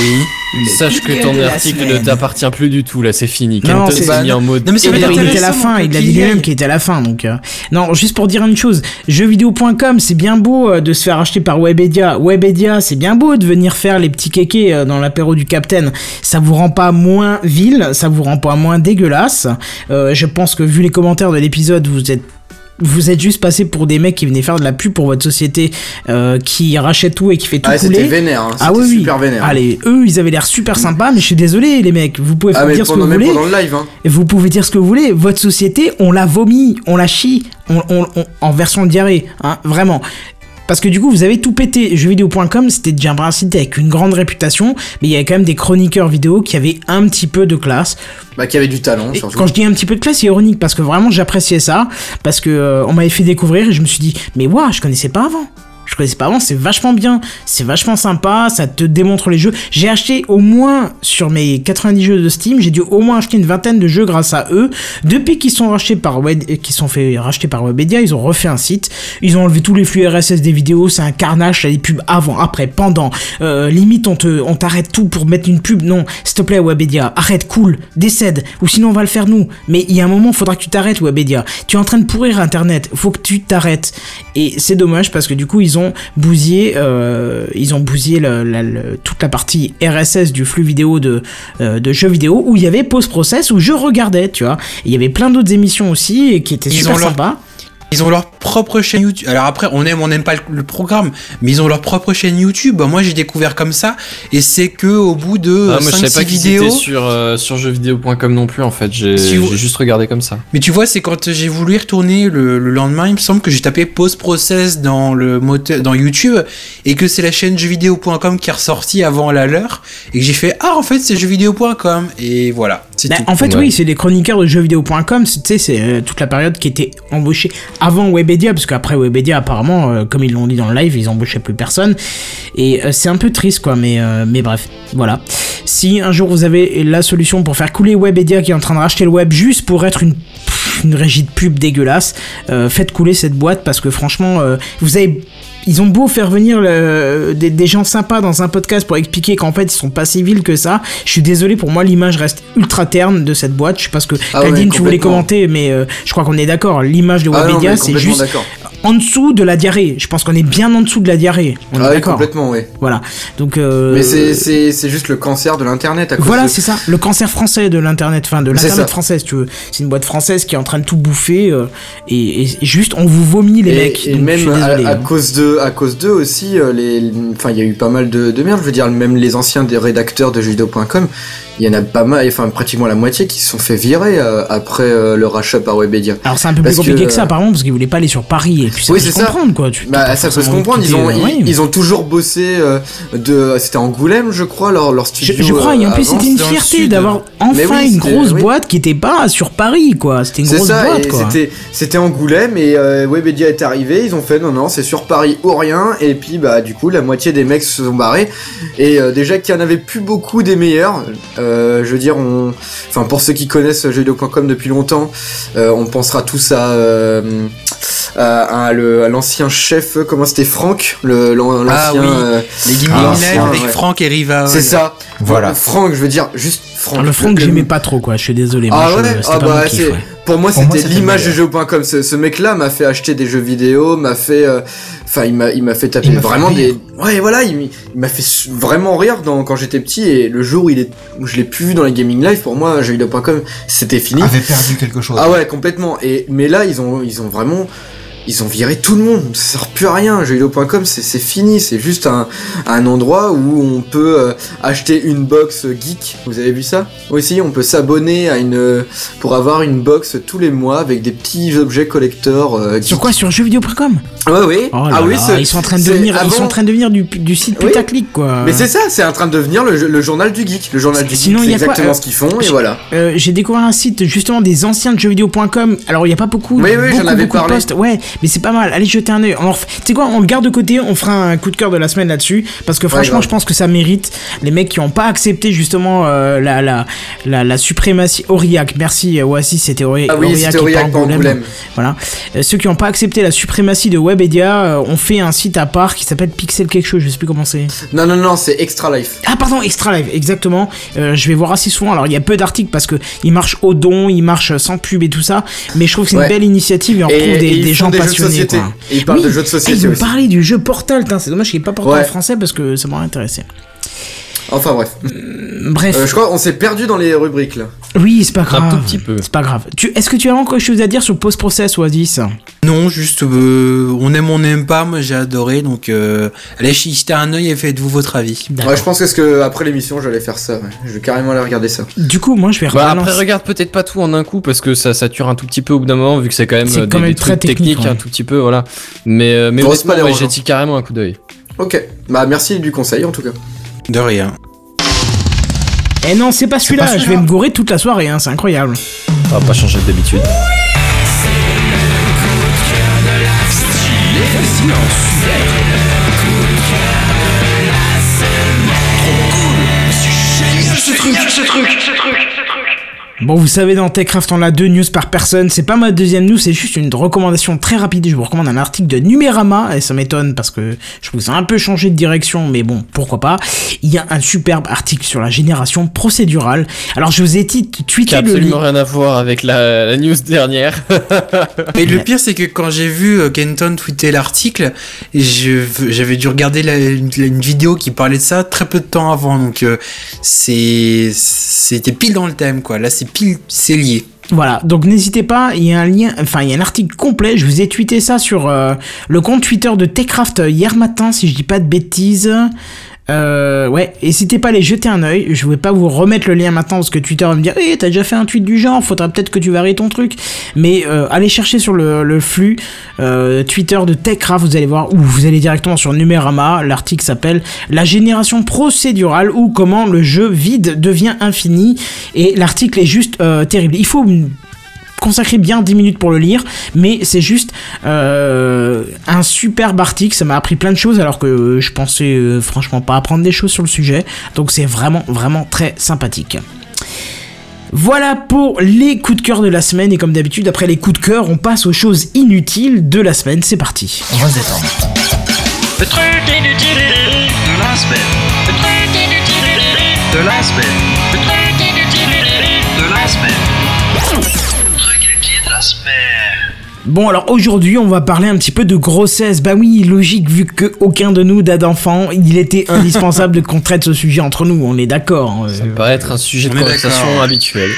Oui. sache que ton article ne t'appartient plus du tout, là c'est fini. Non, c'est- mis en mode. Non, mais ça va Il était à la fin, il a dit lui-même qu'il était à la fin, donc euh, non, juste pour dire une chose, jeuxvideo.com, c'est bien beau euh, de se faire acheter par Webedia. Webedia, c'est bien beau de venir faire les petits kékés euh, dans l'apéro du Capitaine. Ça vous rend pas moins vil, ça vous rend pas moins dégueulasse. Euh, je pense que vu les commentaires de l'épisode, vous êtes vous êtes juste passé pour des mecs qui venaient faire de la pub pour votre société, euh, qui rachète tout et qui fait tout Ah, couler. c'était vénère. Hein. Ah oui, oui. super vénère. Allez, eux, ils avaient l'air super sympas, mais je suis désolé, les mecs. Vous pouvez Ah, dire ce que vous voulez. le live, hein. Et Vous pouvez dire ce que vous voulez, votre société, on la vomit, on la chie, on, on- on- en version diarrhée, hein, vraiment. Parce que du coup, vous avez tout pété. Jeuxvideo.com, c'était déjà un site avec une grande réputation, mais il y avait quand même des chroniqueurs vidéo qui avaient un petit peu de classe. Bah, qui avait du talent, Et surtout. quand je dis un petit peu de classe, c'est ironique parce que vraiment j'appréciais ça, parce que euh, on m'avait fait découvrir et je me suis dit, mais waouh, je connaissais pas avant. Je connaissais pas avant, c'est vachement bien, c'est vachement sympa, ça te démontre les jeux. J'ai acheté au moins sur mes 90 jeux de Steam, j'ai dû au moins acheter une vingtaine de jeux grâce à eux. Depuis qu'ils sont rachetés par Web, qu'ils sont par Webedia, ils ont refait un site, ils ont enlevé tous les flux RSS des vidéos, c'est un carnage, t'as des pubs avant, après, pendant. Euh, limite on te, on t'arrête tout pour mettre une pub. Non, s'il te plaît Webedia, arrête, cool, décède, ou sinon on va le faire nous. Mais il y a un moment, faudra que tu t'arrêtes Webedia. Tu es en train de pourrir Internet, faut que tu t'arrêtes. Et c'est dommage parce que du coup ils ont bousillé, euh, ils ont bousillé la- toute la partie RSS du flux vidéo de, euh, de jeux vidéo où il y avait Post Process où je regardais, tu vois. Il y avait plein d'autres émissions aussi et qui étaient Ils super leur- sympas. Ils ont leur propre chaîne YouTube. Alors après, on aime, on n'aime pas le, le programme, mais ils ont leur propre chaîne YouTube. Moi, j'ai découvert comme ça, et c'est que au bout de Ah, moi je 5 savais pas vidéos. sur, euh, sur jeuxvideo.com non plus en fait, j'ai Si vous- j'ai juste regardé comme ça. Mais tu vois, c'est quand j'ai voulu y retourner le, le lendemain, il me semble que j'ai tapé post process dans le moteur, dans YouTube, et que c'est la chaîne jeuxvideo.com qui est ressortie avant la leur, et que j'ai fait ah en fait c'est jeuxvideo.com, et voilà, Bah, en fait, Ouais. oui, c'est des chroniqueurs de jeuxvideo.com. c'est- Tu sais, c'est euh, toute la période qui était embauchée avant Webedia, parce qu'après Webedia, apparemment, euh, comme ils l'ont dit dans le live, ils embauchaient plus personne. Et euh, c'est un peu triste, quoi. Mais, mais bref, voilà. Si un jour vous avez la solution pour faire couler Webedia qui est en train de racheter le web juste pour être une pff, une régie de pub dégueulasse, faites couler cette boîte parce que franchement, vous avez ils ont beau faire venir le- des, des gens sympas dans un podcast pour expliquer qu'en fait ils sont pas si vils que ça. Je suis désolé, pour moi l'image reste ultra terne de cette boîte. Je sais pas ce que Ah ouais, tu voulais commenter, mais euh, je crois qu'on est d'accord. L'image de Ah Webedia c'est juste. En dessous de la diarrhée. Je pense qu'on est bien en dessous de la diarrhée. On est Ah oui, complètement, oui. Voilà. Donc. euh, Mais c'est- juste le cancer de l'internet à cause voilà, de- c'est ça, le cancer français de l'internet, enfin de l'internet ça. français, si tu veux. C'est une boîte française qui est en train de tout bouffer euh, et, et juste on vous vomit les et, mecs. et Donc, même à, désolé, à hein. cause de à cause d'eux aussi euh, les enfin il y a eu pas mal de, de merde je veux dire même les anciens des rédacteurs de jeuxvideo.com il y en a pas mal enfin pratiquement la moitié qui se sont fait virer euh, après euh, le rachat par Webedia Alors c'est un peu plus Parce compliqué que, que, ça apparemment parce qu'ils voulaient pas aller sur Paris et puis ça Oui, peut c'est se ça. comprendre quoi. Tu, bah ça peut se comprendre ils ont euh, ils, ont toujours bossé euh, de c'était Angoulême je crois leur leur Je, studio je crois, et en plus c'était une fierté d'avoir enfin oui, une grosse oui. boîte qui était pas sur Paris quoi. C'était une grosse ça, boîte quoi. c'était c'était Angoulême et Webedia est arrivé, ils ont fait non non c'est sur Paris ou rien et puis bah du coup la moitié des mecs se sont barrés et déjà qu'il y en avait plus beaucoup des meilleurs, je veux dire on, enfin pour ceux qui connaissent jeuxvideo.com depuis longtemps, euh, on pensera tous à euh, à, à le- à l'ancien chef, comment c'était Franck, le Ah l'ancien. oui. euh, Les Ah, avec ouais. Franck et Riva. c'est ça. Voilà. Franck, je veux dire juste Franck. Alors, le Franck j'aimais pas trop quoi. Je suis désolé. Ah moi, je- ouais, c'était ah pas bah mon kiff, c'est ouais. Pour moi c'était l'image le de jeux.com. Ce, ce mec-là m'a fait acheter des jeux vidéo, m'a fait, euh, enfin il m'a il m'a fait taper fait vraiment des, ouais voilà, il, m'a fait vraiment rire dans quand j'étais petit et le jour où il est, où je l'ai plus vu dans la gaming live, pour moi jeuxvideo.com c'était fini. avait perdu quelque chose. Ah ouais complètement. Et mais là ils ont ils ont vraiment ils ont viré tout le monde, ça sert plus à rien. Jeuxvideo.com, c'est c'est fini, c'est juste un, un endroit où on peut euh, acheter une box geek. Vous avez vu ça? Aussi, on peut s'abonner à une euh, pour avoir une box tous les mois avec des petits objets collector. euh, Sur quoi? Sur jeuxvideo.com Ouais, oui. Oh ah oui, ils sont en train de devenir, ils sont en train de devenir du, du site Oui. putaclic quoi. Mais c'est ça, c'est en train de devenir le, le journal du geek. Le journal du Sinon, geek, il y c'est a quoi, exactement euh, ce qu'ils font, et voilà. Euh, j'ai découvert un site justement des anciens de jeuxvideo.com. Alors il y a pas beaucoup, Oui, oui, beaucoup, avais beaucoup de parlé. posts. Ouais, mais c'est pas mal. Allez jeter un œil. Ref- Tu sais quoi, on le garde de côté. On fera un coup de cœur de la semaine là-dessus parce que franchement, je pense que ça mérite. Les mecs qui ont pas accepté justement euh, la, la la la suprématie Aurillac. Merci Oasis, c'était Auri- Ah oui, Aurillac Aurillac, pas pas Angoulême. Angoulême. Voilà. Euh, ceux qui ont pas accepté la suprématie de Webedia euh, ont fait un site à part qui s'appelle Pixel quelque chose. Je sais plus comment c'est. Non, non, non, c'est Extra Life. Ah pardon, Extra Live, exactement. Euh, je vais voir assez souvent. Alors il y a peu d'articles parce que il marche au don, il marche sans pub et tout ça. Mais je trouve que c'est Ouais. une belle initiative et on Et- retrouve des, ils gens des de passionnés. société. Et ils parlent de jeux de société Ah, ils me aussi. parlaient du jeu Portal. C'est dommage qu'il n'y ait pas Portal Ouais. en français parce que ça m'aurait intéressé. Enfin bref. Bref, Euh, je crois qu'on s'est perdu dans les rubriques là. oui, c'est pas grave. Un tout petit peu. C'est pas grave. Tu, Est-ce que tu as encore quelque chose à dire sur Post Process Oasis? Non, juste euh, on aime, on n'aime pas. Moi, j'ai adoré. Donc, euh, allez jeter un œil et faites-vous votre avis. Ouais, je pense que, que après l'émission, j'allais faire ça. ouais. Je vais carrément aller regarder ça. Du coup, moi je vais Bah, après, regarde peut-être pas tout en un coup parce que ça sature un tout petit peu au bout d'un moment vu que c'est quand même C'est quand des, même des très trucs technique, techniques ouais. un tout petit peu, voilà. Mais, euh, mais pas honnêtement, ouais, dérangeant. j'ai carrément un coup d'œil. Ok. Bah merci du conseil en tout cas. De rien. Eh non, c'est pas celui-là. je vais me gourer toute la soirée. Hein, c'est incroyable. On va pas changer d'habitude. Bon, vous savez, dans TechCraft, on a deux news par personne. C'est pas ma deuxième news, c'est juste une recommandation très rapide. Je vous recommande un article de Numérama, et ça m'étonne parce que je trouve que ça a un peu changé de direction, mais bon, pourquoi pas. Il y a un superbe article sur la génération procédurale. Alors, je vous ai Qui tweeté le absolument rien à voir avec la, la news dernière. Mais le pire, c'est que quand j'ai vu euh, Kenton tweeter l'article, j'avais dû regarder la- une, une vidéo qui parlait de ça très peu de temps avant. Donc, euh, c'est c'était pile dans le thème, quoi. Là, c'est pile, c'est. Voilà, donc n'hésitez pas, il y a un lien, enfin il y a un article complet, je vous ai tweeté ça sur euh, le compte Twitter de Techcraft euh, hier matin, si je dis pas de bêtises. Euh, ouais, n'hésitez pas à aller jeter un oeil. Je vais pas vous remettre le lien maintenant parce que Twitter va me dire, eh, t'as déjà fait un tweet du genre, faudra peut-être que tu varies ton truc. Mais euh, allez chercher sur le, le flux euh, Twitter de Techcraft, vous allez voir, ou vous allez directement sur Numérama. L'article s'appelle La génération procédurale ou comment le jeu vide devient infini. Et l'article est juste euh, terrible. Il faut consacrer bien 10 minutes pour le lire, mais c'est juste euh, un superbe article, ça m'a appris plein de choses alors que je pensais euh, franchement pas apprendre des choses sur le sujet, donc c'est vraiment vraiment très sympathique. Voilà pour les coups de cœur de la semaine et comme d'habitude après les coups de cœur on passe aux choses inutiles de la semaine, c'est parti. On va se détendre. Le truc inutile de la semaine. Le truc inutile de la semaine. Le truc inutile de la semaine. Bon alors aujourd'hui on va parler un petit peu de grossesse. Bah oui, logique vu que aucun de nous n'a d'enfant, il était indispensable qu'on traite ce sujet entre nous, on est d'accord. hein. Ça paraît être un sujet de conversation habituel.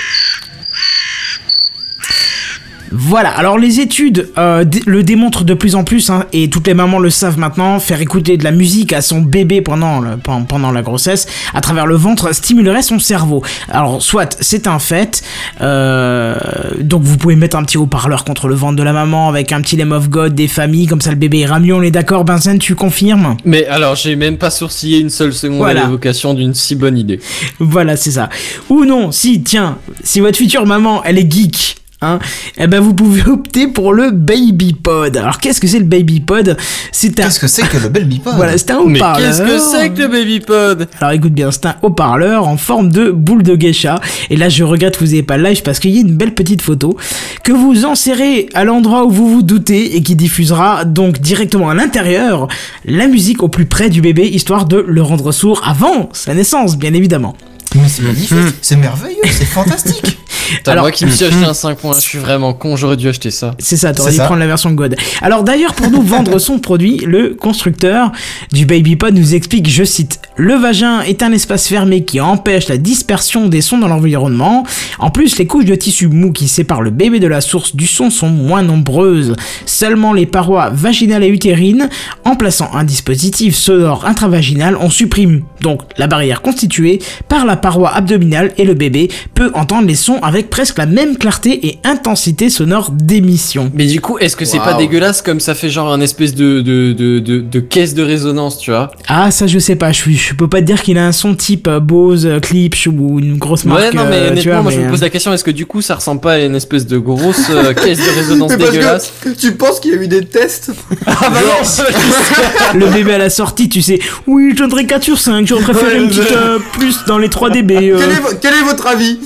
Voilà, alors les études euh, le démontrent de plus en plus, hein, et toutes les mamans le savent maintenant, faire écouter de la musique à son bébé pendant, le- pen- pendant la grossesse, à travers le ventre, stimulerait son cerveau. Alors, soit c'est un fait, euh, donc vous pouvez mettre un petit haut-parleur contre le ventre de la maman avec un petit Lame of God des familles, comme ça le bébé ira mieux, on est d'accord, Benzen, tu confirmes? Mais alors, j'ai même pas sourcillé une seule seconde Voilà. à l'évocation d'une si bonne idée. Voilà, c'est ça. Ou non, si, tiens, si votre future maman, elle est geek, hein, eh ben vous pouvez opter pour le Baby Pod. Alors qu'est-ce que c'est le Baby Pod? C'est un... Qu'est-ce que c'est que le bel bipod Voilà, c'est un haut-parleur. qu'est-ce que c'est que le baby pod? Alors écoute bien, c'est un haut-parleur en forme de boule de geisha. Et là, je regrette que vous n'ayez pas le live parce qu'il y a une belle petite photo que vous insérez à l'endroit où vous vous doutez et qui diffusera donc directement à l'intérieur la musique au plus près du bébé, histoire de le rendre sourd avant sa naissance, bien évidemment. Mais c'est magnifique, c'est merveilleux, c'est fantastique. Alors- moi qui me suis acheté un 5 points, je suis vraiment con, j'aurais dû acheter ça. C'est ça, t'aurais dû ça. prendre la version God. Alors d'ailleurs, pour nous vendre son produit, le constructeur du BabyPod nous explique, je cite, Le vagin est un espace fermé qui empêche la dispersion des sons dans l'environnement. En plus, les couches de tissu mou qui séparent le bébé de la source du son sont moins nombreuses. Seulement les parois vaginales et utérines. En plaçant un dispositif sonore intravaginal, on supprime donc la barrière constituée par la paroi abdominale et le bébé peut entendre les sons avec presque la même clarté et intensité sonore d'émission. Mais du coup, est-ce que c'est pas dégueulasse comme ça fait genre un espèce de, de, de, de, de caisse de résonance, tu vois? Ah ça je sais pas, je, suis- je peux pas te dire qu'il a un son type euh, Bose, euh, Klipsch ou une grosse marque. Ouais, non, mais euh, honnêtement, vois, moi je me pose la question, est-ce que du coup ça ressemble pas à une espèce de grosse euh, caisse de résonance Mais parce dégueulasse? que tu penses qu'il y a eu des tests? Ah bah non euh, le bébé à la sortie, tu sais, oui je donnerais 4 sur 5, j'aurais préféré Ouais, une petite euh, plus dans les 3 dB. euh. quel, est, vo- quel est votre avis?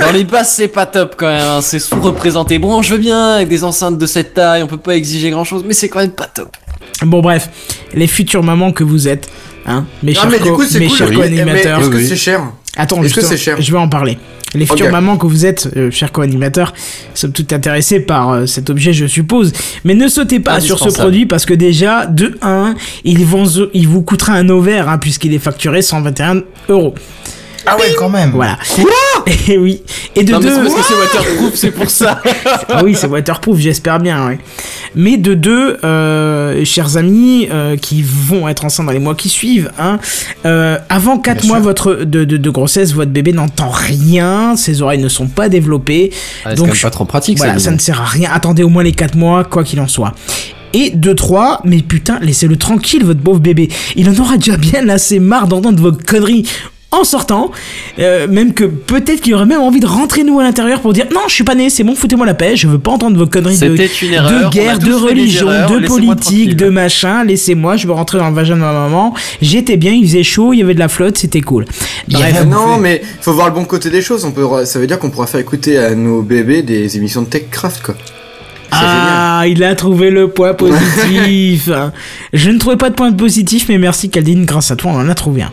Dans les basses, c'est pas top quand même, hein, c'est sous-représenté. Bon, je veux bien, avec des enceintes de cette taille, on peut pas exiger grand chose, mais c'est quand même pas top. Bon bref, les futures mamans que vous êtes, hein, mes chers, cool. co-animateurs. mais Est-ce que c'est cher Attends, Est-ce que c'est cher je vais en parler. Les futures mamans que vous êtes, euh, chers co-animateurs, sommes toutes intéressées par euh, cet objet, je suppose. Mais ne sautez pas sur ce produit parce que déjà, de 1, il, vont, il vous coûtera un ovaire hein, puisqu'il est facturé 121 euros. Ah ouais, quand même. Voilà. Et oui. Et de Non, mais c'est deux, parce que c'est waterproof, c'est pour ça. ah oui, c'est waterproof, j'espère bien, ouais. Mais de deux, euh, chers amis, euh, qui vont être enceintes dans les mois qui suivent, hein, euh, avant 4 Bien mois sûr. votre, de, de, de grossesse, votre bébé n'entend rien, ses oreilles ne sont pas développées. Ah, c'est Donc, quand même pas trop pratique, voilà, ça. ça ne sert à rien. Attendez au moins les 4 mois, quoi qu'il en soit. Et de 3, mais putain, laissez-le tranquille, votre pauvre bébé. Il en aura déjà bien assez marre d'entendre vos conneries en sortant. Euh, même que peut-être qu'il aurait même envie de rentrer nous à l'intérieur pour dire non, je suis pas né, c'est bon, foutez-moi la paix, je veux pas entendre vos conneries de, C'était une erreur. de guerre, de religion, erreurs, de politique, de machin. Laissez-moi, je veux rentrer dans le vagin de ma maman. J'étais bien, il faisait chaud, il y avait de la flotte, c'était cool. Bref. Non mais faut voir le bon côté des choses. On peut, ça veut dire qu'on pourra faire écouter à nos bébés des émissions de TechCraft quoi. Ah, il a trouvé le point positif. Je ne trouvais pas de point positif, mais merci Caldine, grâce à toi, on en a trouvé un.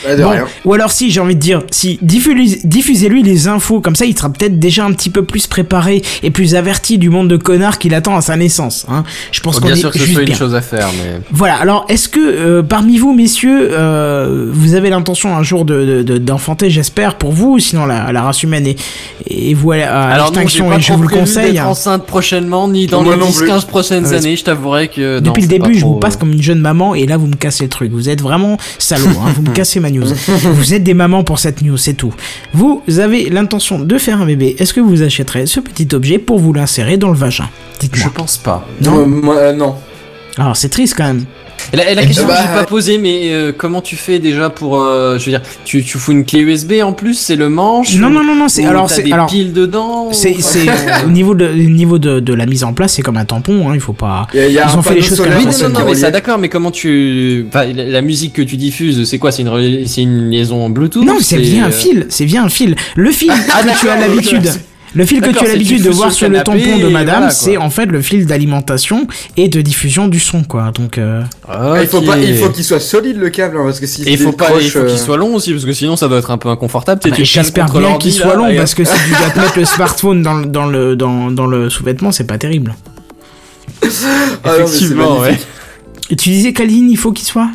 Génial. Bah, de Bon, rien. ou alors si j'ai envie de dire, si diffuse- diffusez-lui les infos, comme ça il sera peut-être déjà un petit peu plus préparé et plus averti du monde de connards qu'il attend à sa naissance. Hein. Je pense qu'on bien est sûr que ce juste soit une chose à faire, mais. Voilà, alors est-ce que euh, parmi vous, messieurs, euh, vous avez l'intention un jour de, de- de- d'enfanter, j'espère, pour vous, sinon la, la race humaine est, est vouée à Alors non, j'ai l'extinction pas et je vous le conseille. hein. enceinte prochainement, ni dans Moi les non plus. 10-15 prochaines années, je t'avouerai que. non, Depuis le début, je vous passe euh, comme une jeune maman et là vous me cassez le truc. Vous êtes vraiment salaud, hein, vous me cassez ma news. vous êtes des mamans pour cette news, c'est tout. Vous avez l'intention de faire un bébé. Est-ce que vous achèterez ce petit objet pour vous l'insérer dans le vagin? Je pense pas. Non? Euh, moi, euh, non. Alors c'est triste quand même. Et la, et la question ben, que j'ai bah, pas posée, mais euh, comment tu fais déjà pour, euh, je veux dire, tu, tu fous une clé USB en plus, c'est le manche Non ou- non non non, c'est alors c'est des alors piles dedans c'est au niveau de au niveau de, de la mise en place, c'est comme un tampon. Hein, il faut pas. Il y a, y a Ils ont fait les choses comme ça, non, non, mais ça d'accord, mais comment tu. La, la musique que tu diffuses, c'est quoi C'est une, c'est une liaison Bluetooth Non, c'est via un euh, fil, c'est via un fil. Le fil que tu as l'habitude. Le fil que tu as l'habitude tu de voir sur le tampon de madame, voilà, c'est en fait le fil d'alimentation et de diffusion du son, quoi. Donc, euh, Ah, Il faut pas, il faut qu'il soit solide le câble hein, parce que si il faut pas, il faut euh, qu'il soit long aussi, parce que sinon ça doit être un peu inconfortable. bah, j'espère bien qu'il soit long parce que si tu dois te mettre le smartphone dans, le- dans le, dans, dans le sous-vêtement, c'est pas terrible. ah non, Effectivement, ouais. Et tu disais, Kaline, il faut qu'il soit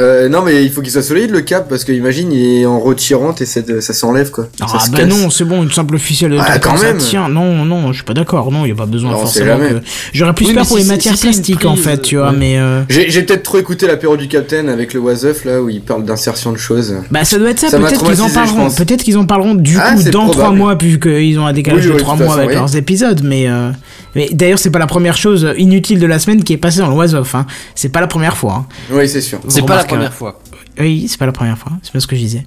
Euh, non mais il faut qu'il soit solide le câble parce que imagine il est en retirant et ça, ça s'enlève quoi. Ah, ça se bah casse. non, c'est bon, une simple ficelle de Ah, quand ça même. tient. Non, non, je suis pas d'accord. Non, il y a pas besoin Non, forcément que. J'aurais plus Oui, peur pour si les matières plastiques, en fait, tu vois, ouais. mais. euh, J'ai peut-être trop écouté l'apéro du Capitaine avec le Wasoff là où il parle d'insertion de choses. Bah ça doit être ça, peut-être qu'ils en parleront, peut-être qu'ils en parleront du Ah, coup dans trois mois vu qu'ils ont un décalage Oui, de trois mois avec leurs épisodes, mais, euh, mais d'ailleurs c'est pas la première chose inutile de la semaine qui est passée dans le Was Off, hein. c'est pas la première fois. hein. Oui c'est sûr. C'est pas la. Première fois. Oui, c'est pas la première fois, c'est pas ce que je disais.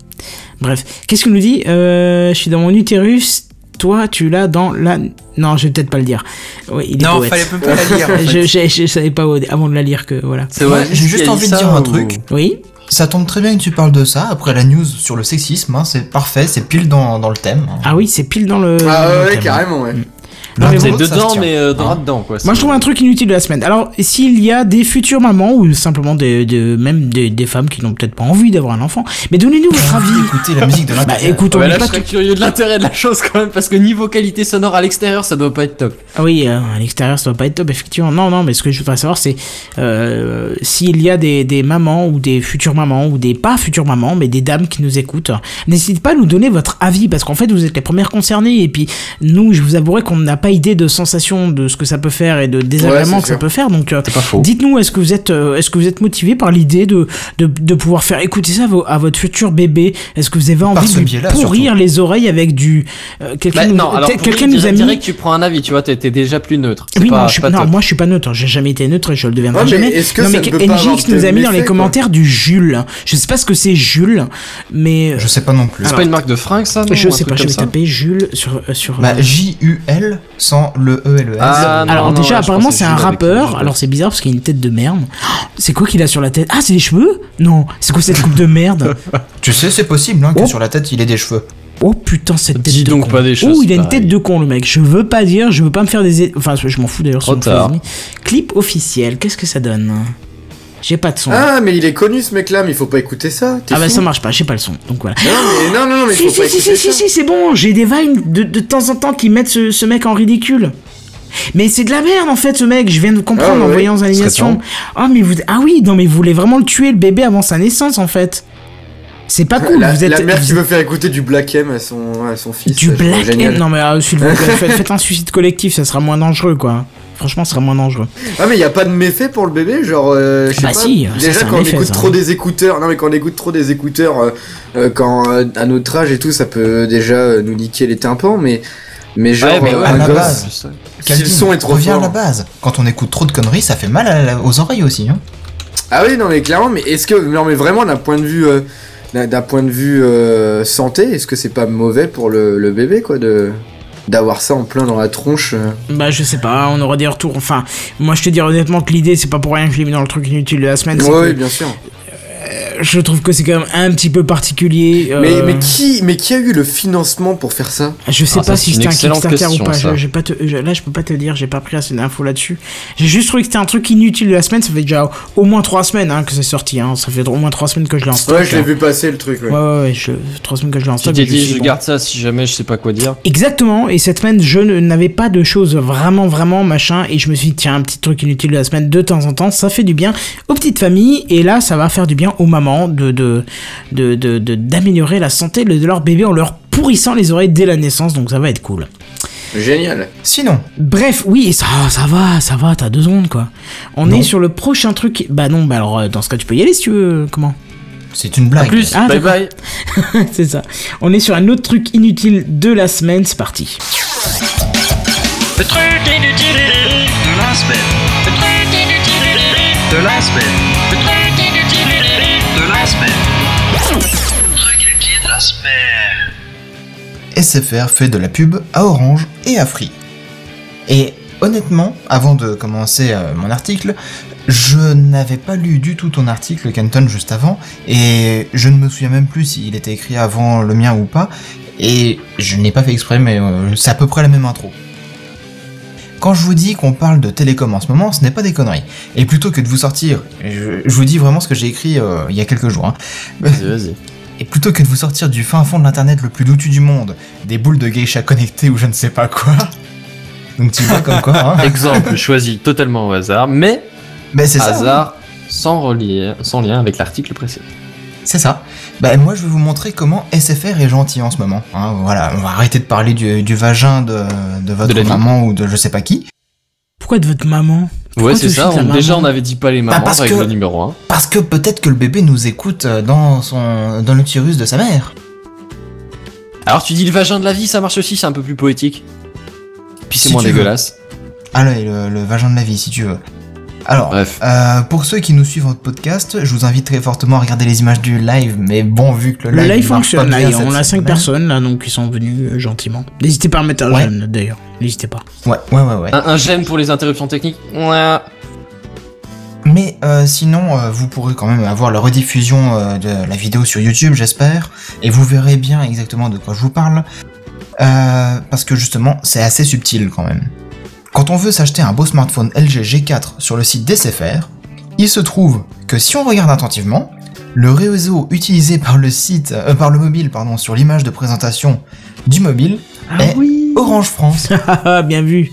Bref, qu'est-ce qu'il nous dit euh, Je suis dans mon utérus, toi tu l'as dans la... Non, je vais peut-être pas le dire. Oui, il est Non, poète. fallait même pas la lire. en fait. je, je, je savais pas avant de la lire que voilà. C'est vrai, j'ai juste envie de dire un truc. Oui Ça tombe très bien que tu parles de ça. Après la news sur le sexisme, hein, c'est parfait, c'est pile dans, dans le thème. hein. Ah oui, c'est pile dans le... Ah dans le ouais, thème. carrément ouais. Non, mais dans ça se dedans, tient. mais euh, droit Hein. dedans, quoi. Moi, je trouve un truc inutile de la semaine. Alors, s'il y a des futures mamans ou simplement des, des- même des, des femmes qui n'ont peut-être pas envie d'avoir un enfant, mais donnez-nous votre avis. Écoutez la musique de Bah, l'intérieur. écoute, on Ouais, là, pas je serais curieux de l'intérêt de la chose quand même, parce que niveau qualité sonore à l'extérieur, ça doit pas être top. Ah oui, euh, à l'extérieur, ça doit pas être top, effectivement. Non, non, mais ce que je voudrais savoir, c'est euh, s'il y a des, des mamans ou des futures mamans ou des pas futures mamans, mais des dames qui nous écoutent, n'hésitez pas à nous donner votre avis parce qu'en fait, vous êtes les premières concernées et puis nous, je vous avouerai qu'on n'a pas idée de sensation de ce que ça peut faire et de désagréments Ouais, que ça peut faire. Donc, euh, faux. dites-nous, est-ce que vous êtes, euh, est-ce que vous êtes motivé par l'idée de, de, de pouvoir faire écouter ça à, vo- à votre futur bébé? Est-ce que vous avez envie de lui pourrir les oreilles avec du euh, quelqu'un Bah, nous- non, alors quelqu'un nous a mis direct, tu prends un avis, tu vois, t'es déjà plus neutre. Oui, pas, non, je suis, pas non, moi je suis pas neutre, j'ai jamais été neutre et je le deviendrai Ouais, mais jamais. est-ce que non, mais NGX nous a mis dans les commentaires du Jules. Je sais pas ce que c'est Jules, mais Je sais pas non plus. C'est pas une marque de fringues, ça je sais pas, je vais taper Jules sur. euh, sur Bah, euh, J-U-L sans le E et le S. Ah, non, alors non, déjà, apparemment c'est un rappeur. Alors c'est bizarre parce qu'il a une tête de merde. Oh, C'est quoi qu'il a sur la tête? Ah, c'est des cheveux? Non, c'est quoi cette coupe de merde? Tu sais, c'est possible hein, que Oh. sur la tête il ait des cheveux. Oh putain, cette tête Dis de donc con. pas des choses Oh, il a une tête de con le mec. Je veux pas dire, je veux pas me faire des. Enfin, je m'en fous d'ailleurs. Clip officiel, qu'est-ce que ça donne? J'ai pas de son. Ah, mais il est connu ce mec-là, mais il faut pas écouter ça. Ah bah ça marche pas, j'ai pas le son. Donc voilà. Non, mais non, non, non, mais Si, faut si, pas si, écouter si, ça. si, si, c'est bon, j'ai des vines de, de temps en temps qui mettent ce, ce mec en ridicule. Mais c'est de la merde en fait ce mec, je viens de comprendre Ah en voyant les animations. Ah mais vous ah oui, non mais vous voulez vraiment le tuer le bébé avant sa naissance en fait. C'est pas cool, la, vous êtes la mère vous qui veut faire écouter du Black M à son, à son fils. du black. M. Non mais s'il vous plaît, faites, faites un suicide collectif, ça sera moins dangereux quoi. Franchement, ça sera moins dangereux. Ah mais y a pas de méfait pour le bébé, genre euh, je sais Bah pas. si, déjà quand on méfait, écoute ça. trop des écouteurs, non mais quand on écoute trop des écouteurs, euh, euh, quand euh, à notre âge et tout, ça peut déjà euh, nous niquer les tympans, mais mais genre Ouais, mais ouais, à un la gosse. base. Si le son est trop fort. à la base. Quand on écoute trop de conneries, ça fait mal à la- aux oreilles aussi. Hein. Ah oui non mais clairement, mais est-ce que non mais vraiment d'un point de vue euh, d'un d'un point de vue euh, santé, est-ce que c'est pas mauvais pour le, le bébé quoi de d'avoir ça en plein dans la tronche euh Bah je sais pas, on aura des retours. Enfin, moi je te dis honnêtement que l'idée c'est pas pour rien que je l'ai mis dans le truc inutile de la semaine. c'est Oui, bien sûr. Je trouve que c'est quand même un petit peu particulier. euh, Mais, mais qui mais qui a eu le financement pour faire ça? Je sais Ah, pas ça, si c'était un Kickstarter ou question, pas. Je, j'ai pas te- je- là, je peux pas te dire. J'ai pas pris assez d'infos là-dessus. J'ai juste trouvé que c'était un truc inutile de la semaine. Ça fait déjà au moins trois semaines hein, que c'est sorti. Hein. Ça fait au moins trois semaines que je l'ai en stock. Ouais, je l'ai hein. vu passer le truc. Ouais. Ouais, ouais, ouais. Je, trois semaines que je l'ai en Tu stock. t'es et je dit, je bon. garde ça si jamais je sais pas quoi dire. Exactement, et cette semaine, je n'avais pas de choses vraiment, vraiment machin, et je me suis dit, tiens, un petit truc inutile de la semaine, de temps en temps, ça fait du bien aux petites familles, et là, ça va faire du bien aux mamans de, de, de, de- de- d'améliorer la santé de leur bébé en leur pourrissant les oreilles dès la naissance, donc ça va être cool. Génial. Sinon, Bref, oui, ça, ça va, ça va, t'as deux secondes, quoi. On Non. est sur le prochain truc, bah non, bah alors, euh, dans ce cas, tu peux y aller si tu veux, comment? C'est une A blague. plus, Ah, bye bye. C'est ça. On est sur un autre truc inutile de la semaine, c'est parti. Le truc inutile de la semaine. Le truc inutile de la semaine. SFR fait de la pub à Orange et à Free. Et honnêtement, avant de commencer euh, mon article, je n'avais pas lu du tout ton article, Kenton, juste avant, et je ne me souviens même plus s'il était écrit avant le mien ou pas, et je n'ai pas fait exprès, mais euh, c'est à peu près la même intro. Quand je vous dis qu'on parle de télécom en ce moment, ce n'est pas des conneries. Et plutôt que de vous sortir, je, je vous dis vraiment ce que j'ai écrit euh, il y a quelques jours, hein. Vas-y, vas-y. Et plutôt que de vous sortir du fin fond de l'internet le plus doutu du monde, des boules de geisha connectées ou je ne sais pas quoi. Donc tu vois comme quoi, hein. Exemple choisi totalement au hasard, mais Ben c'est ça. hasard sans, relier, sans lien avec l'article précédent. C'est ça. Ben moi je vais vous montrer comment SFR est gentil en ce moment. hein. voilà, on va arrêter de parler du, du vagin de, de votre De la vie. maman ou de je sais pas qui. Pourquoi de votre maman? Ouais, c'est ça. on- déjà, on avait dit pas les mamans parce avec que- le numéro 1. Parce que peut-être que le bébé nous écoute euh, dans son dans l'utérus de sa mère. Alors, tu dis le vagin de la vie, ça marche aussi, c'est un peu plus poétique. Puis c'est Si moins veux. dégueulasse. Ah là, le vagin de la vie si tu veux. Alors, Bref. euh, pour ceux qui nous suivent en podcast, je vous invite très fortement à regarder les images du live, mais bon, vu que le Le live, live marche pas fonctionne, là, on a 5 semaine. personnes là, donc qui sont venus euh, gentiment. N'hésitez pas à mettre un Ouais. j'aime d'ailleurs, n'hésitez pas. Ouais, ouais, ouais, ouais. Un, un j'aime pour les interruptions techniques? Ouais. Mais euh, sinon, euh, vous pourrez quand même avoir la rediffusion euh, de la vidéo sur YouTube, j'espère, et vous verrez bien exactement de quoi je vous parle. Euh, parce que justement, c'est assez subtil quand même. Quand on veut s'acheter un beau smartphone LG G4 sur le site d'SFR, il se trouve que si on regarde attentivement, le réseau utilisé par le site, euh, par le mobile, pardon, sur l'image de présentation du mobile est Orange France. Ah, bien vu.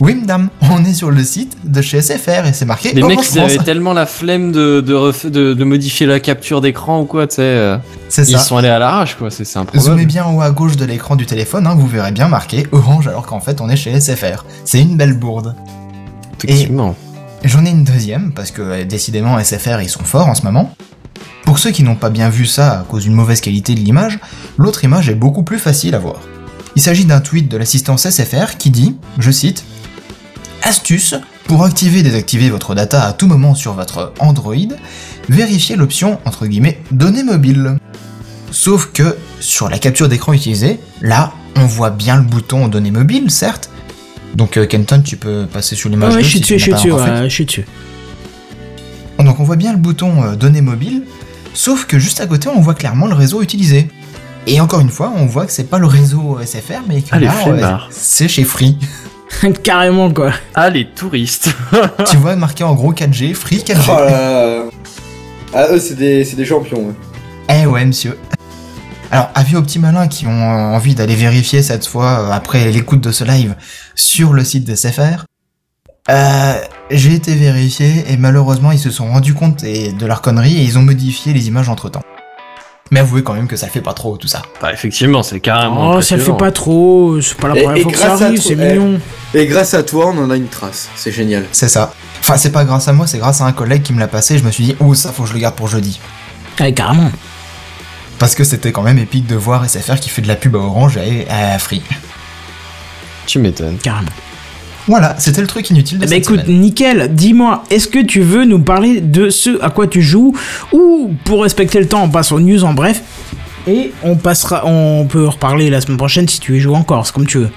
Oui, madame, on est sur le site de chez SFR et c'est marqué Les mecs, ils avaient tellement la flemme de, de, ref- de, de modifier la capture d'écran ou quoi, tu sais. euh, C'est Ils ça. sont allés à l'arrache, quoi, c'est c'est Zoomez improbable. bien en haut à gauche de l'écran du téléphone, hein, vous verrez bien marqué Orange alors qu'en fait on est chez SFR. C'est une belle bourde. Effectivement. J'en ai une deuxième, parce que euh, décidément SFR ils sont forts en ce moment. Pour ceux qui n'ont pas bien vu ça à cause d'une mauvaise qualité de l'image, l'autre image est beaucoup plus facile à voir. Il s'agit d'un tweet de l'assistance SFR qui dit, je cite, Astuce, pour activer et désactiver votre data à tout moment sur votre Android, vérifiez l'option entre guillemets données mobiles. Sauf que sur la capture d'écran utilisée, là, on voit bien le bouton données mobiles, certes. Donc euh, Kenton, tu peux passer sur l'image Ouais, je suis dessus, je suis dessus, je dessus. Donc on voit bien le bouton euh, données mobiles, sauf que juste à côté on voit clairement le réseau utilisé. Et encore une fois, on voit que c'est pas le réseau SFR, mais que Ah, c'est chez Free. Carrément, quoi. Ah, les touristes. tu vois marqué en gros 4G, Free 4G. Oh là là. Ah, eux, c'est des, c'est des champions. ouais. Eh ouais, monsieur. Alors, avis aux petits malins qui ont envie d'aller vérifier cette fois, euh, après l'écoute de ce live, sur le site de SFR, euh, j'ai été vérifié et malheureusement ils se sont rendus compte et- de leur connerie et ils ont modifié les images entre temps. Mais avouez quand même que ça le fait pas trop tout ça. Bah, effectivement, c'est carrément. Oh, ça le fait pas trop, c'est pas la Et- première et fois que ça grâce à arrive, toi- c'est eh. mignon. Et grâce à toi, on en a une trace. C'est génial. C'est ça. Enfin, c'est pas grâce à moi, c'est grâce à un collègue qui me l'a passé. Je me suis dit, oh, ça faut que je le garde pour jeudi. Ouais, carrément. Parce que c'était quand même épique de voir SFR qui fait de la pub à Orange et à Free. Tu m'étonnes. Carrément. Voilà, c'était le truc inutile de cette écoute, semaine. nickel, dis-moi, est-ce que tu veux nous parler de ce à quoi tu joues Ou pour respecter le temps, on passe aux news en bref Et on passera, on peut reparler la semaine prochaine si tu y joues encore, c'est comme tu veux.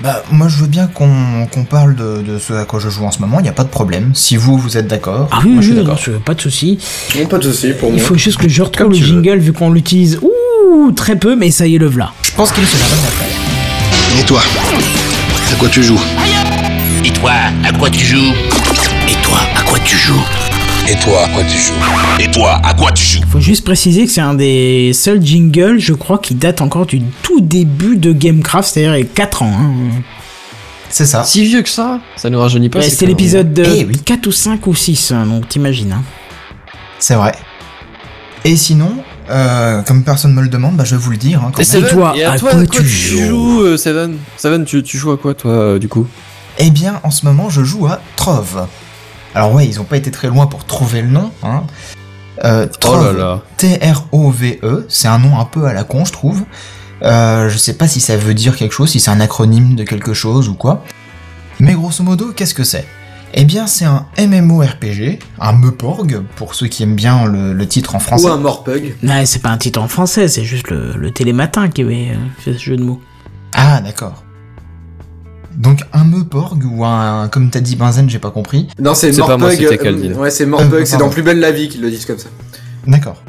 Bah, moi je veux bien qu'on qu'on parle de, de ce à quoi je joue en ce moment, il a pas de problème. Si vous, vous êtes d'accord, Ah oui, moi je suis oui, d'accord. pas de souci. Non, pas de soucis pour Il moi. faut juste que je retrouve le veux. jingle vu qu'on l'utilise ouh très peu, mais ça y est le v'là. Je pense qu'il se la. Et toi? À quoi tu joues Et toi, à quoi tu joues Et toi, à quoi tu joues Et toi, à quoi tu joues Et toi, à quoi tu joues Faut juste préciser que c'est un des seuls jingles, je crois, qui date encore du tout début de Gamecraft, c'est-à-dire il y a 4 ans. hein. C'est ça. Si vieux que ça, ça nous rajeunit pas. Ouais, C'était l'épisode de Eh oui. 4 ou 5 ou 6, hein, donc t'imagines. Hein. C'est vrai. Et sinon, euh, comme personne me le demande, bah, je vais vous le dire. hein, Seven, toi, et à à toi, quoi tu joues euh, Seven? Seven, tu, tu joues à quoi, toi, euh, du coup? Eh bien, en ce moment, je joue à Trove. Alors ouais, ils ont pas été très loin pour trouver le nom. Hein. Euh, Trove, là. T-R-O-V-E, E, c'est un nom un peu à la con, je trouve. Euh, je sais pas si ça veut dire quelque chose, si c'est un acronyme de quelque chose ou quoi. Mais grosso modo, qu'est-ce que c'est? Eh bien, c'est un MMORPG, un Meporg, pour ceux qui aiment bien le, le titre en français. Ou un Morpug. Ouais, c'est pas un titre en français, c'est juste le, le télématin qui avait fait ce jeu de mots. Ah, d'accord. Donc un Meporg ou un, comme t'as dit Benzen, j'ai pas compris. Non, c'est C'est pas moi, Morpug. euh, ouais, c'est Morpug. Euh, c'est dans. Plus belle la vie qu'ils le disent comme ça. D'accord.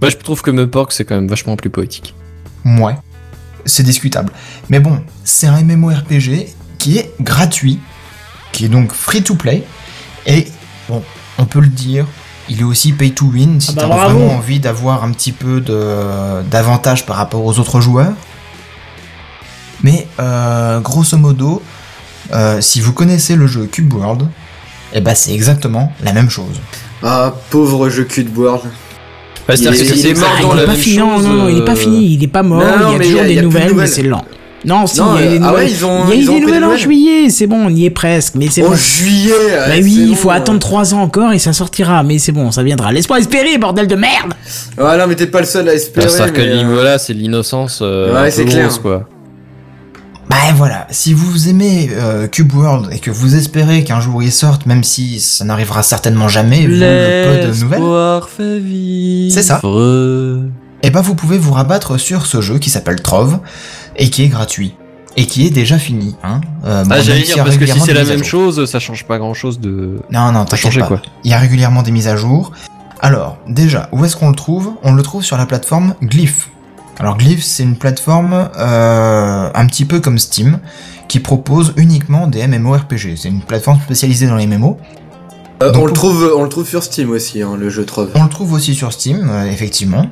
Moi, je trouve que Mepork, c'est quand même vachement plus poétique. Ouais. C'est discutable. Mais bon, c'est un MMORPG qui est gratuit, qui est donc free to play, et bon, on peut le dire, il est aussi pay to win si Ah bah t'as bravo. vraiment envie d'avoir un petit peu de d'avantage par rapport aux autres joueurs. Mais euh, grosso modo, euh, si vous connaissez le jeu Cube World, eh ben c'est exactement la même chose. Ah, pauvre jeu cul de World. Bah, c'est-à-dire Il que est- c'est il est- mort Ah, dans il la est pas même fini, non, chose, non, non, il est pas euh, fini, il est pas mort, Non, non, il y a toujours il y a- des y a de nouvelles, mais nouvelles. c'est lent. Non, si, Non, il y a des euh, ah nouvelles. ouais, ils ont- il y a eu ils ont des nouvelles en juillet, c'est bon, on y est presque, mais c'est En bon. juillet Bah ouais, oui, il faut attendre 3 ans encore et ça sortira, mais c'est bon, ça viendra. Laisse-moi espérer, bordel de merde Ouais, non, mais t'es pas le seul à espérer. C'est-à-dire que euh, niveau là, c'est de l'innocence euh, Ouais, c'est clair. quoi. Bah voilà, si vous aimez euh, Cube World et que vous espérez qu'un jour il sorte, même si ça n'arrivera certainement jamais, vu le peu de nouvelles. C'est ça. et bah vous pouvez vous rabattre sur ce jeu qui s'appelle Trove et qui est gratuit et qui est déjà fini. Hein. Euh, bon, Ah, j'allais dire, parce que si c'est la même chose, ça change pas grand chose de. Non, non, t'inquiète changé, pas. quoi. Il y a régulièrement des mises à jour. Alors, déjà, où est-ce qu'on le trouve? On le trouve sur la plateforme Glyph. Alors Glyph, c'est une plateforme euh, un petit peu comme Steam, qui propose uniquement des MMORPG. C'est une plateforme spécialisée dans les MMO. Euh, Donc, on, le trouve, on le trouve sur Steam aussi, hein, le jeu Trove. On le trouve aussi sur Steam, euh, effectivement.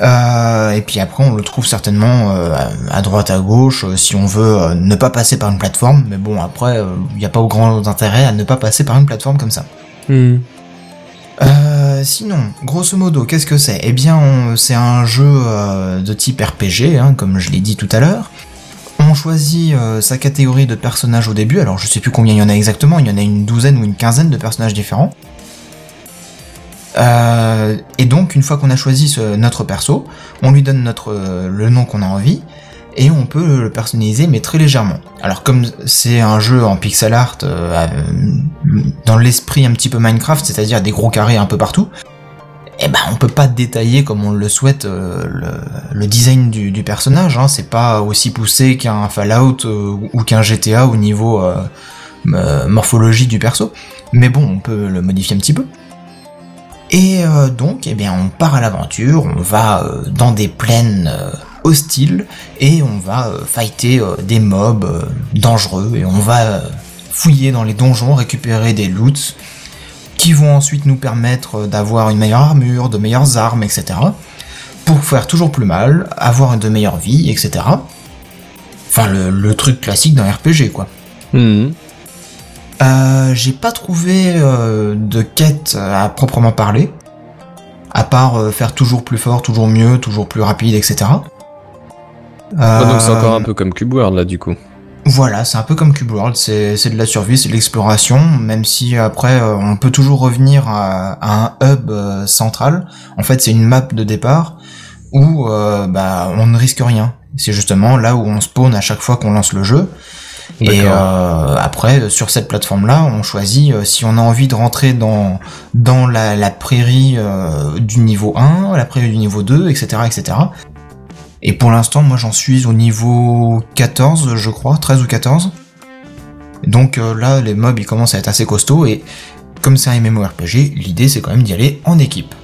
Euh, et puis après, on le trouve certainement euh, à, droite, à gauche, euh, si on veut euh, ne pas passer par une plateforme. Mais bon, après, il n'y a pas grand intérêt à ne pas passer par une plateforme comme ça. Hmm. Sinon, grosso modo, qu'est-ce que c'est? Eh bien, c'est un jeu de type RPG, hein, comme je l'ai dit tout à l'heure. On choisit sa catégorie de personnages au début, alors je sais plus combien il y en a exactement, il y en a une douzaine ou une quinzaine de personnages différents. Euh, et donc, une fois qu'on a choisi notre perso, on lui donne notre, euh, le nom qu'on a envie, et on peut le personnaliser, mais très légèrement. Alors, comme c'est un jeu en pixel art, euh, dans l'esprit un petit peu Minecraft, c'est-à-dire des gros carrés un peu partout, eh ben, on peut pas détailler comme on le souhaite le, design du, personnage. Hein. C'est pas aussi poussé qu'un Fallout ou qu'un GTA au niveau euh, morphologie du perso. Mais bon, on peut le modifier un petit peu. Et euh, donc, eh bien, on part à l'aventure, on va euh, dans des plaines euh, hostiles et on va fighter des mobs dangereux et on va fouiller dans les donjons, récupérer des loots qui vont ensuite nous permettre d'avoir une meilleure armure, de meilleures armes, etc. Pour faire toujours plus mal, avoir de meilleures vies, etc. Enfin, le, truc classique d'un RPG, quoi. Hmm. Euh, j'ai pas trouvé euh, de quête à proprement parler, à part euh, faire toujours plus fort, toujours mieux, toujours plus rapide, etc. Ah, donc c'est encore un peu comme Cube World là du coup. Voilà, c'est un peu comme Cube World, c'est de la survie, c'est de l'exploration, même si après on peut toujours revenir à, à un hub central. En fait, c'est une map de départ où bah, on ne risque rien. C'est justement là où on spawn à chaque fois qu'on lance le jeu. Et euh, après, sur cette plateforme-là, on choisit euh, si on a envie de rentrer dans dans la, la prairie euh, du niveau 1, la prairie du niveau 2, etc., etc. Et pour l'instant, moi j'en suis au niveau 14, je crois, 13 ou 14. Donc là, les mobs ils commencent à être assez costauds et comme c'est un MMORPG, l'idée c'est quand même d'y aller en équipe.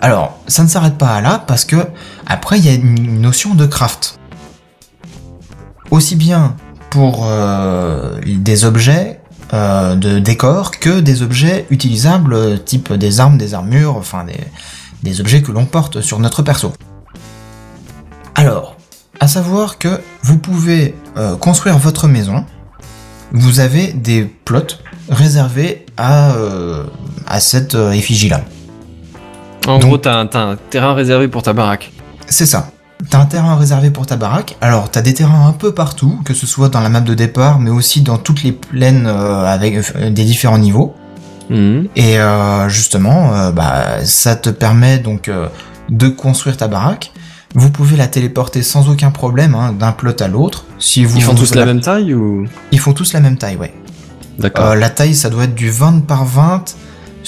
Alors, ça ne s'arrête pas là parce que après il y a une notion de craft. Aussi bien pour euh, des objets euh, de décor que des objets utilisables type des armes, des armures, enfin des, des objets que l'on porte sur notre perso. Alors, à savoir que vous pouvez euh, construire votre maison, vous avez des plots réservés à, euh, à cette effigie-là. En Donc- gros, t'as un, t'as un terrain réservé pour ta baraque. C'est ça. T'as un terrain réservé pour ta baraque. Alors, t'as des terrains un peu partout, que ce soit dans la map de départ, mais aussi dans toutes les plaines euh, avec euh, des différents niveaux. Hmm. Et euh, justement, bah, ça te permet donc de construire ta baraque. Vous pouvez la téléporter sans aucun problème hein, d'un plot à l'autre. Si vous Ils font tous la même taille ou? Ils font tous la même taille, ouais. D'accord. La taille, ça doit être du 20 par 20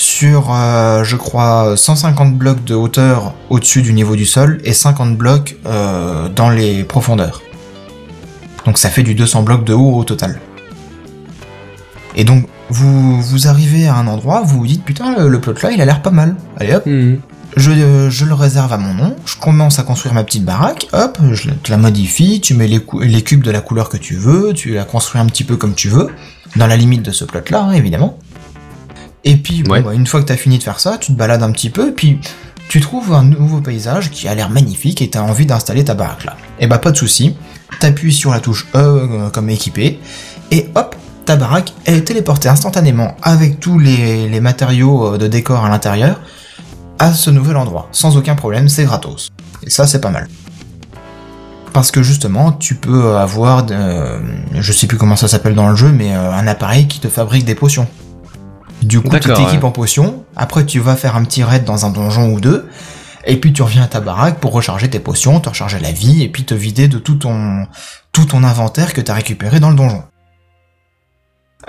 sur, euh, je crois, 150 blocs de hauteur au-dessus du niveau du sol et 50 blocs euh, dans les profondeurs. Donc ça fait du 200 blocs de haut au total. Et donc, vous, vous arrivez à un endroit, vous vous dites, putain, le, le plot là, il a l'air pas mal. Allez hop, je, euh, je le réserve à mon nom, je commence à construire ma petite baraque, hop, je la- te la modifie, tu mets les cubes de la couleur que tu veux, tu la construis un petit peu comme tu veux, dans la limite de ce plot-là, hein, évidemment. Et puis, bon, Ouais. bah, une fois que t'as fini de faire ça, tu te balades un petit peu, et puis tu trouves un nouveau paysage qui a l'air magnifique et t'as envie d'installer ta baraque là. Et bah pas de souci, t'appuies sur la touche E euh, comme équipé, et hop, ta baraque elle est téléportée instantanément avec tous les, les matériaux euh, de décor à l'intérieur à ce nouvel endroit, sans aucun problème, c'est gratos. Et ça, c'est pas mal. Parce que justement, tu peux avoir, euh, je sais plus comment ça s'appelle dans le jeu, mais euh, un appareil qui te fabrique des potions. Du coup, tu t'équipes ouais. en potions, après tu vas faire un petit raid dans un donjon ou deux, et puis tu reviens à ta baraque pour recharger tes potions, te recharger la vie, et puis te vider de tout ton, tout ton inventaire que t'as récupéré dans le donjon.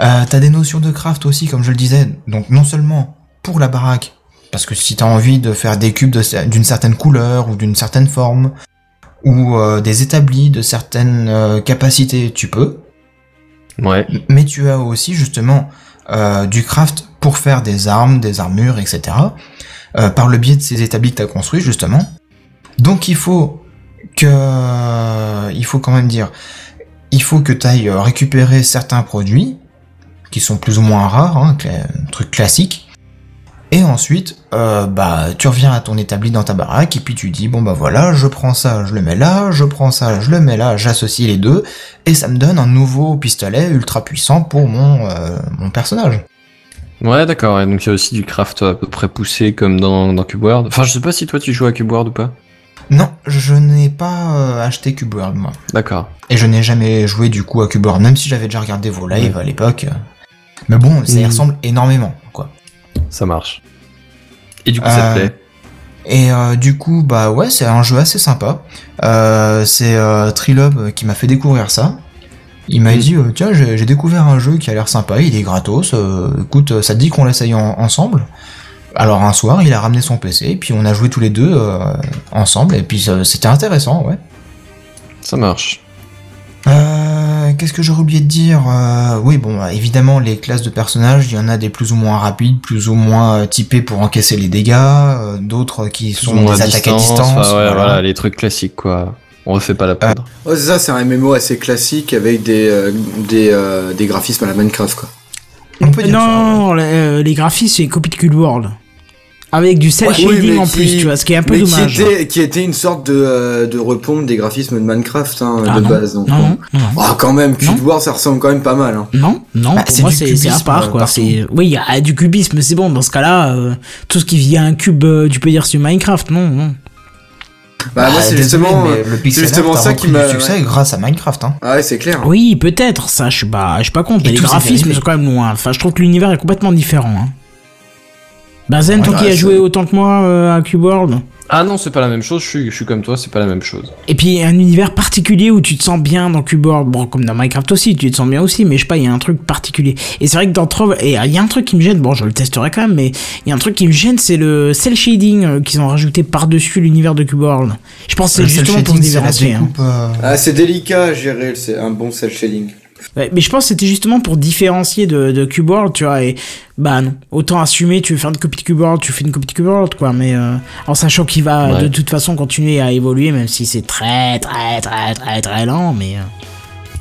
Euh, t'as des notions de craft aussi, comme je le disais, donc non seulement pour la baraque, parce que si t'as envie de faire des cubes de- d'une certaine couleur ou d'une certaine forme, ou euh, des établis de certaines euh, capacités, tu peux. Ouais. Mais tu as aussi justement euh, du craft pour faire des armes, des armures, etc. euh, par le biais de ces établis que tu as construits justement. Donc il faut que, il faut quand même dire, il faut que tu ailles récupérer certains produits qui sont plus ou moins rares, hein, truc classique. Et ensuite, euh, bah, tu reviens à ton établi dans ta baraque et puis tu dis bon bah voilà, je prends ça, je le mets là, je prends ça, je le mets là, j'associe les deux et ça me donne un nouveau pistolet ultra puissant pour mon euh, mon personnage. Ouais, d'accord. Et donc il y a aussi du craft à peu près poussé comme dans, dans Cube World. Enfin, je sais pas si toi tu joues à Cube World ou pas. Non, je n'ai pas euh, acheté Cube World moi. D'accord. Et je n'ai jamais joué du coup à Cube World, même si j'avais déjà regardé vos lives à l'époque. Mais bon, ça y Mm. ressemble énormément, quoi. Ça marche. Et du coup, ça Euh, te plaît Et euh, du coup, bah ouais, c'est un jeu assez sympa. Euh, c'est euh, Trilob qui m'a fait découvrir ça. Il m'a Mm. dit, euh, tiens, j'ai découvert un jeu qui a l'air sympa, il est gratos. euh, écoute, euh, ça te dit qu'on l'essaye en- ensemble? Alors un soir, il a ramené son PC, et puis on a joué tous les deux euh, ensemble, et puis c'était intéressant, ouais. Ça marche. Euh, Qu'est-ce que j'aurais oublié de dire Euh, Oui, bon, bah, évidemment, les classes de personnages, il y en a des plus ou moins rapides, plus ou moins euh, typés pour encaisser les dégâts, euh, d'autres qui sont des attaques à distance. enfin, ouais, voilà. voilà, les trucs classiques quoi. On refait pas la poudre. Ouais, c'est ça, c'est un MMO assez classique avec des, euh, des, euh, des graphismes à la Minecraft, quoi. On peut dire non, ça, ouais. non, les, euh, les graphismes, c'est copie de Cube World. Avec du cel Ouais, shading en qui- plus, tu vois, ce qui est un peu mais dommage. Qui était, qui était une sorte de, euh, de repompe des graphismes de Minecraft, hein, Ah de non, base. Donc, non, non, non. Ah, quand même. Cube War, ça ressemble quand même pas mal. Hein. Non, non, Bah, pour c'est moi du c'est c'est à cubisme, part euh, quoi. C'est oui, il y a du cubisme, c'est bon. Dans ce cas-là, euh, tout ce qui vient un cube, euh, tu peux dire sur Minecraft, non, non. Bah, moi, c'est désolé, justement, euh, c'est justement ça qui m'a. du succès grâce à Minecraft. Hein. Ah ouais, c'est clair. Oui, peut-être. Ça, je suis pas, je suis pas contre. Mais les graphismes sont quand même loin. Enfin, je trouve que l'univers est complètement différent. Hein. Benzen, Ouais, toi qui ouais, as joué autant que moi euh, à Cube World. Ah non, c'est pas la même chose. Je suis, je suis comme toi, c'est pas la même chose. Et puis un univers particulier où tu te sens bien dans Cube World. Bon, comme dans Minecraft aussi, tu te sens bien aussi, mais je sais pas, il y a un truc particulier. Et c'est vrai que dans Trove, et il y a un truc qui me gêne, bon, je le testerai quand même, mais il y a un truc qui me gêne, c'est le cel shading euh, qu'ils ont rajouté par-dessus l'univers de Cube World. Je pense que c'est cel justement pour se shading, c'est la différencier. hein. euh, Ah, c'est délicat à gérer, c'est un bon cel shading. Ouais, mais je pense que c'était justement pour différencier de, de Cube World, tu vois, et bah non. Autant assumer, tu veux faire une copie de Cube World, tu fais une copie de Cube World, quoi, mais euh, en sachant qu'il va Ouais. de toute façon continuer à évoluer, même si c'est très, très, très, très, très lent, mais. euh,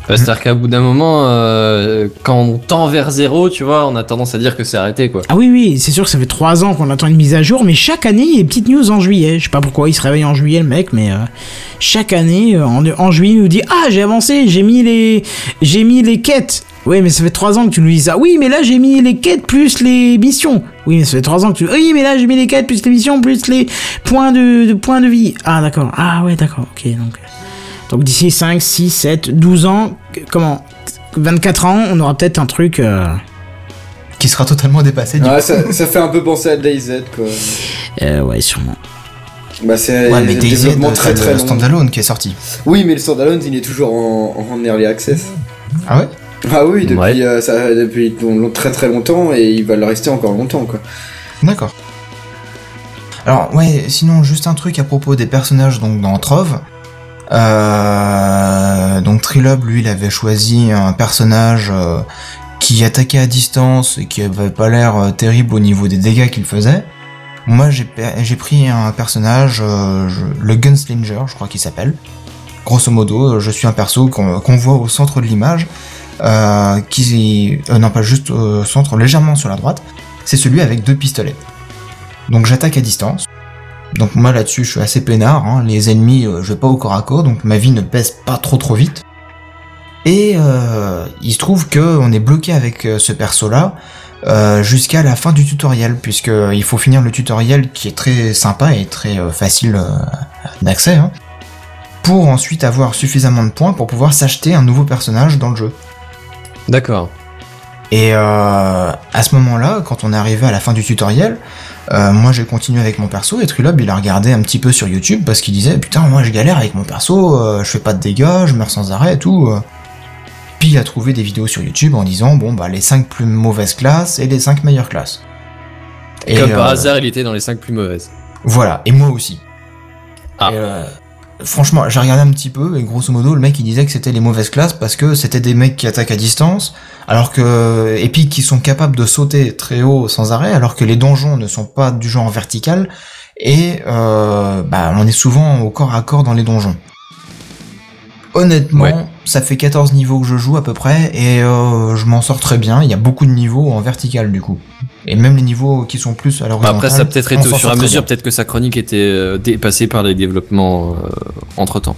C'est-à-dire qu'à bout d'un moment, euh, quand on tend vers zéro, tu vois, on a tendance à dire que c'est arrêté, quoi. Ah oui, oui, c'est sûr que ça fait trois ans qu'on attend une mise à jour, mais chaque année, il y a des petites news en juillet. Je sais pas pourquoi il se réveille en juillet, le mec, mais euh, chaque année, euh, en, en juillet, il nous dit Ah, j'ai avancé, j'ai mis les, j'ai mis les quêtes. Oui, mais ça fait trois ans que tu nous dis ça. Oui, mais là, j'ai mis les quêtes plus les missions. Oui, mais ça fait trois ans que tu. Oui, mais là, j'ai mis les quêtes plus les missions plus les points de, de points de vie. Ah, d'accord. Ah, ouais, d'accord. Ok, donc. Donc d'ici 5, 6, 7, 12 ans, comment 24 ans, on aura peut-être un truc. euh, qui sera totalement dépassé. Du Ah, coup. ça, ça fait un peu penser à DayZ, quoi. euh, ouais, sûrement. Bah, c'est Ouais, mais DayZ, développement c'est très très le standalone qui est sorti. Oui, mais le standalone, il est toujours en, en early access. Ah ouais? Ah oui, depuis, Ouais. euh, ça, depuis long- très très longtemps et il va le rester encore longtemps, quoi. D'accord. Alors ouais, sinon juste un truc à propos des personnages donc dans Trove. Euh, donc Trilob lui il avait choisi un personnage euh, qui attaquait à distance et qui avait pas l'air euh, terrible au niveau des dégâts qu'il faisait. Moi j'ai pris un personnage, le Gunslinger je crois qu'il s'appelle. Grosso modo, je suis un perso qu'on voit au centre de l'image, qui non pas juste au centre, légèrement sur la droite. C'est celui avec deux pistolets. Donc j'attaque à distance. Donc moi là-dessus je suis assez peinard, hein. les ennemis euh, je vais pas au corps à corps, donc ma vie ne baisse pas trop trop vite. Et euh, il se trouve que on est bloqué avec euh, ce perso là jusqu'à la fin du tutoriel, puisque euh, il faut finir le tutoriel qui est très sympa et très euh, facile euh, d'accès, hein, pour ensuite avoir suffisamment de points pour pouvoir s'acheter un nouveau personnage dans le jeu. D'accord. Et euh, à ce moment-là, quand on est arrivé à la fin du tutoriel, euh, moi j'ai continué avec mon perso et Trilob il a regardé un petit peu sur YouTube parce qu'il disait putain moi je galère avec mon perso, euh, je fais pas de dégâts, je meurs sans arrêt et tout. euh. Puis il a trouvé des vidéos sur YouTube en disant bon bah les 5 plus mauvaises classes et les 5 meilleures classes. Et, Comme par hasard, il était dans les 5 plus mauvaises. Voilà, et moi aussi. Ah. Et, euh, franchement, j'ai regardé un petit peu, et grosso modo, le mec il disait que c'était les mauvaises classes parce que c'était des mecs qui attaquent à distance, alors que. Et puis qui sont capables de sauter très haut sans arrêt, alors que les donjons ne sont pas du genre vertical, et euh, bah, on est souvent au corps à corps dans les donjons. Honnêtement, Ouais. ça fait 14 niveaux que je joue à peu près et euh, je m'en sors très bien. Il y a beaucoup de niveaux en vertical du coup. Et même les niveaux qui sont plus à Bah, l'horizontale. Après, ça peut-être été au fur et à mesure, peut-être que sa chronique était euh, dépassée par les développements entre temps.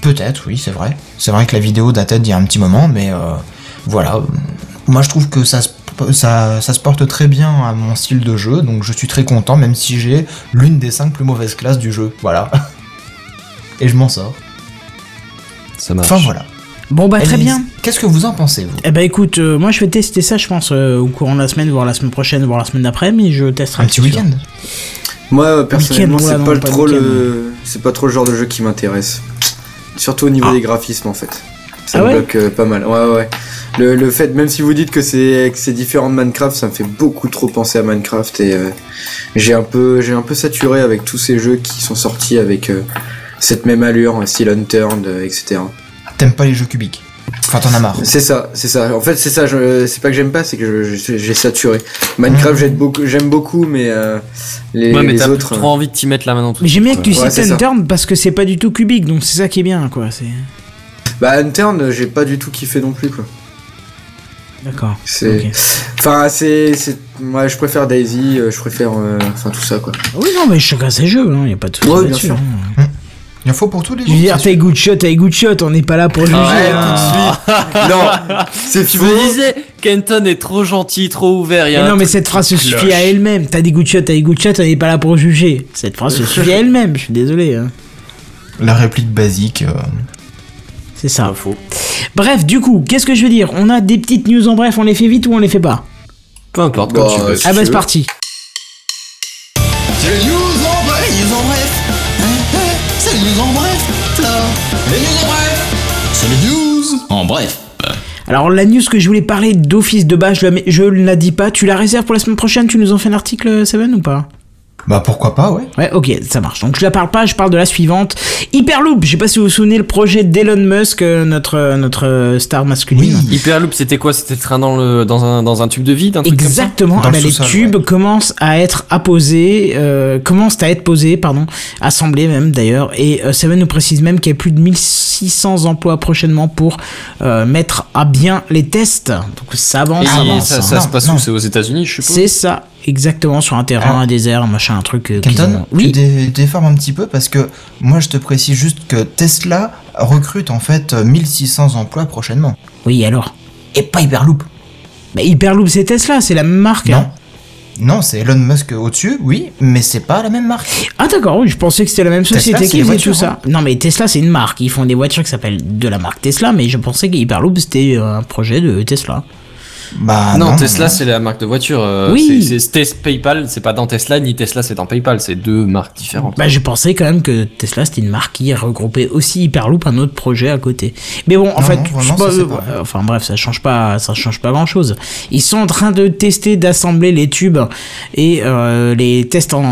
Peut-être, oui, c'est vrai. C'est vrai que la vidéo datait d'il y a un petit moment, mais euh, voilà. Moi, je trouve que ça se, ça, ça se porte très bien à mon style de jeu, donc je suis très content, même si j'ai l'une des cinq plus mauvaises classes du jeu. Voilà. Et je m'en sors. Ça marche. Enfin, voilà. Bon bah très bien. Qu'est-ce que vous en pensez, vous Eh ben écoute, euh, moi je vais tester ça, je pense, euh, au courant de la semaine, voire la semaine prochaine, voire la semaine d'après, mais je testerai. Un petit week-end Moi, euh, personnellement, c'est pas, pas trop le, c'est pas trop le genre de jeu qui m'intéresse. Surtout au niveau Ah. des graphismes, en fait. Ça Ah me ouais bloque euh, pas mal. Ouais, ouais. Le, le fait, même si vous dites que c'est que c'est différent de Minecraft, ça me fait beaucoup trop penser à Minecraft et euh, j'ai un peu j'ai un peu saturé avec tous ces jeux qui sont sortis avec euh, cette même allure, style Unturned, euh, etc. T'aimes pas les jeux cubiques Enfin, t'en as marre. C'est ça, c'est ça. En fait, c'est ça. je- C'est pas que j'aime pas, c'est que j'ai saturé. Minecraft, j'aime beaucoup, j'aime beaucoup, mais euh, les, Ouais, mais les t'as plus autres. trop envie de t'y mettre là maintenant. tout Mais de j'aime bien que tu. Ouais, cites. Unturned parce que c'est pas du tout cubique, donc c'est ça qui est bien, quoi. C'est Bah Unturned, j'ai pas du tout kiffé non plus, quoi. d'accord. C'est, enfin, c'est, c'est, moi, je préfère Daisy, euh, je préfère, euh, enfin, tout ça, quoi. Oui, non, mais chacun ses jeux, hein, y a pas de souci Ouais, bien sûr. hein. Il en faut pour tous les Je veux dire, t'as good shot, t'as good shot, on n'est pas là pour juger. Arrête hein. non, c'est faux. disais, Kenton est trop gentil, trop ouvert. il Y a Mais non, mais cette phrase se suffit cloche. à elle-même. T'as des good shots, t'as des good shots, on n'est pas là pour juger. Cette phrase se suffit à elle-même, je suis désolé. hein. La réplique basique. euh, C'est ça. Pas faux. Bref, du coup, qu'est-ce que je veux dire? On a des petites news en bref, on les fait vite ou on les fait pas? Peu importe, Bah, comme tu veux. si Ah bah c'est parti. C'est en bref, là. Les news en bref. C'est les news en bref. Alors la news que je voulais parler d'office de base, je ne la dis pas. Tu la réserves pour la semaine prochaine? Tu nous en fais un article, Seven, ou pas? Bah, pourquoi pas, ouais. Ouais, ok, ça marche. Donc je la parle pas, je parle de la suivante. Hyperloop, je sais pas si vous vous souvenez le projet d'Elon Musk, euh, notre, euh, notre euh, star masculine. Oui. Hyperloop, c'était quoi? C'était le train dans, le, dans, un, dans un tube de vide un truc Exactement. Dans Ah le bah, les tubes ouais. commencent à être apposés, euh, commencent à être posés, pardon, assemblés même d'ailleurs. Et euh, Seven nous précise même qu'il y a plus de 1600 emplois prochainement pour euh, mettre à bien les tests. Donc ça avance, Et ça avance. ça, hein. ça Non, se passe non. où? C'est aux États-Unis, je suppose? C'est ça, exactement, sur un terrain, un désert, un machin, un truc. euh, Kenton, ont- tu Oui, déformes un petit peu parce que moi je te précise juste que Tesla recrute en fait 1600 emplois prochainement. oui, alors? Et pas Hyperloop. Bah, Hyperloop, c'est Tesla, c'est la même marque. Non. hein? Non, c'est Elon Musk au-dessus, oui, mais c'est pas la même marque. Ah d'accord, oui, je pensais que c'était la même société qui faisait hein. tout ça. Non mais Tesla c'est une marque, ils font des voitures qui s'appellent de la marque Tesla, mais je pensais que Hyperloop c'était un projet de Tesla. Bah non, non, Tesla, c'est la marque de voiture. euh, Oui. c'est- PayPal, c'est pas dans Tesla, ni Tesla, c'est dans PayPal. C'est deux marques différentes. Bah je pensais quand même que Tesla c'était une marque qui regroupait aussi Hyperloop, un autre projet à côté. Mais bon, en Non, fait, non, je vraiment, sais pas, ça, euh, pas- enfin bref, ça change pas, ça change pas grand chose. Ils sont en train de tester, d'assembler les tubes et euh, les tests en,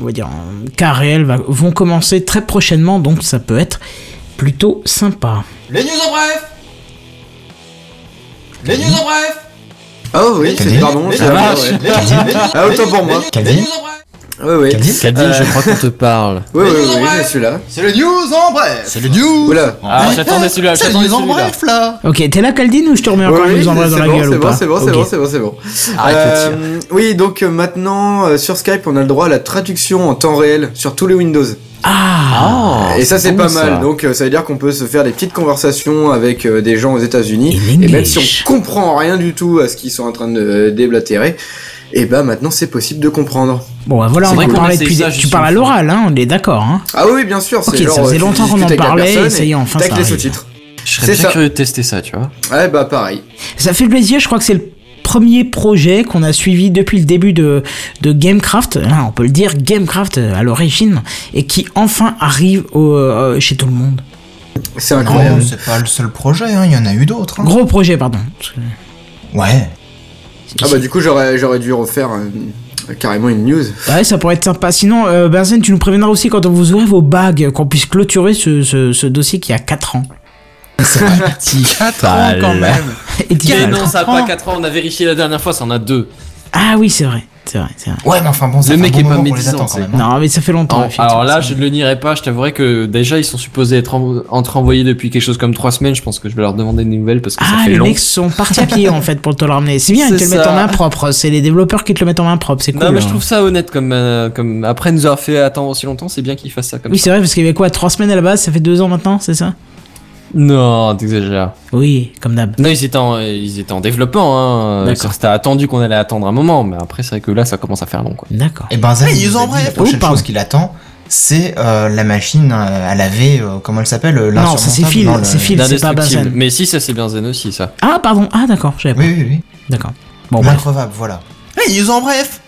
on va dire, en cas réel va- vont commencer très prochainement, donc ça peut être plutôt sympa. Les news en bref. Les news en bref. Ah oui, c'est, pardon, c'est news en bref. news- news- Ah, autant pour news- moi. les news- Calvin news en bref. Ouais, ouais. Calvin Euh, je crois qu'on te parle. Ouais, ouais, Les ouais, news en ouais, bref. je suis là. C'est les news en bref. C'est les news. Oula. Ah, j'attendais celui-là, j'attendais news en celui-là. bref là. Ok, t'es là Caldine ou je te remets encore une oui, nous embrasse dans c'est la bon, gueule c'est ou bon, pas c'est bon, c'est bon, c'est bon, c'est bon. Le. Euh, oui, donc euh, maintenant euh, sur Skype, on a le droit à la traduction en temps réel sur tous les Windows. Ah Et ça c'est bon, pas ça. mal. Donc euh, ça veut dire qu'on peut se faire des petites conversations avec euh, des gens aux États-Unis. Et même si on comprend rien du tout à ce qu'ils sont en train de déblatérer, et bah maintenant c'est possible de comprendre. Bon, bah, voilà, on essaye depuis. ça Tu parles à l'oral, hein, on est d'accord, hein. Ah oui, oui, bien sûr. c'est Ok, ça genre, faisait euh, tu longtemps qu'on en parlait, et ça y est, enfin, tac, ça les sous-titres. Je serais bien ça. curieux de tester ça, tu vois. Ouais, bah pareil. Ça fait plaisir, je crois que c'est le premier projet qu'on a suivi depuis le début de, de Gamecraft, hein, on peut le dire, Gamecraft euh, à l'origine, et qui enfin arrive au, euh, chez tout le monde. C'est Non, incroyable. c'est pas le seul projet, hein, il y en a eu d'autres. hein. Gros projet, pardon. Ouais. Ah bah du coup j'aurais j'aurais dû refaire euh, carrément une news. Ouais, ça pourrait être sympa. Sinon, euh, Benzen, tu nous préviendras aussi quand vous aurez vos bagues, qu'on puisse clôturer ce, ce, ce dossier qui a 4 ans. C'est un petit 4 ans quand même. Et Mais non, ça a quatre ans. pas 4 ans, on a vérifié la dernière fois, ça en a 2. Ah oui, c'est vrai. C'est vrai, c'est vrai. Ouais, mais enfin bon, ça Le fait mec un est pas moment qu'on les médisant, attend quand même. hein. Non, mais ça fait longtemps. En- effectivement, alors là, ça. je ne le nierai pas. Je t'avouerai que déjà, ils sont supposés être, être envoyés depuis quelque chose comme trois semaines. Je pense que je vais leur demander des nouvelles parce que ça Ah, fait les long. mecs sont partis à pied en fait pour te le ramener. C'est bien, ils te C'est le mettent en main propre. C'est les développeurs qui te le mettent en main propre. C'est cool. non, mais je hein. trouve ça honnête comme, euh, comme après nous avoir fait attendre aussi longtemps, c'est bien qu'ils fassent ça comme Oui, ça. c'est vrai, parce qu'il y avait quoi Trois semaines à la base, ça fait deux ans maintenant, c'est ça? Non, t'exagères. Oui, comme d'hab. Non, ils étaient en, ils étaient en développement. Hein. D'accord. C'était attendu qu'on allait attendre un moment, mais après c'est vrai que là, ça commence à faire long, quoi. D'accord. Et ben, Zach, Hey, il ils ont la prochaine chose qu'il attend, c'est euh, la machine euh, à laver, euh, comment elle s'appelle Non, ça, c'est Phil, le- c'est Phil. c'est pas. Benzen. Mais si, ça c'est bien Zen aussi, ça. Ah, pardon. Ah, d'accord. J'avais pas. Oui, oui, oui. D'accord. Bon, bref. L'increvable, voilà. Hey, ils ont bref.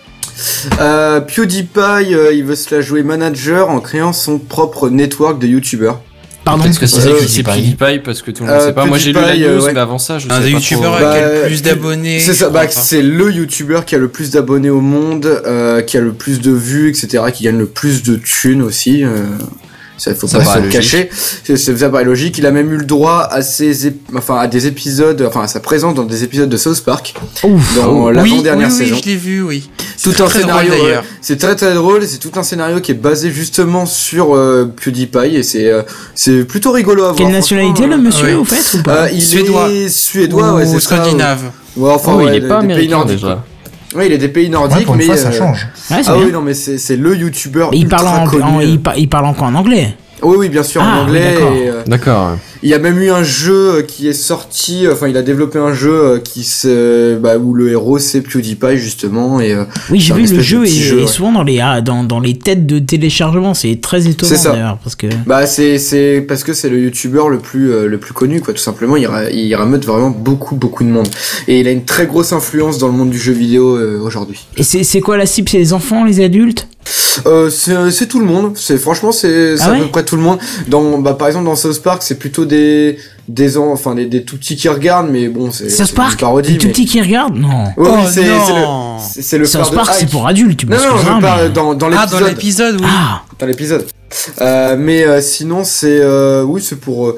Euh, PewDiePie, euh, il veut se la jouer manager en créant son propre network de youtubeurs. Pardon. Peut-être que c'est Euh, PewDiePie. PewDiePie parce que tout le monde Euh, sait pas. Moi j'ai lu la news, euh, ouais. mais avant ça, je Un sais des pas youtubeurs avec Bah, le plus d'abonnés. C'est ça, bah, c'est le youtubeur qui a le plus d'abonnés au monde, euh, qui a le plus de vues, etc., qui gagne le plus de thunes aussi. Euh, ça faut Ça pas se le logique. cacher. C'est, ça paraît logique. Il a même eu le droit à ses, ép- enfin, à des épisodes, enfin, à sa présence dans des épisodes de South Park, Ouf. dans oui, l'avant-dernière oui, oui, saison. je l'ai vu, oui. tout C'est un très drôle, scénario d'ailleurs. ouais. c'est très très drôle c'est tout un scénario qui est basé justement sur euh, PewDiePie et c'est euh, c'est plutôt rigolo à voir Quelle nationalité, le franchement, monsieur, ouais. au fait, ou euh, pas euh, il Suédois. est suédois ouais Ou c'est ça, scandinave. ouais. Ouais, enfin Oh, ouais, il est pas américain déjà. Ouais il est des pays nordiques Ouais, pour une mais fois, ça euh, change. Ouais, ah bien. oui non mais c'est le youtubeur il parle en, connu en- il, par- il parle en quoi En anglais oui oui bien sûr Ah, en oui, anglais d'accord. euh, D'accord. il y a même eu un jeu euh, qui est sorti enfin il a développé un jeu euh, qui se bah, où le héros c'est PewDiePie justement et euh, Oui, j'ai C'est un vu le jeu et, jeu, et ouais. souvent dans les, ah, dans, dans les têtes de téléchargement, c'est très étonnant C'est ça. d'ailleurs. Parce que... Bah c'est c'est parce que c'est le youtubeur le plus euh, le plus connu quoi tout simplement il, ra- il rameute vraiment beaucoup beaucoup de monde et il a une très grosse influence dans le monde du jeu vidéo euh, aujourd'hui. Et c'est c'est quoi la cible? C'est les enfants, les adultes? Euh, c'est c'est tout le monde c'est franchement c'est c'est Ah à ouais peu près tout le monde dans bah par exemple dans South Park c'est plutôt des des en- enfin des, des tout petits qui regardent mais bon c'est South c'est Park une parodie Les tout mais... petits qui regardent Non. Oui, oui, Oh c'est c'est non. le c'est- le South de Park, c'est pour adultes, tu non non je parle mais- dans dans Ah, dans l'épisode l'épisode, oui. Ah dans l'épisode. Euh, mais euh, sinon, c'est euh, oui, c'est pour euh,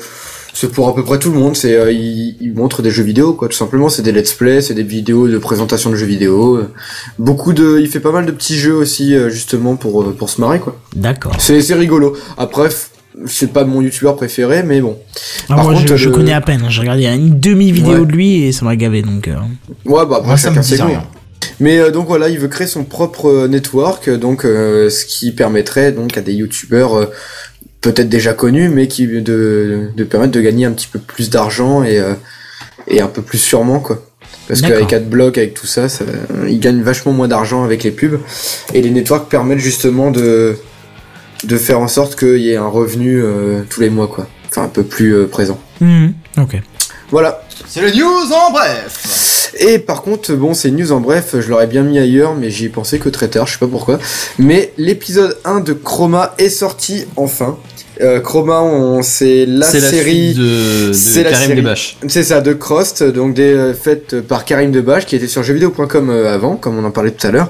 c'est pour à peu près tout le monde. C'est euh, il, il montre des jeux vidéo, quoi. Tout simplement, c'est des let's play, c'est des vidéos de présentation de jeux vidéo. euh, Beaucoup de, il fait pas mal de petits jeux aussi, euh, justement pour euh, pour se marrer, quoi. D'accord. C'est c'est rigolo. Après, c'est pas mon youtubeur préféré, mais bon. Ah, Par moi, contre, je, je le- connais à peine. J'ai regardé une demi-vidéo Ouais. de lui et ça m'a gavé. Donc, euh, Ouais, bah après, Moi, ça me chacun dit rien. hein. Mais euh, donc voilà, il veut créer son propre euh, network, donc euh, ce qui permettrait donc à des youtubeurs euh, peut-être déjà connus, mais qui de, de permettre de gagner un petit peu plus d'argent et euh, et un peu plus sûrement quoi. Parce qu'avec AdBlock, avec tout ça, ça, ils gagnent vachement moins d'argent avec les pubs. Et les networks permettent justement de de faire en sorte qu'il y ait un revenu euh, tous les mois quoi. Enfin un peu plus euh, présent. mhm, ok. Voilà. C'est le news en bref. Et par contre, bon, c'est news en bref, je l'aurais bien mis ailleurs, mais j'y ai pensé que très tard, je sais pas pourquoi. Mais l'épisode 1 de Chroma est sorti enfin. Euh, Chroma, on, c'est la C'est la série. de, de c'est la Karim série. Debache. C'est ça, de Crost, donc des, euh, faite par Karim Debache, qui était sur jeuxvideo.com euh, avant, comme on en parlait tout à l'heure.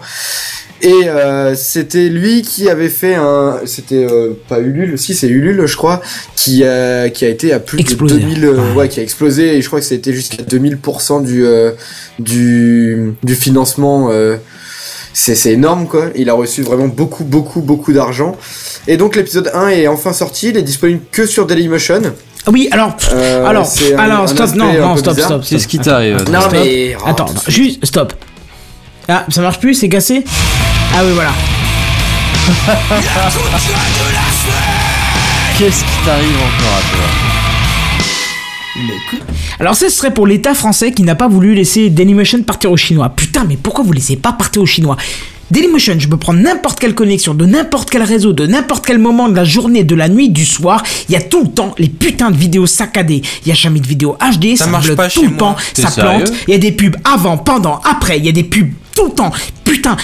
Et euh, c'était lui qui avait fait un, c'était euh, pas Ulule, si c'est Ulule, je crois, qui a qui a été à plus Explosé. de 2000, euh, ouais, qui a explosé. Et je crois que c'était jusqu'à 2000% du euh, du du financement. Euh, c'est c'est énorme quoi. Il a reçu vraiment beaucoup beaucoup beaucoup d'argent. Et donc l'épisode 1 est enfin sorti. Il est disponible que sur Dailymotion. Ah oui, alors, Euh, alors, c'est un- alors, stop, non, non, stop, bizarre. stop, stop. Qu'est-ce qui t'arrive Non Stop. mais oh, Attends, juste, stop. Ah, ça marche plus, c'est cassé Ah oui, voilà. Qu'est-ce qui t'arrive encore à toi? Alors ce serait pour l'État français qui n'a pas voulu laisser Dailymotion partir aux Chinois. Putain, mais pourquoi vous laissez pas partir aux Chinois? Dailymotion, je peux prendre n'importe quelle connexion, de n'importe quel réseau, de n'importe quel moment de la journée, de la nuit, du soir. Il y a tout le temps les putains de vidéos saccadées. Il y a jamais de vidéo HD, ça, Ça marche bloque pas tout chez le temps, moi. ça plante. Il y a des pubs avant, pendant, après. Il y a des pubs tout le temps. Putain.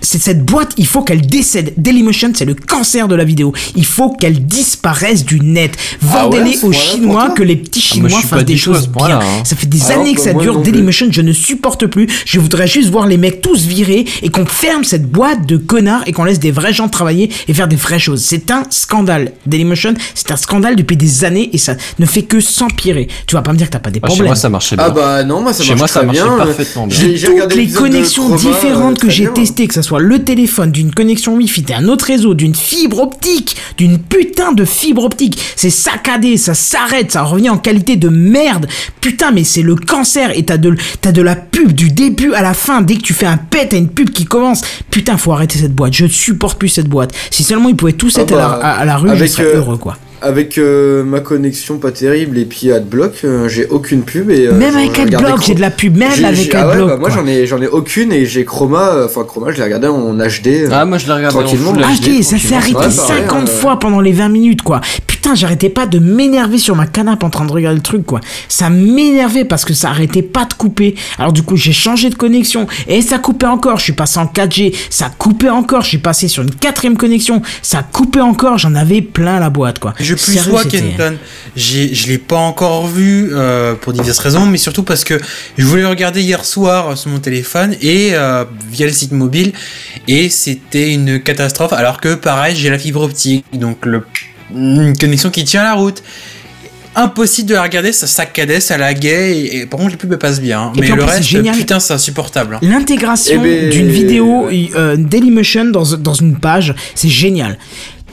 C'est cette boîte, il faut qu'elle décède. Dailymotion, c'est le cancer de la vidéo. Il faut qu'elle disparaisse du net. Ah ouais, Vendez-les aux Chinois, que les petits Ah, Chinois fassent des choses bien. hein. Ça fait des Alors années que ça dure. Dailymotion, je ne supporte plus. Je voudrais juste voir les mecs tous virés et qu'on ferme cette boîte de connards et qu'on laisse des vrais gens travailler et faire des vraies choses. C'est un scandale. Dailymotion, c'est un scandale depuis des années et ça ne fait que s'empirer. Tu vas pas me dire que t'as pas des Bah, chez moi, ça marchait bien. Ah bah non, moi ça Chez marche moi, ça très marchait bien. parfaitement bien. Toutes les connexions euh, différentes que j'ai testées, que ce soit le téléphone, d'une connexion Wi-Fi, d'un autre réseau, d'une fibre optique, d'une putain de fibre optique, c'est saccadé, ça s'arrête, ça revient en qualité de merde. Putain, mais c'est le cancer et t'as de, t'as de la pub du début à la fin. Dès que tu fais un pet, t'as une pub qui commence. Putain, faut arrêter cette boîte. Je supporte plus cette boîte. Si seulement ils pouvaient tous Ah être à, la, bah, à- à la rue, je serais euh, heureux, quoi. Avec euh, ma connexion pas terrible et puis Adblock, euh, j'ai aucune pub et euh, Même avec Adblock, j'ai de la pub. Même avec ah ouais, Adblock. bah, moi j'en ai j'en ai aucune et j'ai Chroma, euh, enfin Chroma, je l'ai regardé en HD. euh, Ah, moi, je l'ai regardé en Tranquillement. full Ah, HD, HD, ça s'est arrêté Ouais, pareil, 50 euh. fois pendant les 20 minutes, quoi. Putain, j'arrêtais pas de m'énerver sur ma canapé en train de regarder le truc, quoi. Ça m'énervait parce que ça arrêtait pas de couper. Alors du coup, j'ai changé de connexion et ça coupait encore. Je suis passé en 4G, ça coupait encore. Je suis passé sur une quatrième connexion, ça coupait encore. J'en avais plein la boîte, quoi. Je plus Sérieux, Kenton. Je l'ai pas encore vu euh, pour diverses raisons, mais surtout parce que je voulais le regarder hier soir euh, sur mon téléphone et euh, via le site mobile et c'était une catastrophe. Alors que pareil, j'ai la fibre optique, donc le, une connexion qui tient la route. Impossible de la regarder, ça saccadait, ça laguait, et, et par contre les pubs passent bien. hein. Et Mais le reste, génial. putain, c'est insupportable. hein. L'intégration Eh ben, d'une vidéo euh, Dailymotion dans, dans une page, c'est génial.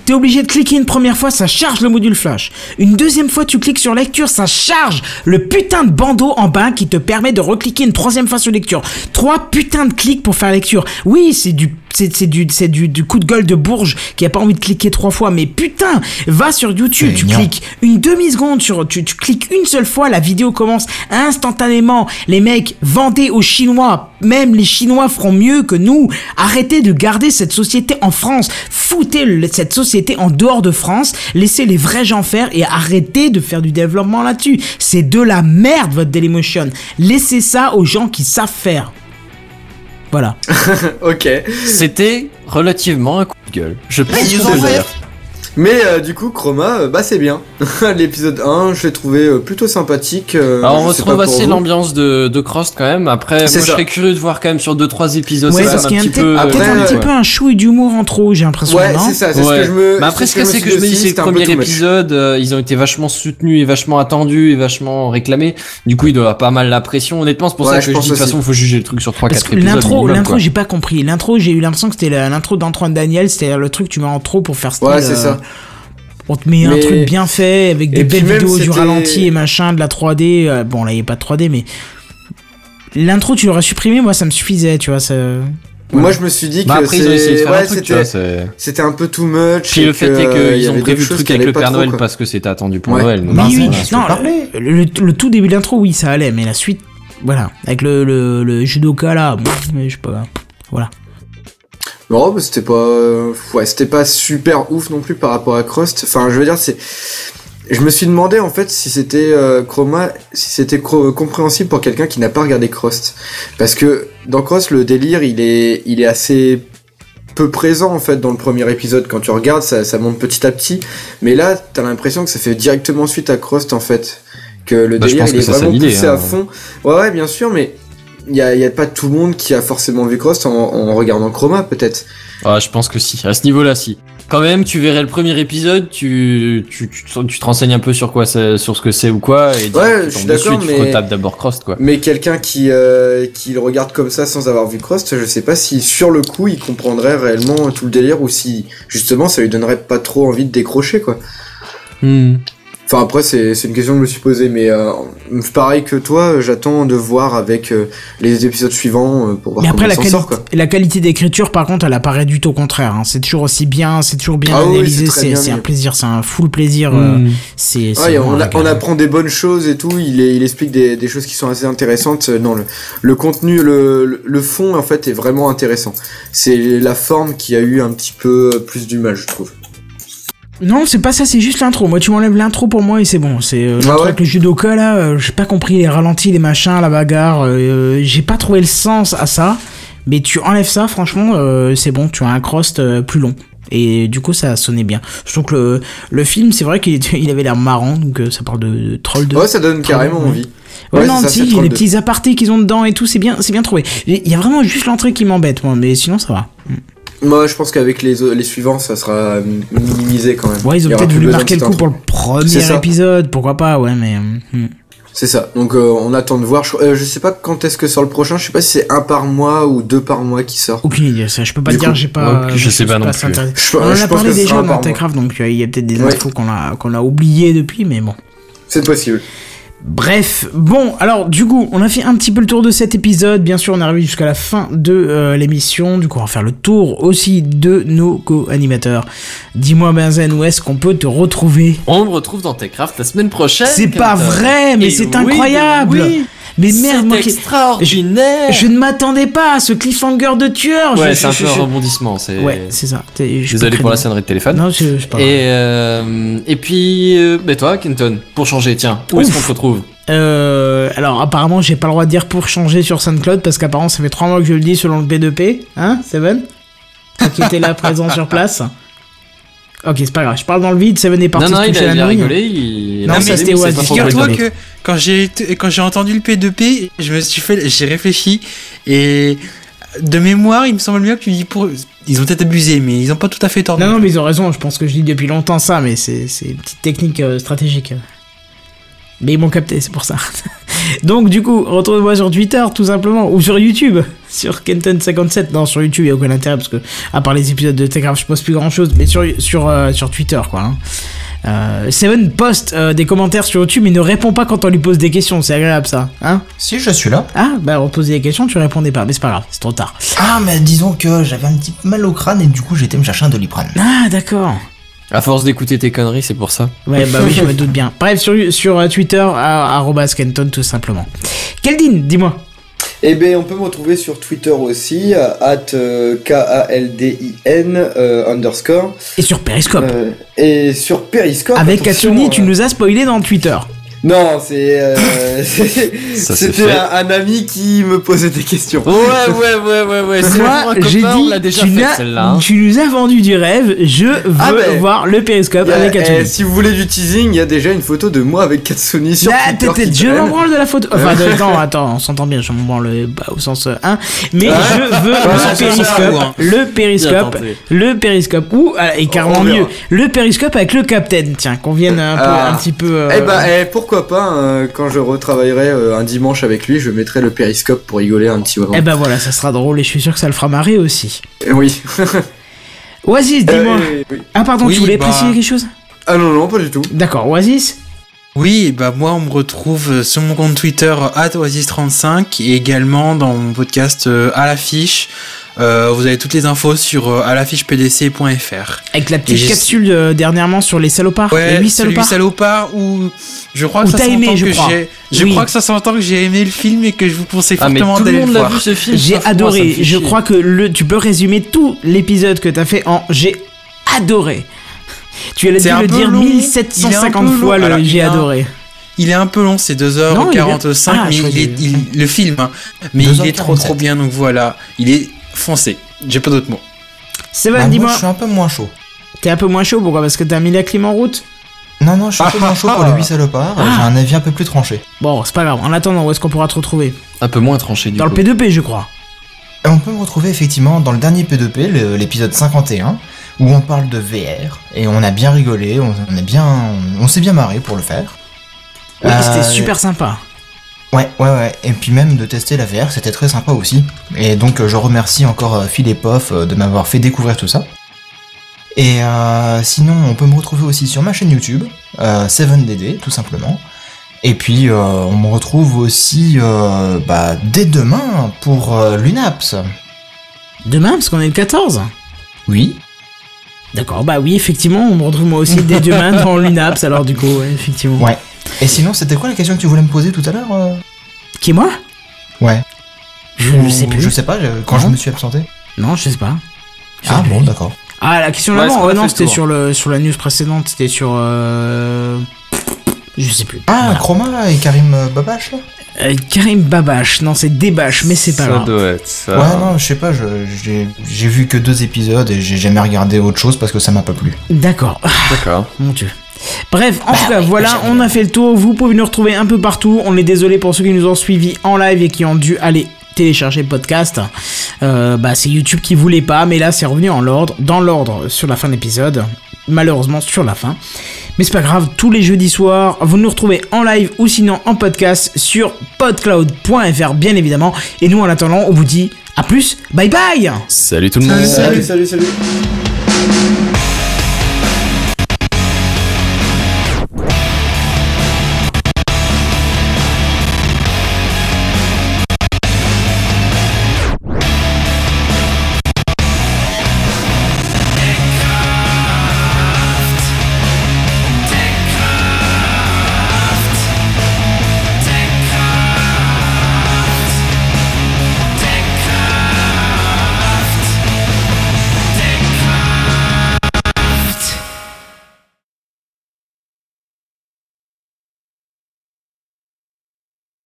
T'es obligé de cliquer une première fois, ça charge le module flash. Une deuxième fois, tu cliques sur lecture, ça charge le putain de bandeau en bas qui te permet de recliquer une troisième fois sur lecture. Trois putains de clics pour faire lecture. Oui, c'est du, c'est, du, c'est du, du coup de gueule de Bourge qui a pas envie de cliquer trois fois, mais putain, va sur YouTube, tu cliques une demi-seconde sur, tu, tu cliques une seule fois, la vidéo commence instantanément. Les mecs, vendez aux Chinois. Même les Chinois feront mieux que nous. Arrêtez de garder cette société en France. Foutez le- cette société en dehors de France. Laissez les vrais gens faire et arrêtez de faire du développement là-dessus. C'est de la merde, votre Dailymotion. Laissez ça aux gens qui savent faire. Voilà. ok. C'était relativement un coup de gueule. Je c'est fait. vrai. Mais euh, du coup Chroma, euh, bah c'est bien. L'épisode 1, je l'ai trouvé euh, plutôt sympathique. euh, Alors on je sais retrouve assez l'ambiance de, de Crost quand même. Après, moi je serais curieux de voir quand même sur 2-3 épisodes Ouais, ça parce qu'il y a un peu. après, un petit ouais. peu un chouille d'humour en trop, j'ai l'impression. Ouais, non c'est ça, c'est ce Ouais. que je me. Mais après, ce que ce c'est que je me dis, c'est le premier épisode, euh, ils ont été vachement soutenus et vachement attendus et vachement réclamés. Du coup, il doit avoir pas mal la pression. Honnêtement, c'est pour ça que je pense dis de toute façon, faut juger le truc sur 3-4 Parce que épisodes. l'intro, j'ai pas compris. L'intro, j'ai eu l'impression que c'était l'intro d'Antoine Daniel, c'était le truc que tu mets en trop pour faire style. Ouais, c'est ça. On te met un Mais- truc bien fait avec des belles vidéos du c'était- ralenti et machin, de la 3D. euh, bon, là, il n'y a pas de 3D, mais l'intro, tu l'aurais supprimé, moi, ça me suffisait, tu vois. Ça... Moi, je me suis dit que Bah après, ils ont essayé de c'est- faire ouais, un truc, tu vois, c'était c'est- c'était un peu too much. Puis et le fait que, est euh, qu'ils ont avait prévu le truc avec le Père Noël quoi. parce que c'était attendu pour Ouais. Noël. donc Oui, non, le, le- le tout début d'intro, oui, ça allait, mais la suite, voilà. Avec le, le, le judoka là, pff, mais je sais pas. Voilà. Non, mais c'était pas, euh, ouais, c'était pas super ouf non plus par rapport à Crust. Enfin, je veux dire, c'est, je me suis demandé en fait si c'était euh, Chroma, si c'était cro- compréhensible pour quelqu'un qui n'a pas regardé Crust, parce que dans Crust le délire il est, il est assez peu présent en fait dans le premier épisode. Quand tu regardes, ça, ça monte petit à petit, mais là t'as l'impression que ça fait directement suite à Crust en fait, que le Bah, délire il est vraiment poussé hein. à fond. Ouais, ouais, bien sûr, mais il y a, y a pas tout le monde qui a forcément vu Crust en, en regardant Chroma peut-être. Ah, je pense que si. À ce niveau-là, si. Quand même, tu verrais le premier épisode, tu, tu, tu, te- tu te renseignes un peu sur quoi c'est, sur ce que c'est ou quoi, et Ouais, tu je suis tu retapes d'abord Crost, quoi. Mais quelqu'un qui, euh, qui le regarde comme ça sans avoir vu Crust, je sais pas si sur le coup il comprendrait réellement tout le délire ou si justement ça lui donnerait pas trop envie de décrocher quoi. Hmm. Enfin après c'est c'est une question que je me suis posée mais euh, pareil que toi j'attends de voir avec euh, les épisodes suivants euh, pour voir Mais après, comment la, ça quali- sort quoi. la qualité d'écriture, par contre, elle apparaît du tout au contraire. hein. C'est toujours aussi bien, c'est toujours bien Ah oui, analysé, c'est très c'est bien c'est un plaisir, c'est un full plaisir. euh, Hmm. c'est c'est Ouais, vraiment on, a- apprend des bonnes choses et tout. Il, est- il explique des, des choses qui sont assez intéressantes. Non, le, le contenu, le, le- le fond en fait est vraiment intéressant. C'est la forme qui a eu un petit peu plus du mal, je trouve. Non, c'est pas ça, c'est juste l'intro. Moi, tu m'enlèves l'intro pour moi et c'est bon. C'est euh, Ah ouais avec le judoka là, euh, j'ai pas compris les ralentis, les machins, la bagarre. euh, j'ai pas trouvé le sens à ça. Mais tu enlèves ça, franchement, euh, c'est bon, tu as un crust euh, plus long. Et du coup, ça sonnait bien. Je trouve que le, le film, c'est vrai qu'il il avait l'air marrant, donc euh, ça parle de, de Troll 2. Ouais, ça donne carrément Ouais. envie. Ouais, Ouais, non, ça, si, les 2. petits apartés qu'ils ont dedans et tout, c'est bien, c'est bien trouvé. Il y a vraiment juste l'entrée qui m'embête, moi, mais sinon ça va. Moi, je pense qu'avec les, les suivants, ça sera minimisé quand même. Ouais, ils Il ont peut-être voulu marquer le coup pour le premier épisode, pourquoi pas, ouais, mais. hmm. C'est ça. Donc, euh, on attend de voir. Je, euh, je sais pas quand est-ce que sort le prochain. Je sais pas si c'est un par mois ou deux par mois qui sort. Aucune idée, ça, je peux pas Du te dire, coup, j'ai pas. je sais pas non plus. Je- On en a parlé déjà dans. Techcraft, donc euh, il y a peut-être des Ouais. infos qu'on a, qu'on a oubliées depuis, mais bon. C'est possible. Bref, bon, alors du coup, on a fait un petit peu le tour de cet épisode. Bien sûr, on est arrivé jusqu'à la fin de euh, l'émission. Du coup, on va faire le tour aussi de nos co-animateurs. Dis-moi, Benzen, où est-ce qu'on peut te retrouver? On me retrouve dans Techcraft la semaine prochaine. C'est pas vrai, mais c'est oui, incroyable. oui. Mais merde, moi qui- extraordinaire. je ne m'attendais pas à ce cliffhanger de tueur. Je- Ouais, je- c'est un je- peu un je- rebondissement. C'est. Ouais, c'est ça. Je Désolé pour la sonnerie de téléphone. Non, je, je Et, euh, et puis, euh, bah toi, Kenton, pour changer, tiens, où est-ce qu'on te retrouve? Euh, alors apparemment j'ai pas le droit de dire pour changer sur SoundCloud parce qu'apparemment ça fait 3 mois que je le dis selon le P2P, hein Seven? Qui était là présent sur place. Ok c'est pas grave, je parle dans le vide, Seven est parti Non, non, il a, il a rigolé. Il... Non, c'était mais pas pour Figure-toi que quand j'ai quand j'ai entendu le P2P, je me suis fait j'ai réfléchi et de mémoire, il me semble bien que tu dis pour ils ont peut-être abusé mais ils ont pas tout à fait tort. Non non mais ils ont raison, je pense que je dis depuis longtemps ça mais c'est c'est une petite technique euh, stratégique. Mais ils m'ont capté, c'est pour ça. Donc du coup, retrouvez-moi sur Twitter tout simplement, ou sur YouTube, sur Kenton57. Non, sur YouTube, il n'y a aucun intérêt parce que, à part les épisodes de Techcraft, je poste plus grand chose, mais sur, sur, euh, sur Twitter, quoi. hein. Euh, Seven poste euh, des commentaires sur YouTube, mais ne répond pas quand on lui pose des questions, c'est agréable ça, hein Si, je suis là. Ah, bah on posait des questions, tu répondais pas, mais c'est pas grave, c'est trop tard. Ah, mais disons que j'avais un petit mal au crâne et du coup j'étais me chercher un doliprane. Ah, d'accord. À force d'écouter tes conneries, c'est pour ça. Ouais, bah oui, je me doute bien. Bref, sur, sur Twitter, à- arrobas Kenton, tout simplement. Keldin, dis-moi. Eh ben, on peut me retrouver sur Twitter aussi, euh, at euh, K-A-L-D-I-N euh, underscore. Et sur Periscope. Euh, et sur Periscope. Avec Katsuni, tu nous as spoilé dans Twitter. Non, c'est. euh, C'était un, un ami qui me posait des questions. Ouais, ouais, ouais, ouais, ouais. C'est Moi, j'ai dit, on l'a déjà tu, fait n'as- celle-là. hein. tu nous as vendu du rêve, je veux Ah ben, voir le a- avec Katsuni. eh, si vous voulez du teasing, il y a déjà une photo de moi avec Katsuni sur Ah, Twitter. je m'en branle de la photo. Enfin, de- non, attends, on s'entend bien, je m'en branle bah, au sens 1. Mais Ah. je veux Ouais, le périscope. hein. Le périscope. Le périscope. Ou, ah, et carrément mieux, le périscope avec le capitaine. Tiens, qu'on vienne un, peu, Ah. un petit peu. euh, Eh ben, eh, pourquoi pas, euh, quand je retravaillerai euh, un dimanche avec lui, je mettrai le périscope pour rigoler un petit moment. eh ben voilà, ça sera drôle et je suis sûr que ça le fera marrer aussi. Eh oui. Oasis, dis-moi. Euh, oui. Ah, pardon, Oui, tu voulais bah- préciser quelque chose? Ah non, non, pas du tout. D'accord, Oasis? Oui, bah moi on me retrouve sur mon compte Twitter @oasis35 et également dans mon podcast euh, à l'affiche. Euh, vous avez toutes les infos sur euh, à. Avec la Et petite capsule euh, dernièrement sur les salopards. les Ouais, salopards. salopard où je crois Où que ça aimé, je que crois. j'ai je Oui. crois que ça s'entend que j'ai aimé le film et que je vous conseille Ah, fortement tout le d'aller le voir. vu ce film. J'ai adoré. Je crois que le, tu peux résumer tout l'épisode que t'as fait en j'ai adoré. Tu C'est dû le dire long, il est un 1750 peu fois long. le j'ai adoré. Il est un peu long, c'est Non, il est 2h45, bien. Ah, mais le film, hein. mais il est trop 2h47. trop bien, donc voilà, il est foncé. J'ai pas d'autres mots. Seven, Bah, moi, dis-moi, je suis un peu moins chaud. t'es un peu moins chaud, pourquoi? Parce que t'as mis la clim en route? Non, non, je suis un peu moins chaud pour les 8 salopards. Ah. J'ai un avis un peu plus tranché. Bon, c'est pas grave. En attendant, où est-ce qu'on pourra te retrouver? Un peu moins tranché du Dans le coup. P2P, je crois. Et on peut me retrouver effectivement dans le dernier P2P, le- l'épisode 51, où on parle de VR. Et on a bien rigolé, on, on est bien, on, s'est bien marré pour le faire. Oui, Euh, c'était super sympa. Ouais, ouais, ouais. Et puis même de tester la VR, c'était très sympa aussi. Et donc euh, je remercie encore euh, Phil et Poff euh, de m'avoir fait découvrir tout ça. Et euh, sinon, on peut me retrouver aussi sur ma chaîne YouTube, euh, 7DD, tout simplement. Et puis, euh, on me retrouve aussi euh, bah, dès demain pour euh, l'UNAPS. Demain, parce qu'on est le 14. Oui. D'accord, bah oui, effectivement, on me retrouve moi aussi dès demain dans l'UNAPS, alors du coup, ouais, effectivement. Ouais. Et sinon, c'était quoi la question que tu voulais me poser tout à l'heure euh Qui, moi Ouais. Je ne sais plus. Je sais pas, quand Non. je me suis absenté. Non, je sais pas. Je Ah sais bon, d'accord. Ah, la question Ouais, d'avant, ouais, a non, c'était sur, le, sur la news précédente, c'était sur. Euh... Je sais plus. Ah, Voilà. Chroma et Karim euh, Babache là Euh, Karim Babache, non c'est Débache, mais c'est pas Ça grave. doit être ça. Ouais, non, je sais pas, je- j'ai j'ai vu que deux épisodes et j'ai jamais regardé autre chose parce que ça m'a pas plu. D'accord. D'accord. Mon dieu. Bref, en tout Ah cas, oui, voilà, on a fait le tour. Vous pouvez nous retrouver un peu partout. On est désolé pour ceux qui nous ont suivis en live et qui ont dû aller télécharger le podcast. Euh, bah, c'est YouTube qui voulait pas, mais là, c'est revenu en l'ordre, dans l'ordre sur la fin de l'épisode. Malheureusement, sur la fin. Mais c'est pas grave, tous les jeudis soirs, vous nous retrouvez en live ou sinon en podcast sur podcloud.fr, bien évidemment. Et nous, en attendant, on vous dit à plus, bye bye Salut tout le monde. Salut, salut, salut.